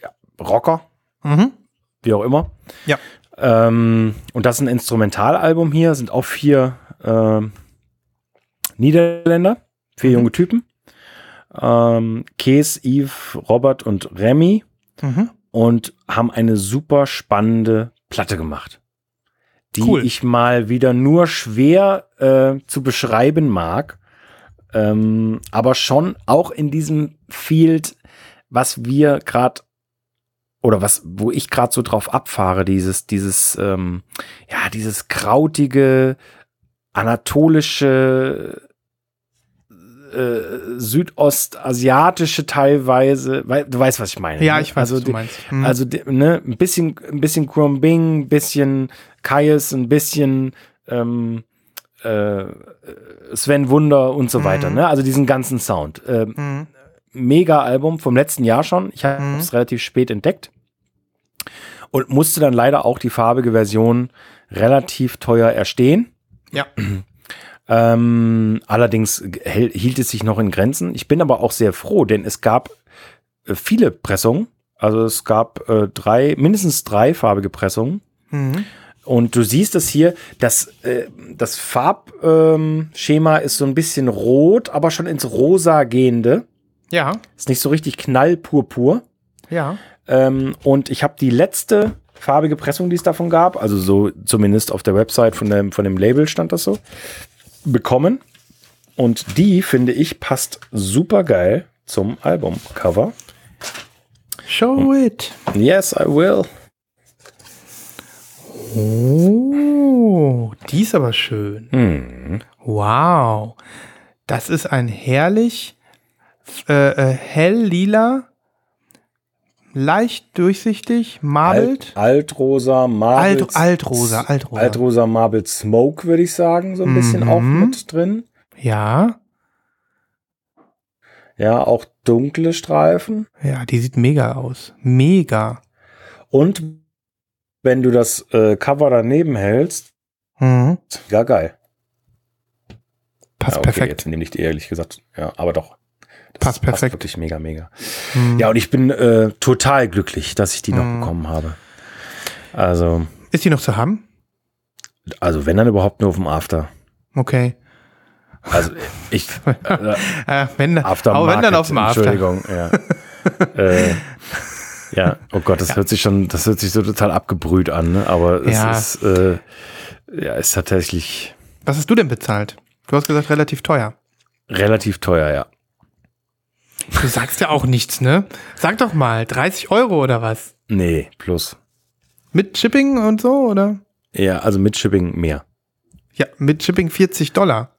ja, Rocker, Mhm. wie auch immer. Ja. Ähm, und das ist ein Instrumentalalbum hier, sind auch vier ähm, Niederländer, vier junge Typen. Ähm, Kees, Yves, Robert und Remy Mhm. und haben eine super spannende Platte gemacht, die Cool. ich mal wieder nur schwer äh, zu beschreiben mag, ähm, aber schon auch in diesem Field, was wir gerade oder was, wo ich gerade so drauf abfahre, dieses, dieses, ähm, ja, dieses krautige, anatolische äh, südostasiatische teilweise, weil, du weißt, was ich meine. Ja, ne? ich weiß, also was du meinst. Hm. Also ne, ein bisschen, ein bisschen Krumbing, ein bisschen Kaius, ein bisschen ähm, äh, Sven Wunder und so weiter. Ne? Also diesen ganzen Sound. Ähm, Mhm. Mega Album vom letzten Jahr schon. Ich habe Mhm. es relativ spät entdeckt und musste dann leider auch die farbige Version relativ teuer erstehen. Ja. Ähm, allerdings hielt es sich noch in Grenzen. Ich bin aber auch sehr froh, denn es gab äh, viele Pressungen. Also es gab äh, drei, mindestens drei farbige Pressungen. Mhm. Und du siehst es hier, das, äh, das Farbschema ähm, ist so ein bisschen rot, aber schon ins Rosa gehende. Ja, Ist nicht so richtig knallpurpur. ja. Ähm, und ich habe die letzte farbige Pressung, die es davon gab, also so zumindest auf der Website von dem, von dem Label stand das so, bekommen. Und die, finde ich, passt super geil zum Albumcover. Show it. Yes, I will. Oh, die ist aber schön. Hm. Wow. Das ist ein herrlich äh, äh, hell lila, leicht durchsichtig, marbled. Alt, Altrosa, Marble. Alt, altrosa, altrosa. Altrosa Marble Smoke, würde ich sagen, so ein bisschen Mhm. auch mit drin. Ja, Ja, auch dunkle Streifen. ja, die sieht mega aus. Mega. Und wenn du das äh, Cover daneben hältst, Mhm. ja geil. Passt ja, okay, perfekt. Jetzt nehme ich die ehrlich gesagt. Ja, aber doch. Passt perfekt. wirklich mega, mega. Mhm. Ja, und ich bin äh, total glücklich, dass ich die noch Mhm. bekommen habe. Also, Ist die noch zu haben? also wenn dann überhaupt nur auf dem After. Okay. Also ich äh, wenn, After aber wenn dann auf dem After. Entschuldigung, ja. äh, ja, oh Gott, das hört sich schon, das hört sich so total abgebrüht an, ne? aber es Ja. ist, äh, ja, ist tatsächlich Was hast du denn bezahlt? Du hast gesagt, relativ teuer. relativ teuer, ja. Du sagst ja auch nichts, ne? Sag doch mal, 30 Euro oder was? Nee, plus. Mit Shipping und so, oder? Ja, also mit Shipping mehr. Ja, mit Shipping 40 Dollar.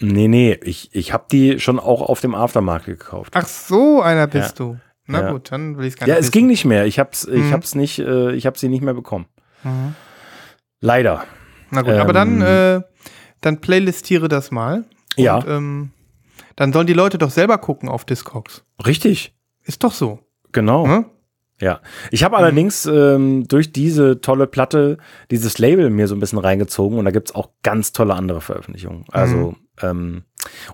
Nee, nee, ich, ich habe die schon auch auf dem Aftermarket gekauft. Ach so, einer bist du. Na Ja. gut, dann will ich es gar Ja, nicht es wissen. ging nicht mehr. Ich hab's, ich Mhm. hab's nicht, äh, ich hab sie nicht mehr bekommen. Mhm. Leider. Na gut, aber Ähm, dann, äh, dann playlistiere das mal. Und, Ja. Ähm, dann sollen die Leute doch selber gucken auf Discogs. Richtig. Ist doch so. Genau. Ne? Ja. Ich habe allerdings ähm, durch diese tolle Platte dieses Label mir so ein bisschen reingezogen und da gibt's auch ganz tolle andere Veröffentlichungen. Also, Mhm. ähm,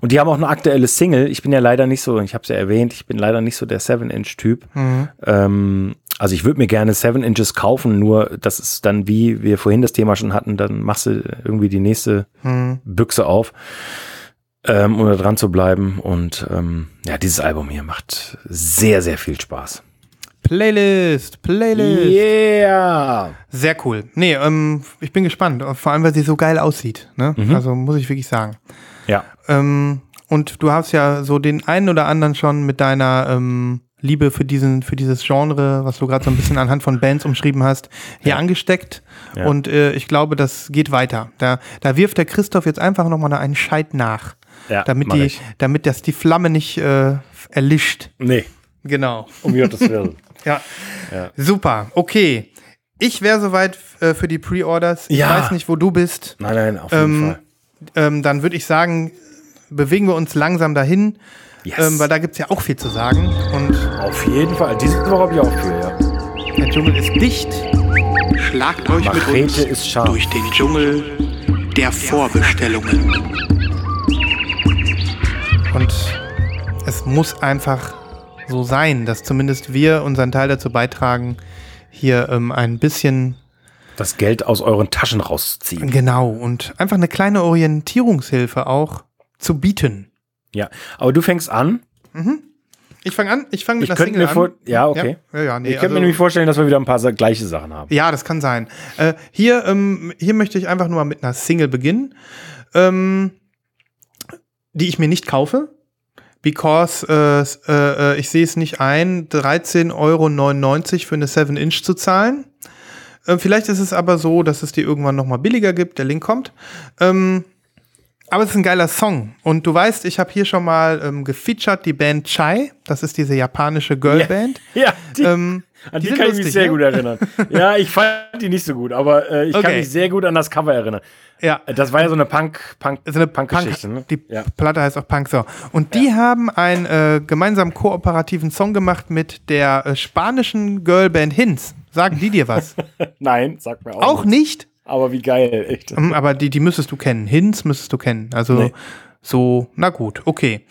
und die haben auch eine aktuelle Single. Ich bin ja leider nicht so, ich habe es ja erwähnt, ich bin leider nicht so der 7-Inch-Typ. Mhm. Ähm, also ich würde mir gerne 7 Inches kaufen, nur das ist dann, wie wir vorhin das Thema schon hatten, dann machst du irgendwie die nächste Mhm. Büchse auf, ähm, um da dran zu bleiben. Und ähm, ja, dieses Album hier macht sehr, sehr viel Spaß. Playlist, Playlist. Yeah! Sehr cool. Nee, ähm, ich bin gespannt. Vor allem, weil sie so geil aussieht. Ne? Mhm. Also muss ich wirklich sagen. Ja, Ähm, und du hast ja so den einen oder anderen schon mit deiner ähm, Liebe für diesen, für dieses Genre, was du gerade so ein bisschen anhand von Bands umschrieben hast, hier Ja. angesteckt. Ja. Und äh, ich glaube, das geht weiter. Da, da wirft der Christoph jetzt einfach nochmal einen Scheit nach. Ja damit die, ich. damit das die Flamme nicht äh, erlischt. Nee, Genau. um Gottes Willen. Ja. Ja. Super. Okay. Ich wäre soweit äh, für die Pre-Orders. Ich Ja. weiß nicht, wo du bist. Nein, nein, auf jeden Ähm, Fall. Ähm, dann würde ich sagen, bewegen wir uns langsam dahin, Yes. ähm, weil da gibt es ja auch viel zu sagen. Und auf jeden Fall. Diese Woche habe ich auch viel, ja. der Dschungel ist dicht. Schlagt euch mit Machete uns ist scharf. durch den Dschungel der Vorbestellungen. Und es muss einfach so sein, dass zumindest wir unseren Teil dazu beitragen, hier ähm, ein bisschen Das Geld aus euren Taschen rausziehen. genau und einfach eine kleine Orientierungshilfe auch zu bieten. Ja, aber du fängst an. Ich fange an, ich fange mit Ich einer Single mir vor, an. ja, okay. Ja, ja, nee, ich könnte also- mir nämlich vorstellen, dass wir wieder ein paar gleiche Sachen haben. Ja, das kann sein. Äh, hier, ähm, hier möchte ich einfach nur mal mit einer Single beginnen, ähm, die ich mir nicht kaufe, because äh, äh, äh, ich sehe es nicht ein, 13,99 Euro für eine 7-Inch zu zahlen. Äh, vielleicht ist es aber so, dass es die irgendwann noch mal billiger gibt. Der Link kommt. Ähm, aber es ist ein geiler Song. Und du weißt, ich habe hier schon mal ähm, gefeatured die Band Chai. Das ist diese japanische Girlband. Ja, die, Ähm, an die, sind kann ich mich lustig, sehr ne? gut erinnern. ja, ich fand die nicht so gut, aber äh, ich kann Okay. mich sehr gut an das Cover erinnern. Ja. Das war ja so eine Punk, Punk, So eine Punk-Geschichte. Punk, ne? Die ja. Platte heißt auch Punk. So. Und die haben einen äh, gemeinsam kooperativen Song gemacht mit der äh, spanischen Girlband Hinz. Sagen die dir was? Nein, sag mir auch. auch nicht? Aber wie geil, echt. Hm, Aber die, die müsstest du kennen. Hinz müsstest du kennen. Also Nee. so, na gut, okay.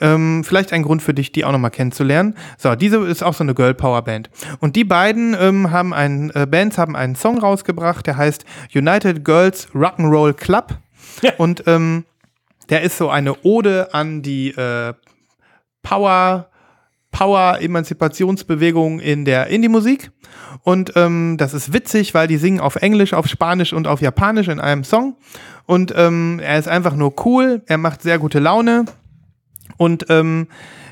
Ähm, vielleicht ein Grund für dich, die auch nochmal kennenzulernen. So, diese ist auch so eine Girl Power Band. Und die beiden ähm, haben einen, äh, Bands haben einen Song rausgebracht, der heißt United Girls Rock'n'Roll Club. Und ähm, der ist so eine Ode an die äh, Power, Power-Emanzipationsbewegung in der Indie-Musik. Und ähm, das ist witzig, weil die singen auf Englisch, auf Spanisch und auf Japanisch in einem Song. Und ähm, er ist einfach nur cool, er macht sehr gute Laune. Und ähm,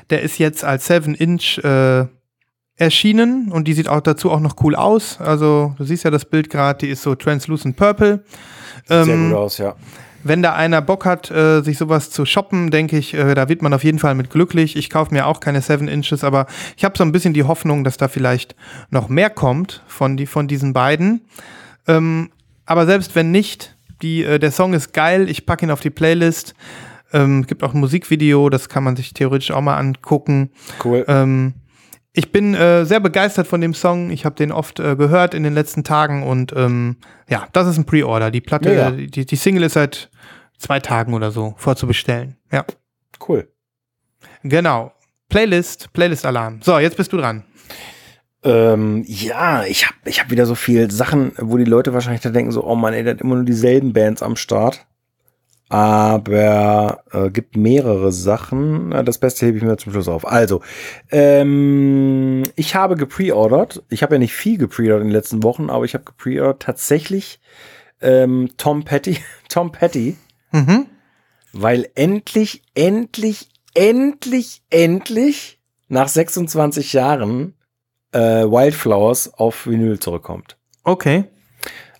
der ist jetzt als 7-Inch äh, erschienen und die sieht auch dazu auch noch cool aus. Also du siehst ja das Bild gerade, die ist so translucent purple. Sehr Ähm, gut aus, ja. wenn da einer Bock hat, äh, sich sowas zu shoppen, denke ich, äh, da wird man auf jeden Fall mit glücklich. Ich kaufe mir auch keine 7 Inches, aber ich habe so ein bisschen die Hoffnung, dass da vielleicht noch mehr kommt von, die, von diesen beiden. Ähm, aber selbst wenn nicht, die, äh, der Song ist geil, ich packe ihn auf die Playlist. Ähm, gibt auch ein Musikvideo, das kann man sich theoretisch auch mal angucken. Cool. Ähm, ich bin äh, sehr begeistert von dem Song. Ich habe den oft äh, gehört in den letzten Tagen und ähm, ja, das ist ein Pre-Order. Die Platte, Mega. äh, die, die Single ist seit zwei Tagen oder so vorzubestellen. Ja, cool. genau. Playlist, Playlist-Alarm. So, jetzt bist du dran. Ähm, ja, ich habe ich hab wieder so viel Sachen, wo die Leute wahrscheinlich da denken, so, oh Mann, ey, der hat immer nur dieselben Bands am Start. Aber äh, gibt mehrere Sachen. Das Beste hebe ich mir zum Schluss auf. Also, ähm, ich habe gepreordert. Ich habe ja nicht viel gepreordert in den letzten Wochen, aber ich habe gepreordert tatsächlich ähm, Tom Petty. Tom Petty. Mhm. Weil endlich, endlich, endlich, endlich nach 26 Jahren äh, Wildflowers auf Vinyl zurückkommt. Okay.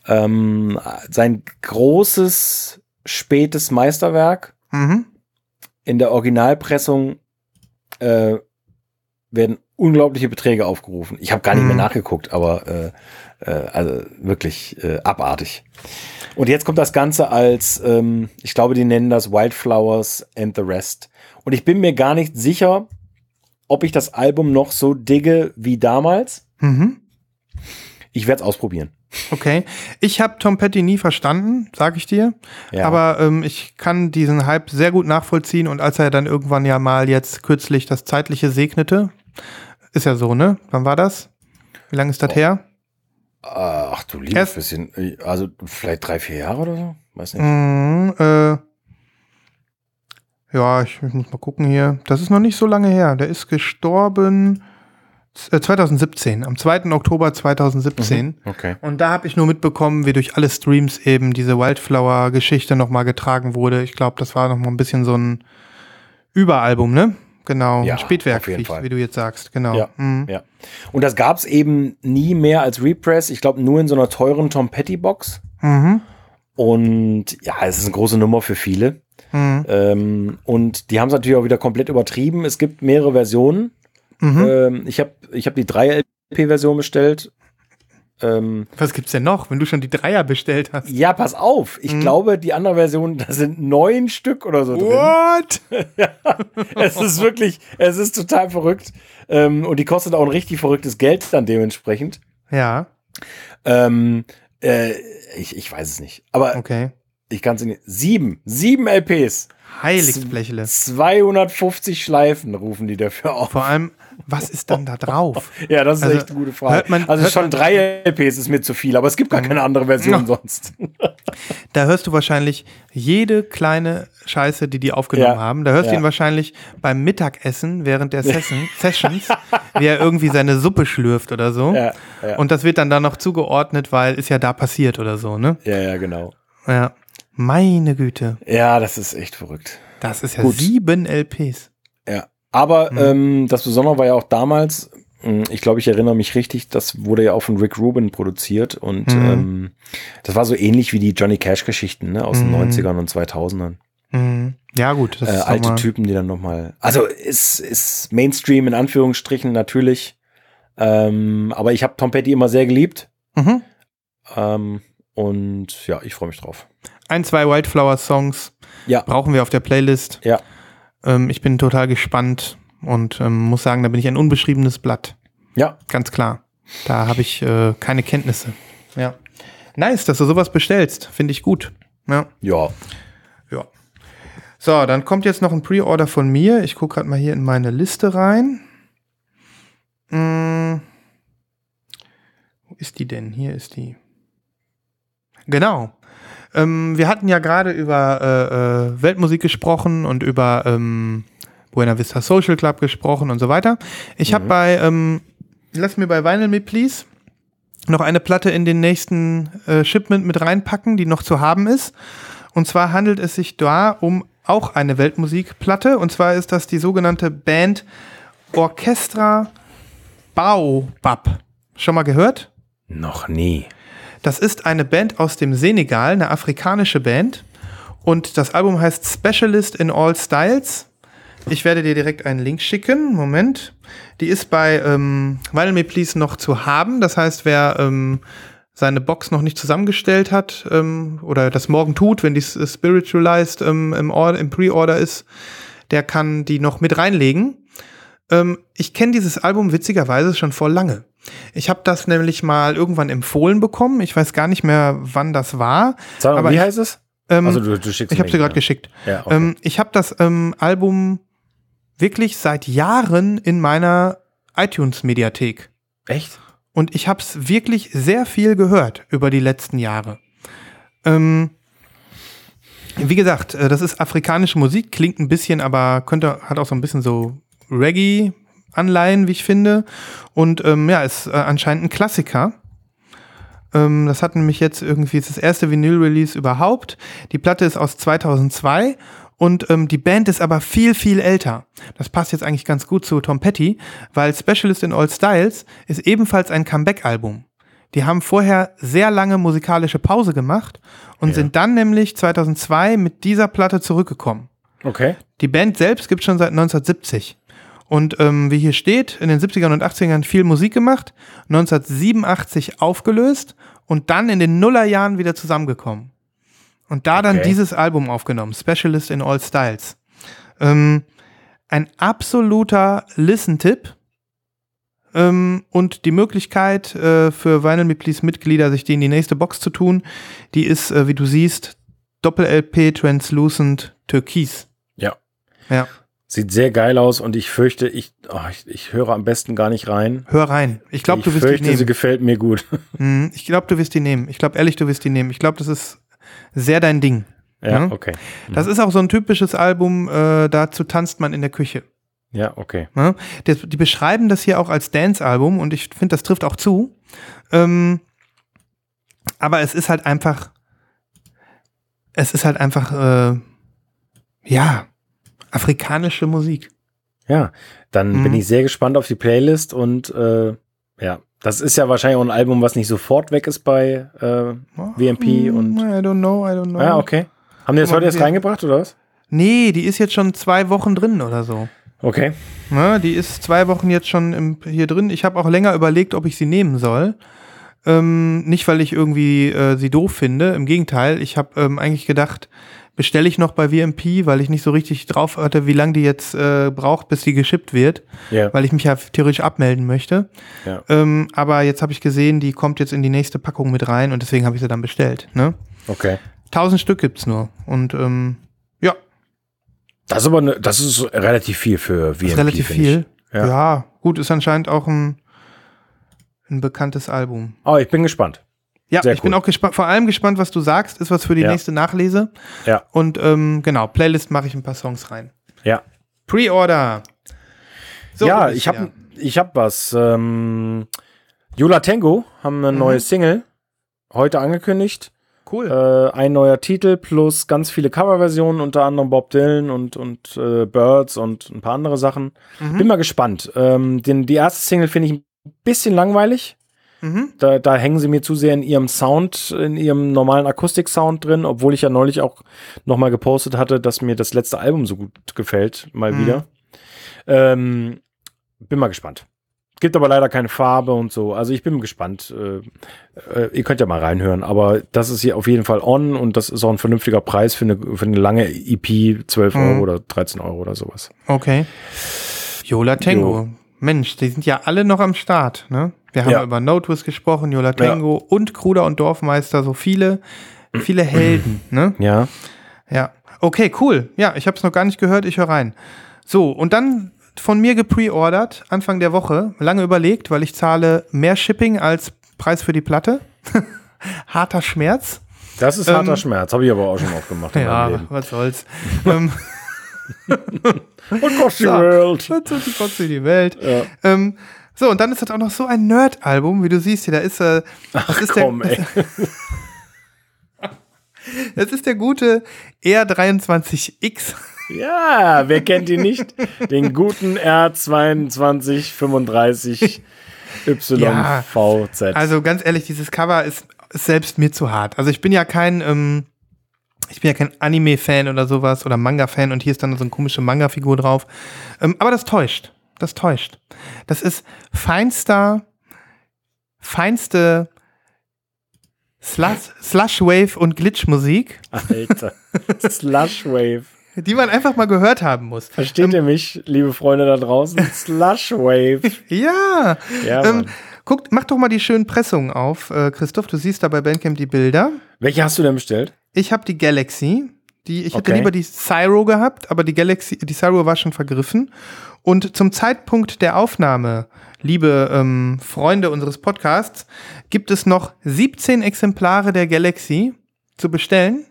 Ähm, sein großes, spätes Meisterwerk Mhm. in der Originalpressung äh, werden unglaubliche Beträge aufgerufen. Ich habe gar nicht mehr Mhm. nachgeguckt, aber äh, äh, also wirklich äh, abartig. Und jetzt kommt das Ganze als, ähm, ich glaube, die nennen das Wildflowers and the Rest. Und ich bin mir gar nicht sicher, ob ich das Album noch so digge wie damals. Mhm. Ich werde es ausprobieren. Okay. Ich habe Tom Petty nie verstanden, sag ich dir. Ja. Aber ähm, ich kann diesen Hype sehr gut nachvollziehen. Und als er dann irgendwann ja mal jetzt kürzlich das Zeitliche segnete, ist ja so, ne? Wann war das? Wie lange ist das her? Ach du liebes bisschen. Also vielleicht drei, vier Jahre oder so? Weiß nicht. Mhm, äh, ja, ich, ich muss mal gucken hier. Das ist noch nicht so lange her. Der ist gestorben äh, 2017, am 2. Oktober 2017. Okay. Und da habe ich nur mitbekommen, wie durch alle Streams eben diese Wildflower-Geschichte nochmal getragen wurde. Ich glaube, das war nochmal ein bisschen so ein Überalbum, ne? Genau, Ja, Spätwerk, wie, wie du jetzt sagst, genau. Ja, Mhm. ja. Und das gab es eben nie mehr als Repress. Ich glaube, nur in so einer teuren Tom Petty Box. Mhm. Und ja, es ist eine große Nummer für viele. Mhm. Ähm, und die haben es natürlich auch wieder komplett übertrieben. Es gibt mehrere Versionen. Mhm. Ähm, ich habe ich hab die 3-LP-Version bestellt. Ähm, Was gibt's denn noch, wenn du schon die Dreier bestellt hast? ja, pass auf. Ich glaube, die andere Version, da sind neun Stück oder so drin. What? es ist wirklich, es ist total verrückt. Ähm, und die kostet auch ein richtig verrücktes Geld dann dementsprechend. Ja, Ähm, äh, ich, ich weiß es nicht. Aber okay. ich kann es nicht. Sieben, sieben LPs. Heiligsblechle. 250 Schleifen rufen die dafür auf. Vor allem, was ist dann da drauf? Ja, das ist Also, echt eine gute Frage. man- also schon drei LPs ist mir zu viel, aber es gibt gar keine andere Version Ja. sonst. Da hörst du wahrscheinlich jede kleine Scheiße, die die aufgenommen Ja, haben. Da hörst du ja. ihn wahrscheinlich beim Mittagessen während der Session, Sessions, wie er irgendwie seine Suppe schlürft oder so. Und das wird dann da noch zugeordnet, weil ist ja da passiert oder so, ne? Ja, ja, genau. Ja. Meine Güte. Ja, das ist echt verrückt. Das ist ja Gut. sieben LPs. Aber Mhm. ähm, das Besondere war ja auch damals, mh, ich glaube, ich erinnere mich richtig, das wurde ja auch von Rick Rubin produziert und Mhm. ähm, das war so ähnlich wie die Johnny Cash-Geschichten ne, aus Mhm. den 90ern und 2000ern. Mhm. Ja, gut. Äh, alte Typen, die dann nochmal. Also ist, ist Mainstream in Anführungsstrichen natürlich. Ähm, aber ich habe Tom Petty immer sehr geliebt. Mhm. Ähm, und ja, ich freue mich drauf. Ein, zwei Wildflower-Songs Ja. brauchen wir auf der Playlist. Ja. Ähm, ich bin total gespannt und ähm, muss sagen, da bin ich ein unbeschriebenes Blatt. Ja. Ganz klar. Da habe ich äh, keine Kenntnisse. Ja. Nice, dass du sowas bestellst. Finde ich gut. Ja. Ja. Ja. So, dann kommt jetzt noch ein Pre-Order von mir. Ich gucke gerade mal hier in meine Liste rein. Hm. Wo ist die denn? Hier ist die. Genau. Ähm, wir hatten ja gerade über äh, äh, Weltmusik gesprochen und über ähm, Buena Vista Social Club gesprochen und so weiter. Ich habe bei, ähm, lass mir bei Vinyl Me Please noch eine Platte in den nächsten äh, Shipment mit reinpacken, die noch zu haben ist. Und zwar handelt es sich da um auch eine Weltmusikplatte. Und zwar ist das die sogenannte Band Orchestra Baobab. Schon mal gehört? Noch nie. Das ist eine Band aus dem Senegal, eine afrikanische Band. Und das Album heißt Specialist in All Styles. Ich werde dir direkt einen Link schicken. Moment. Die ist bei ähm, Vinyl Me Please noch zu haben. Das heißt, wer ähm, seine Box noch nicht zusammengestellt hat ähm, oder das morgen tut, wenn die Spiritualized ähm, im, im Pre-Order ist, der kann die noch mit reinlegen. Ähm, ich kenne dieses Album witzigerweise schon vor lange. Ich habe das nämlich mal irgendwann empfohlen bekommen. Ich weiß gar nicht mehr, wann das war. Sag Aber wie ich- heißt es? Ähm, Also du, du schickst ich habe sie gerade geschickt. Ja, okay. Ähm, ich habe das ähm, Album wirklich seit Jahren in meiner iTunes-Mediathek. Echt? Und ich habe es wirklich sehr viel gehört über die letzten Jahre. Ähm, wie gesagt, äh, das ist afrikanische Musik, klingt ein bisschen, aber könnte, hat auch so ein bisschen so Reggae-Anleihen, wie ich finde. Und ähm, ja, ist äh, anscheinend ein Klassiker. Ähm, das hat nämlich jetzt irgendwie ist das erste Vinyl-Release überhaupt. Die Platte ist aus 2002 und ähm, die Band ist aber viel, viel älter. Das passt jetzt eigentlich ganz gut zu Tom Petty, weil Specialist in All Styles ist ebenfalls ein Comeback-Album. Die haben vorher sehr lange musikalische Pause gemacht und sind dann nämlich 2002 mit dieser Platte zurückgekommen. Okay. Die Band selbst gibt schon seit 1970. Und ähm, wie hier steht, in den 70ern und 80ern viel Musik gemacht, 1987 aufgelöst und dann in den Nullerjahren wieder zusammengekommen. Und da dann Okay. dieses Album aufgenommen, Specialist in All Styles. Ähm, ein absoluter Listen-Tipp. Ähm, und die Möglichkeit äh, für Vinyl Me Please Mitglieder, sich die in die nächste Box zu tun, die ist, äh, wie du siehst, Doppel-LP Translucent Türkis. Ja. Ja. Sieht sehr geil aus und ich fürchte, ich, oh, ich, ich höre am besten gar nicht rein. Hör rein. Ich glaube, du ich wirst die fürchte, sie nehmen. gefällt mir gut. Mhm, Ich glaube, du wirst die nehmen. Ich glaube ehrlich, du wirst die nehmen. Ich glaube, das ist sehr dein Ding. ja, Mhm. okay. Das ist auch so ein typisches Album, äh, dazu tanzt man in der Küche. Ja, okay. Ne? Das, die beschreiben das hier auch als Dance-Album und ich finde, das trifft auch zu. Ähm, aber es ist halt einfach, es ist halt einfach, äh, ja, afrikanische Musik. Ja, dann Mhm. bin ich sehr gespannt auf die Playlist und äh, ja, das ist ja wahrscheinlich auch ein Album, was nicht sofort weg ist bei äh, VMP und. Mm, I don't know, I don't know. Ja, okay. Haben die das heute erst reingebracht oder was? Nee, die ist jetzt schon zwei Wochen drin oder so. Okay. Ne, die ist zwei Wochen jetzt schon im, hier drin. Ich habe auch länger überlegt, ob ich sie nehmen soll. Ähm, nicht, weil ich irgendwie äh, sie doof finde. Im Gegenteil, ich habe ähm, eigentlich gedacht, bestelle ich noch bei VMP, weil ich nicht so richtig drauf hatte, wie lange die jetzt äh, braucht, bis die geschippt wird, Ja. weil ich mich ja theoretisch abmelden möchte. Ja. Ähm, aber jetzt habe ich gesehen, die kommt jetzt in die nächste Packung mit rein und deswegen habe ich sie dann bestellt. Ne? Okay. 1000 Stück gibt's nur. Und ähm, ja, Das ist aber ne, das ist relativ viel für VMP. ist relativ viel. Ja. Ja. gut, ist anscheinend auch ein, ein bekanntes Album. Aber ich bin gespannt. Ja, Sehr ich bin cool. auch gespannt, vor allem gespannt, was du sagst, ist was für die Ja. nächste Nachlese. Ja. Und ähm, genau, Playlist mache ich ein paar Songs rein. Ja. Pre-Order. So, ja, ich habe ich hab was. Ähm, Yola Tango haben eine Mhm. neue Single heute angekündigt. Cool. Äh, ein neuer Titel plus ganz viele Coverversionen, unter anderem Bob Dylan und, und äh, Birds und ein paar andere Sachen. Mhm. Bin mal gespannt. Ähm, den, die erste Single finde ich ein bisschen langweilig. Da, da hängen sie mir zu sehr in ihrem Sound, in ihrem normalen Akustik-Sound drin, obwohl ich ja neulich auch nochmal gepostet hatte, dass mir das letzte Album so gut gefällt, mal wieder. Ähm, bin mal gespannt. Gibt aber leider keine Farbe und so. Also ich bin gespannt. Äh, äh, ihr könnt ja mal reinhören. Aber das ist hier auf jeden Fall on und das ist auch ein vernünftiger Preis für eine, für eine lange EP, 12 Euro oder 13 Euro oder sowas. Okay. Yola Tango. Jo. Mensch, die sind ja alle noch am Start, ne? Wir haben Ja. über Notus gesprochen, Yola Tango und Kruder und Dorfmeister, so viele, viele Helden, ne? Ja. Ja. Okay, cool. Ja, ich habe es noch gar nicht gehört, ich höre rein. So, und dann von mir gepreordert, Anfang der Woche, lange überlegt, weil ich zahle mehr Shipping als Preis für die Platte. Harter Schmerz. Das ist harter Schmerz. Habe ich aber auch schon oft gemacht Ja, was soll's. ähm, Across the Ja. world. was soll die die Welt. Ähm, so, und dann ist das auch noch so ein Nerd-Album, wie du siehst hier, da ist, äh, das ist Komm, der, ey. das ist der gute R23X. Ja, wer kennt ihn nicht? Den guten R2235 Ja. YVZ. Also ganz ehrlich, dieses Cover ist, ist selbst mir zu hart. Also ich bin ja kein, ähm, ich bin ja kein Anime-Fan oder sowas oder Manga-Fan und hier ist dann so eine komische Manga-Figur drauf. Ähm, aber das täuscht. Das täuscht. Das ist feinster, feinste Slush, Slushwave und Glitch-Musik, Alter. Slushwave. die man einfach mal gehört haben muss. Versteht ihr mich, liebe Freunde da draußen? Slushwave. Ja. Ja, ähm, Mann. guck, mach doch mal die schönen Pressungen auf, äh, Christoph. Du siehst da bei Bandcamp die Bilder. Welche hast du denn bestellt? Ich habe die Galaxy. Die, ich hätte Okay. lieber die Cyro gehabt, aber die Galaxy, die Cyro war schon vergriffen. Und zum Zeitpunkt der Aufnahme, liebe ähm, Freunde unseres Podcasts, gibt es noch 17 Exemplare der Galaxy zu bestellen.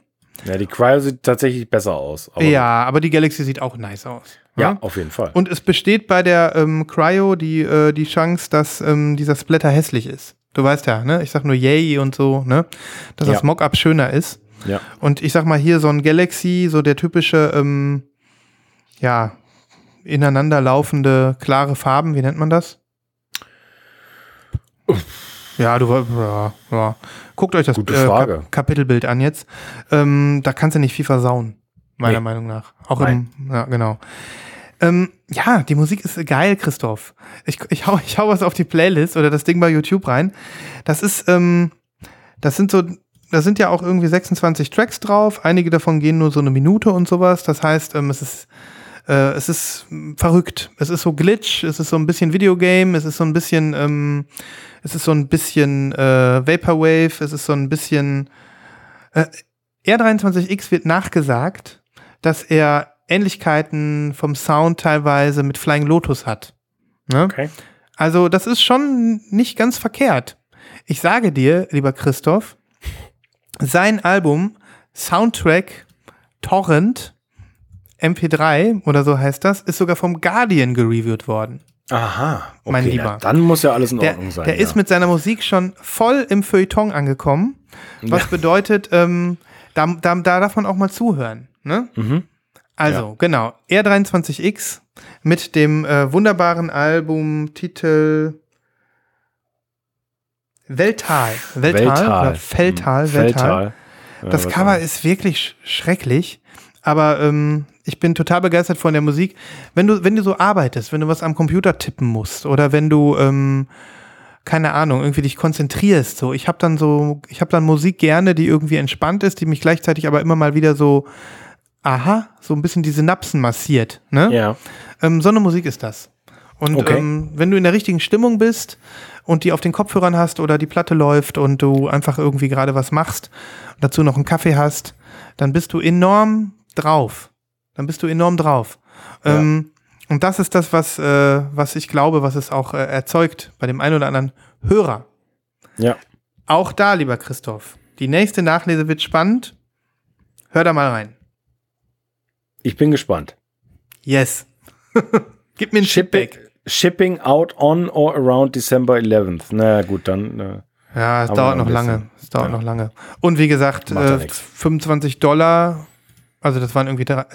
Ja, die Cryo sieht tatsächlich besser aus. aber- ja, aber die Galaxy sieht auch nice aus. Ja, auf jeden Fall. Und es besteht bei der ähm, Cryo die, äh, die Chance, dass ähm, dieser Splatter hässlich ist. Du weißt ja, ne? Ich sag nur yay und so, ne? Dass Ja. das Mockup schöner ist. Ja. Und ich sag mal hier so ein Galaxy, so der typische, ähm, ja, ineinander laufende, klare Farben, wie nennt man das? Ja, du, ja, ja. Guckt euch das äh. Kap Kapitelbild an jetzt. Ähm, da kannst du nicht viel versauen, meiner Nee. Meinung nach. Auch im, ja, genau. Ähm, ja, die Musik ist geil, Christoph. Ich, ich, hau, ich hau was auf die Playlist oder das Ding bei YouTube rein. Das ist, ähm, das sind so, da sind ja auch irgendwie 26 Tracks drauf. Einige davon gehen nur so eine Minute und sowas. Das heißt, ähm, es ist, äh, es ist verrückt. Es ist so Glitch, es ist so ein bisschen Videogame, es ist so ein bisschen, ähm, es ist so ein bisschen äh, Vaporwave, es ist so ein bisschen. Äh, R23X wird nachgesagt, dass er Ähnlichkeiten vom Sound teilweise mit Flying Lotus hat. Ne? Okay. Also, das ist schon nicht ganz verkehrt. Ich sage dir, lieber Christoph, sein Album Soundtrack Torrent MP3 oder so heißt das, ist sogar vom Guardian gereviewt worden. Aha. Okay, Mein ja, Lieber. dann muss ja alles in Der, Ordnung sein. der ja. ist mit seiner Musik schon voll im Feuilleton angekommen, was bedeutet, ähm, da, da, da darf man auch mal zuhören. Ne? Mhm. Also, genau, R23X mit dem äh, wunderbaren Albumtitel Welttal. Welttal. Welttal. Oder Feldtal. Hm. Ja, Das Cover ist wirklich sch schrecklich, aber ähm, ich bin total begeistert von der Musik. Wenn du, wenn du so arbeitest, wenn du was am Computer tippen musst oder wenn du, ähm, keine Ahnung, irgendwie dich konzentrierst, so, ich habe dann so, ich habe dann Musik gerne, die irgendwie entspannt ist, die mich gleichzeitig aber immer mal wieder so, aha, so ein bisschen die Synapsen massiert, ne? Ja. Ähm, so eine Musik ist das. Und Okay. ähm, wenn du in der richtigen Stimmung bist und die auf den Kopfhörern hast oder die Platte läuft und du einfach irgendwie gerade was machst, dazu noch einen Kaffee hast, dann bist du enorm drauf. Dann bist du enorm drauf. Ähm, und das ist das, was, äh, was ich glaube, was es auch äh, erzeugt bei dem einen oder anderen Hörer. Ja. Auch da, lieber Christoph, die nächste Nachlese wird spannend. Hör da mal rein. Ich bin gespannt. Yes. Gib mir ein Feedback. Shipping out on or around December 11th. Na gut, dann. Äh, Ja, es dauert noch lange. Es dauert Ja. noch lange. Und wie gesagt, äh, nix. 25 Dollar, also das waren irgendwie drei-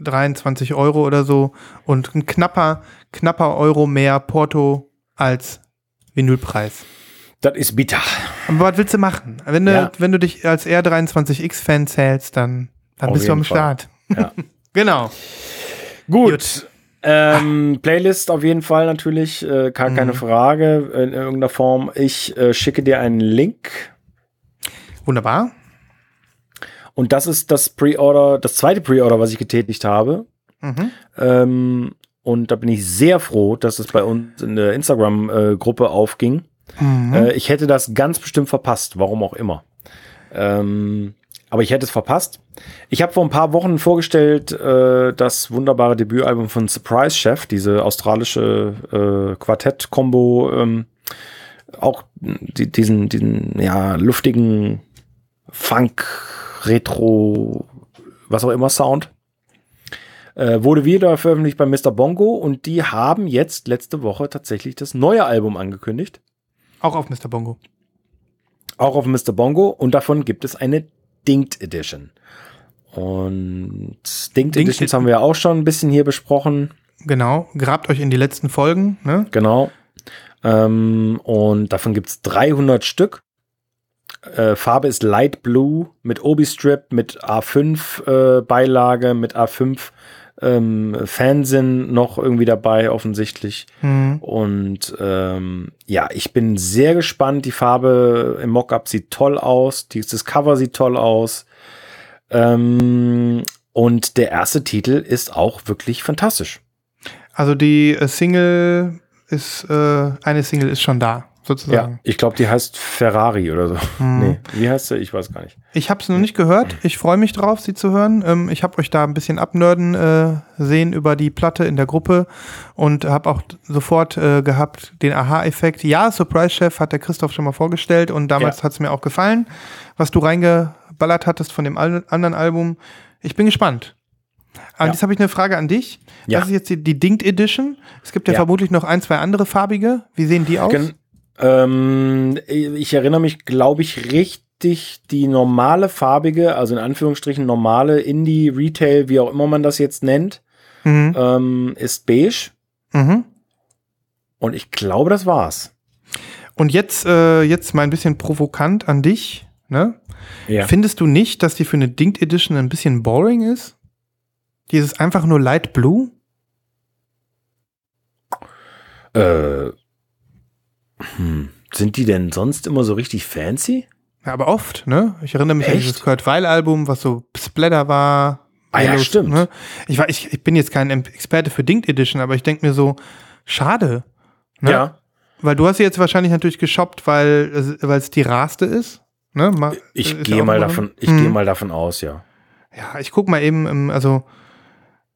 23 Euro oder so und ein knapper, knapper Euro mehr Porto als Vinylpreis. Das ist bitter. Aber was willst du machen? Wenn du, Ja. wenn du dich als R23X-Fan zählst, dann, dann Auf bist du am Fall. Start. Ja. Genau. Gut. Ähm, Playlist auf jeden Fall natürlich, äh, gar keine Mhm. Frage in irgendeiner Form. Ich äh, schicke dir einen Link Wunderbar. und das ist das Pre-Order, das zweite Pre-Order, was ich getätigt habe. Mhm. Ähm, und da bin ich sehr froh, dass es bei uns in der Instagram-Gruppe aufging. Mhm. Äh, ich hätte das ganz bestimmt verpasst, warum auch immer. Ähm, aber ich hätte es verpasst. Ich habe vor ein paar Wochen vorgestellt äh, das wunderbare Debütalbum von Surprise Chef, diese australische äh, Quartett-Kombo. Ähm, auch die, diesen, diesen ja, luftigen Funk, Retro, was auch immer Sound. Äh, wurde wieder veröffentlicht bei Mr. Bongo und die haben jetzt letzte Woche tatsächlich das neue Album angekündigt. Auch auf Mr. Bongo. Auch auf Mr. Bongo und davon gibt es eine Dinked Edition. Und Dinked, Dinked Editions haben wir auch schon ein bisschen hier besprochen. Genau. Grabt euch in die letzten Folgen. Ne? Genau. Ähm, und davon gibt es 300 Stück. Äh, Farbe ist Light Blue mit Obi-Strip, mit A5 äh, Beilage, mit A5 ähm, Fansinn noch irgendwie dabei offensichtlich. Mhm. Und ähm, ja, ich bin sehr gespannt. Die Farbe im Mockup sieht toll aus. Dieses Cover sieht toll aus. Ähm, und der erste Titel ist auch wirklich fantastisch. Also die äh, Single ist, äh, eine Single ist schon da, Ja, sozusagen. ich glaube, die heißt Ferrari oder so. Nee, wie heißt sie? Ich weiß gar nicht. Ich habe es noch nicht gehört. Ich freue mich drauf, sie zu hören. Ähm, ich habe euch da ein bisschen abnörden äh, sehen über die Platte in der Gruppe und habe auch sofort äh, gehabt den Aha-Effekt. Ja, Surprise Chef hat der Christoph schon mal vorgestellt und damals Ja. hat es mir auch gefallen, was du reingeballert hattest von dem al anderen Album. Ich bin gespannt. Und Ja. jetzt habe ich eine Frage an dich. Ja. Das ist jetzt die, die Dinked Edition. Es gibt ja, Ja. vermutlich noch ein, zwei andere farbige. Wie sehen die aus? Gen ähm, ich erinnere mich, glaube ich, richtig, die normale farbige, also in Anführungsstrichen normale Indie, Retail, wie auch immer man das jetzt nennt, Mhm. ähm, ist beige. Mhm. Und ich glaube, das war's. Und jetzt, äh, jetzt mal ein bisschen provokant an dich. Ne? Ja. Findest du nicht, dass die für eine Dinked Edition ein bisschen boring ist? Dieses einfach nur Light Blue? Äh, hm. Sind die denn sonst immer so richtig fancy? Ja, aber oft, ne? Ich erinnere mich an Echt? dieses Kurt Weil Album, was so Splatter war. Ah ja, Yellows, stimmt. Ne? Ich, war, ich, ich bin jetzt kein Experte für Dinked Edition, aber ich denke mir so, schade. Ne? Ja. Weil du hast sie jetzt wahrscheinlich natürlich geshoppt, weil es- die raste ist. Ne? Ma- Ich gehe mal davon, ich Hm. gehe mal davon aus, ja. Ja, ich guck mal eben, also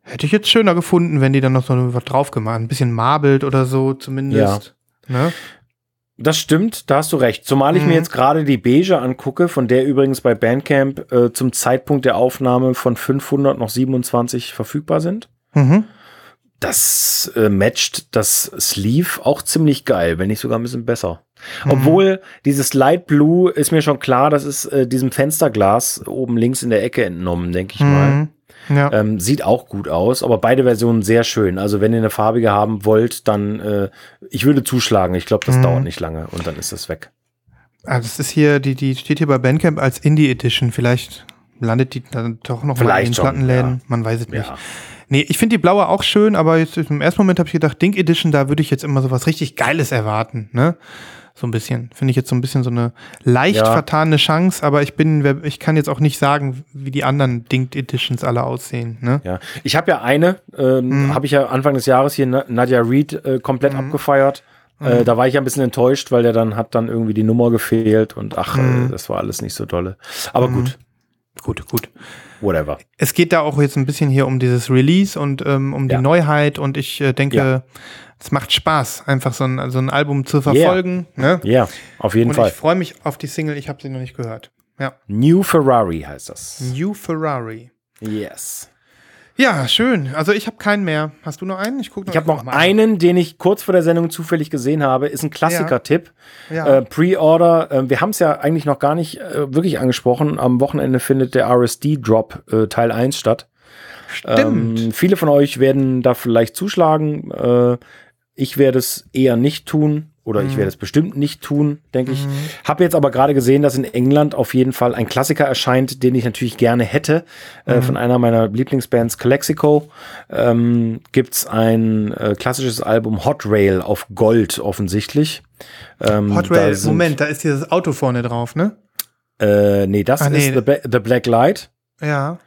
hätte ich jetzt schöner gefunden, wenn die dann noch so was drauf gemacht, ein bisschen marbelt oder so zumindest. Ne? Das stimmt, da hast du recht. Zumal ich Mhm. mir jetzt gerade die Beige angucke, von der übrigens bei Bandcamp äh, zum Zeitpunkt der Aufnahme von 500 noch 27 verfügbar sind. Mhm. Das äh, matcht das Sleeve auch ziemlich geil, wenn nicht sogar ein bisschen besser. Mhm. Obwohl dieses Light Blue ist mir schon klar, das ist äh, diesem Fensterglas oben links in der Ecke entnommen, denke ich mal. Ja. Ähm, sieht auch gut aus, aber beide Versionen sehr schön. Also wenn ihr eine farbige haben wollt, dann äh, ich würde zuschlagen. Ich glaube, das Mhm. dauert nicht lange und dann ist das weg. Also das ist hier, die, die steht hier bei Bandcamp als Indie Edition. Vielleicht landet die dann doch noch mal in Vielleicht den schon, Plattenläden. ja. Man weiß es nicht. Ja. Nee, ich finde die blaue auch schön, aber jetzt im ersten Moment habe ich gedacht, Dink Edition, da würde ich jetzt immer so was richtig Geiles erwarten, ne? So ein bisschen. Finde ich jetzt so ein bisschen so eine leicht Ja. vertane Chance, aber ich bin, ich kann jetzt auch nicht sagen, wie die anderen Dinked Editions alle aussehen, ne? Ja, ich habe ja eine, ähm, Mhm. habe ich ja Anfang des Jahres hier Na- Nadia Reed äh, komplett abgefeiert. Mhm. Äh, da war ich ja ein bisschen enttäuscht, weil der dann hat dann irgendwie die Nummer gefehlt und ach, Mhm. äh, das war alles nicht so dolle. Aber gut, Gut, gut. whatever. Es geht da auch jetzt ein bisschen hier um dieses Release und ähm, um die Ja. Neuheit und ich äh, denke, Ja. Es macht Spaß, einfach so ein, so ein Album zu verfolgen. Ne? Ja, auf jeden Und Fall. ich freue mich auf die Single, ich habe sie noch nicht gehört. Ja. New Ferrari heißt das. New Ferrari. Yes. Ja, schön. Also ich habe keinen mehr. Hast du noch einen? Ich gucke Ich habe noch einen, den ich kurz vor der Sendung zufällig gesehen habe. Ist ein Klassiker-Tipp. Ja. Äh, Pre-Order. Äh, wir haben es ja eigentlich noch gar nicht äh, wirklich angesprochen. Am Wochenende findet der RSD-Drop äh, Teil 1 statt. Stimmt. Ähm, viele von euch werden da vielleicht zuschlagen. Äh, ich werde es eher nicht tun. Oder Mhm. ich werde es bestimmt nicht tun, denke ich. Habe jetzt aber gerade gesehen, dass in England auf jeden Fall ein Klassiker erscheint, den ich natürlich gerne hätte. Mhm. Äh, von einer meiner Lieblingsbands, Calexico, ähm, gibt's ein äh, klassisches Album Hot Rail auf Gold offensichtlich. Ähm, Hot da Rail, sind- Moment, da ist dieses Auto vorne drauf, ne? Äh, nee, das Ah, nee. ist The, The Black Light. Ja.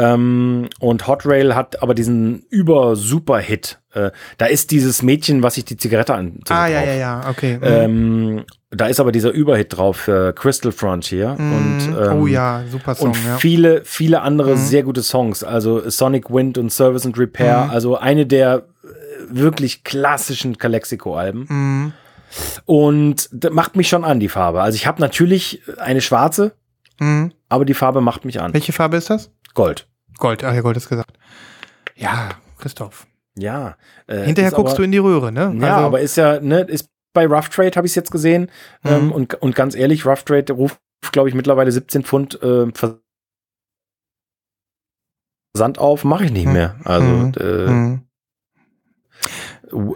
Ähm, und Hot Rail hat aber diesen über-Super-Hit. Äh, da ist dieses Mädchen, was sich die Zigarette anzündet. Ah, ja, drauf. ja, ja, okay. Mhm. Ähm, da ist aber dieser Überhit drauf, äh, Crystal Frontier. Und, ähm, oh ja, super Song, und ja. Mhm. viele, viele andere sehr gute Songs. Also Sonic Wind und Service and Repair. Mhm. Also eine der äh, wirklich klassischen Calexico-Alben. Mhm. Und das macht mich schon an, die Farbe. Also ich habe natürlich eine schwarze, Mhm. aber die Farbe macht mich an. Welche Farbe ist das? Gold. Gold, ach ja, Gold ist gesagt. Ja, Christoph. Ja. äh, Hinterher guckst aber, du in die Röhre, ne? Ja, aber ist ja, ne, ist bei Rough Trade habe ich es jetzt gesehen. Mhm. Ähm, und, und ganz ehrlich, Rough Trade ruft, glaube ich, mittlerweile 17 Pfund äh, Versand auf, mache ich nicht Mhm. mehr. Also Mhm. äh, Mhm.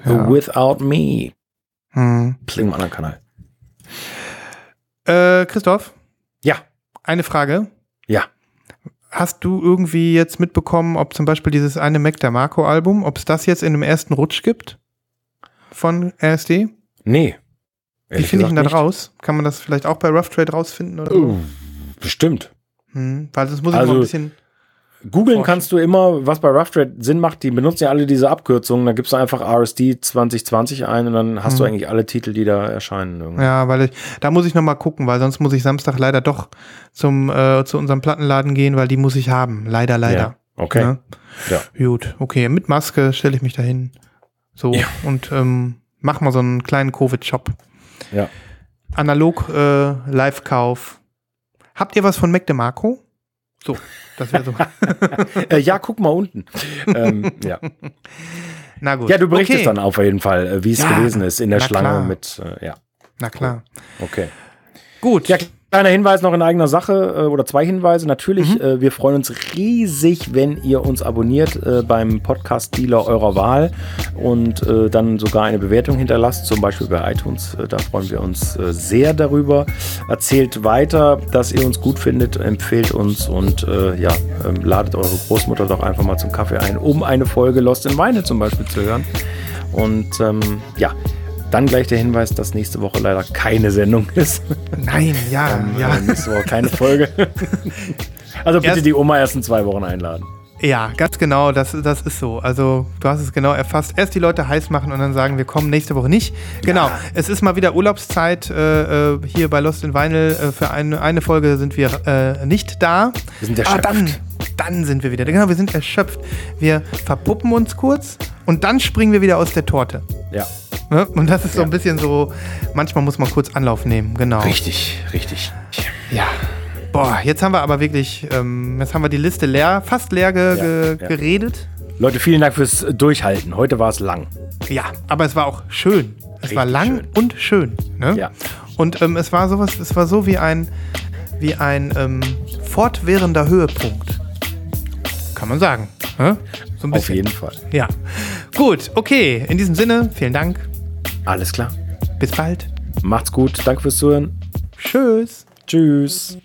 Ja. Without Me. Mhm. Klingt im anderen Kanal. Äh, Christoph, Ja, eine Frage. ja. Hast du irgendwie jetzt mitbekommen, ob zum Beispiel dieses eine Mac der Marco Album, ob es das jetzt in dem ersten Rutsch gibt von RSD? Nee. Wie finde ich denn da raus? Kann man das vielleicht auch bei Rough Trade rausfinden oder bestimmt. Hm, weil das muss ich Also- mal ein bisschen. Googeln Forschen. kannst du immer, was bei Rough Trade Sinn macht. Die benutzen ja alle diese Abkürzungen. Da gibst du einfach RSD 2020 ein und dann hast du Mhm. eigentlich alle Titel, die da erscheinen. irgendwie. Ja, weil ich, da muss ich noch mal gucken, weil sonst muss ich Samstag leider doch zum äh, zu unserem Plattenladen gehen, weil die muss ich haben. Leider, leider. Ja, okay. Ne? Ja. Gut, okay. Mit Maske stelle ich mich dahin. So Ja. und ähm, mach mal so einen kleinen Covid-Shop. Ja. Analog äh, Live-Kauf. Habt ihr was von Mac DeMarco? So, das wäre so. Äh, ja, guck mal unten. ähm, ja. Na gut. ja, du berichtest okay. dann auf jeden Fall, äh, wie es Ja, gewesen ist in der Schlange klar. mit, äh, ja, Na klar. okay. Gut. Ja, kleiner Hinweis noch in eigener Sache äh, oder zwei Hinweise. Natürlich, Mhm. äh, wir freuen uns riesig, wenn ihr uns abonniert äh, beim Podcast-Dealer eurer Wahl und dann sogar eine Bewertung hinterlasst, zum Beispiel bei iTunes. Da freuen wir uns sehr darüber. Erzählt weiter, dass ihr uns gut findet, empfehlt uns und ja, ähm, ladet eure Großmutter doch einfach mal zum Kaffee ein, um eine Folge Lost in Weine zum Beispiel zu hören. Und ähm, ja, dann gleich der Hinweis, dass nächste Woche leider keine Sendung ist. Nein, ja, Ähm, ja. nächste Woche keine Folge. also bitte Erst- die Oma erst in zwei Wochen einladen. Ja, ganz genau, das, das ist so. Also, du hast es genau erfasst. Erst die Leute heiß machen und dann sagen, wir kommen nächste Woche nicht. Genau, es ist mal wieder Urlaubszeit äh, äh, hier bei Lost in Vinyl. Äh, für eine, eine Folge sind wir äh, nicht da. Wir sind Ah, erschöpft. dann, dann sind wir wieder. Genau, wir sind erschöpft. Wir verpuppen uns kurz und dann springen wir wieder aus der Torte. Ja. Ne? Und das ist so ein bisschen so, manchmal muss man kurz Anlauf nehmen, genau. Richtig, richtig. Ja. Boah, jetzt haben wir aber wirklich, ähm, jetzt haben wir die Liste leer, fast leer ge Ja, ge ja. geredet. Leute, vielen Dank fürs Durchhalten. Heute war es lang. Ja, aber es war auch schön. Es Richtig war lang schön. und schön. Ne? Ja. Und ähm, es war sowas, es war so wie ein, wie ein ähm, fortwährender Höhepunkt. Kann man sagen. Ne? So ein Auf jeden Fall. Ja. Gut, okay. In diesem Sinne, vielen Dank. Alles klar. Bis bald. Macht's gut. Danke fürs Zuhören. Tschüss. Tschüss.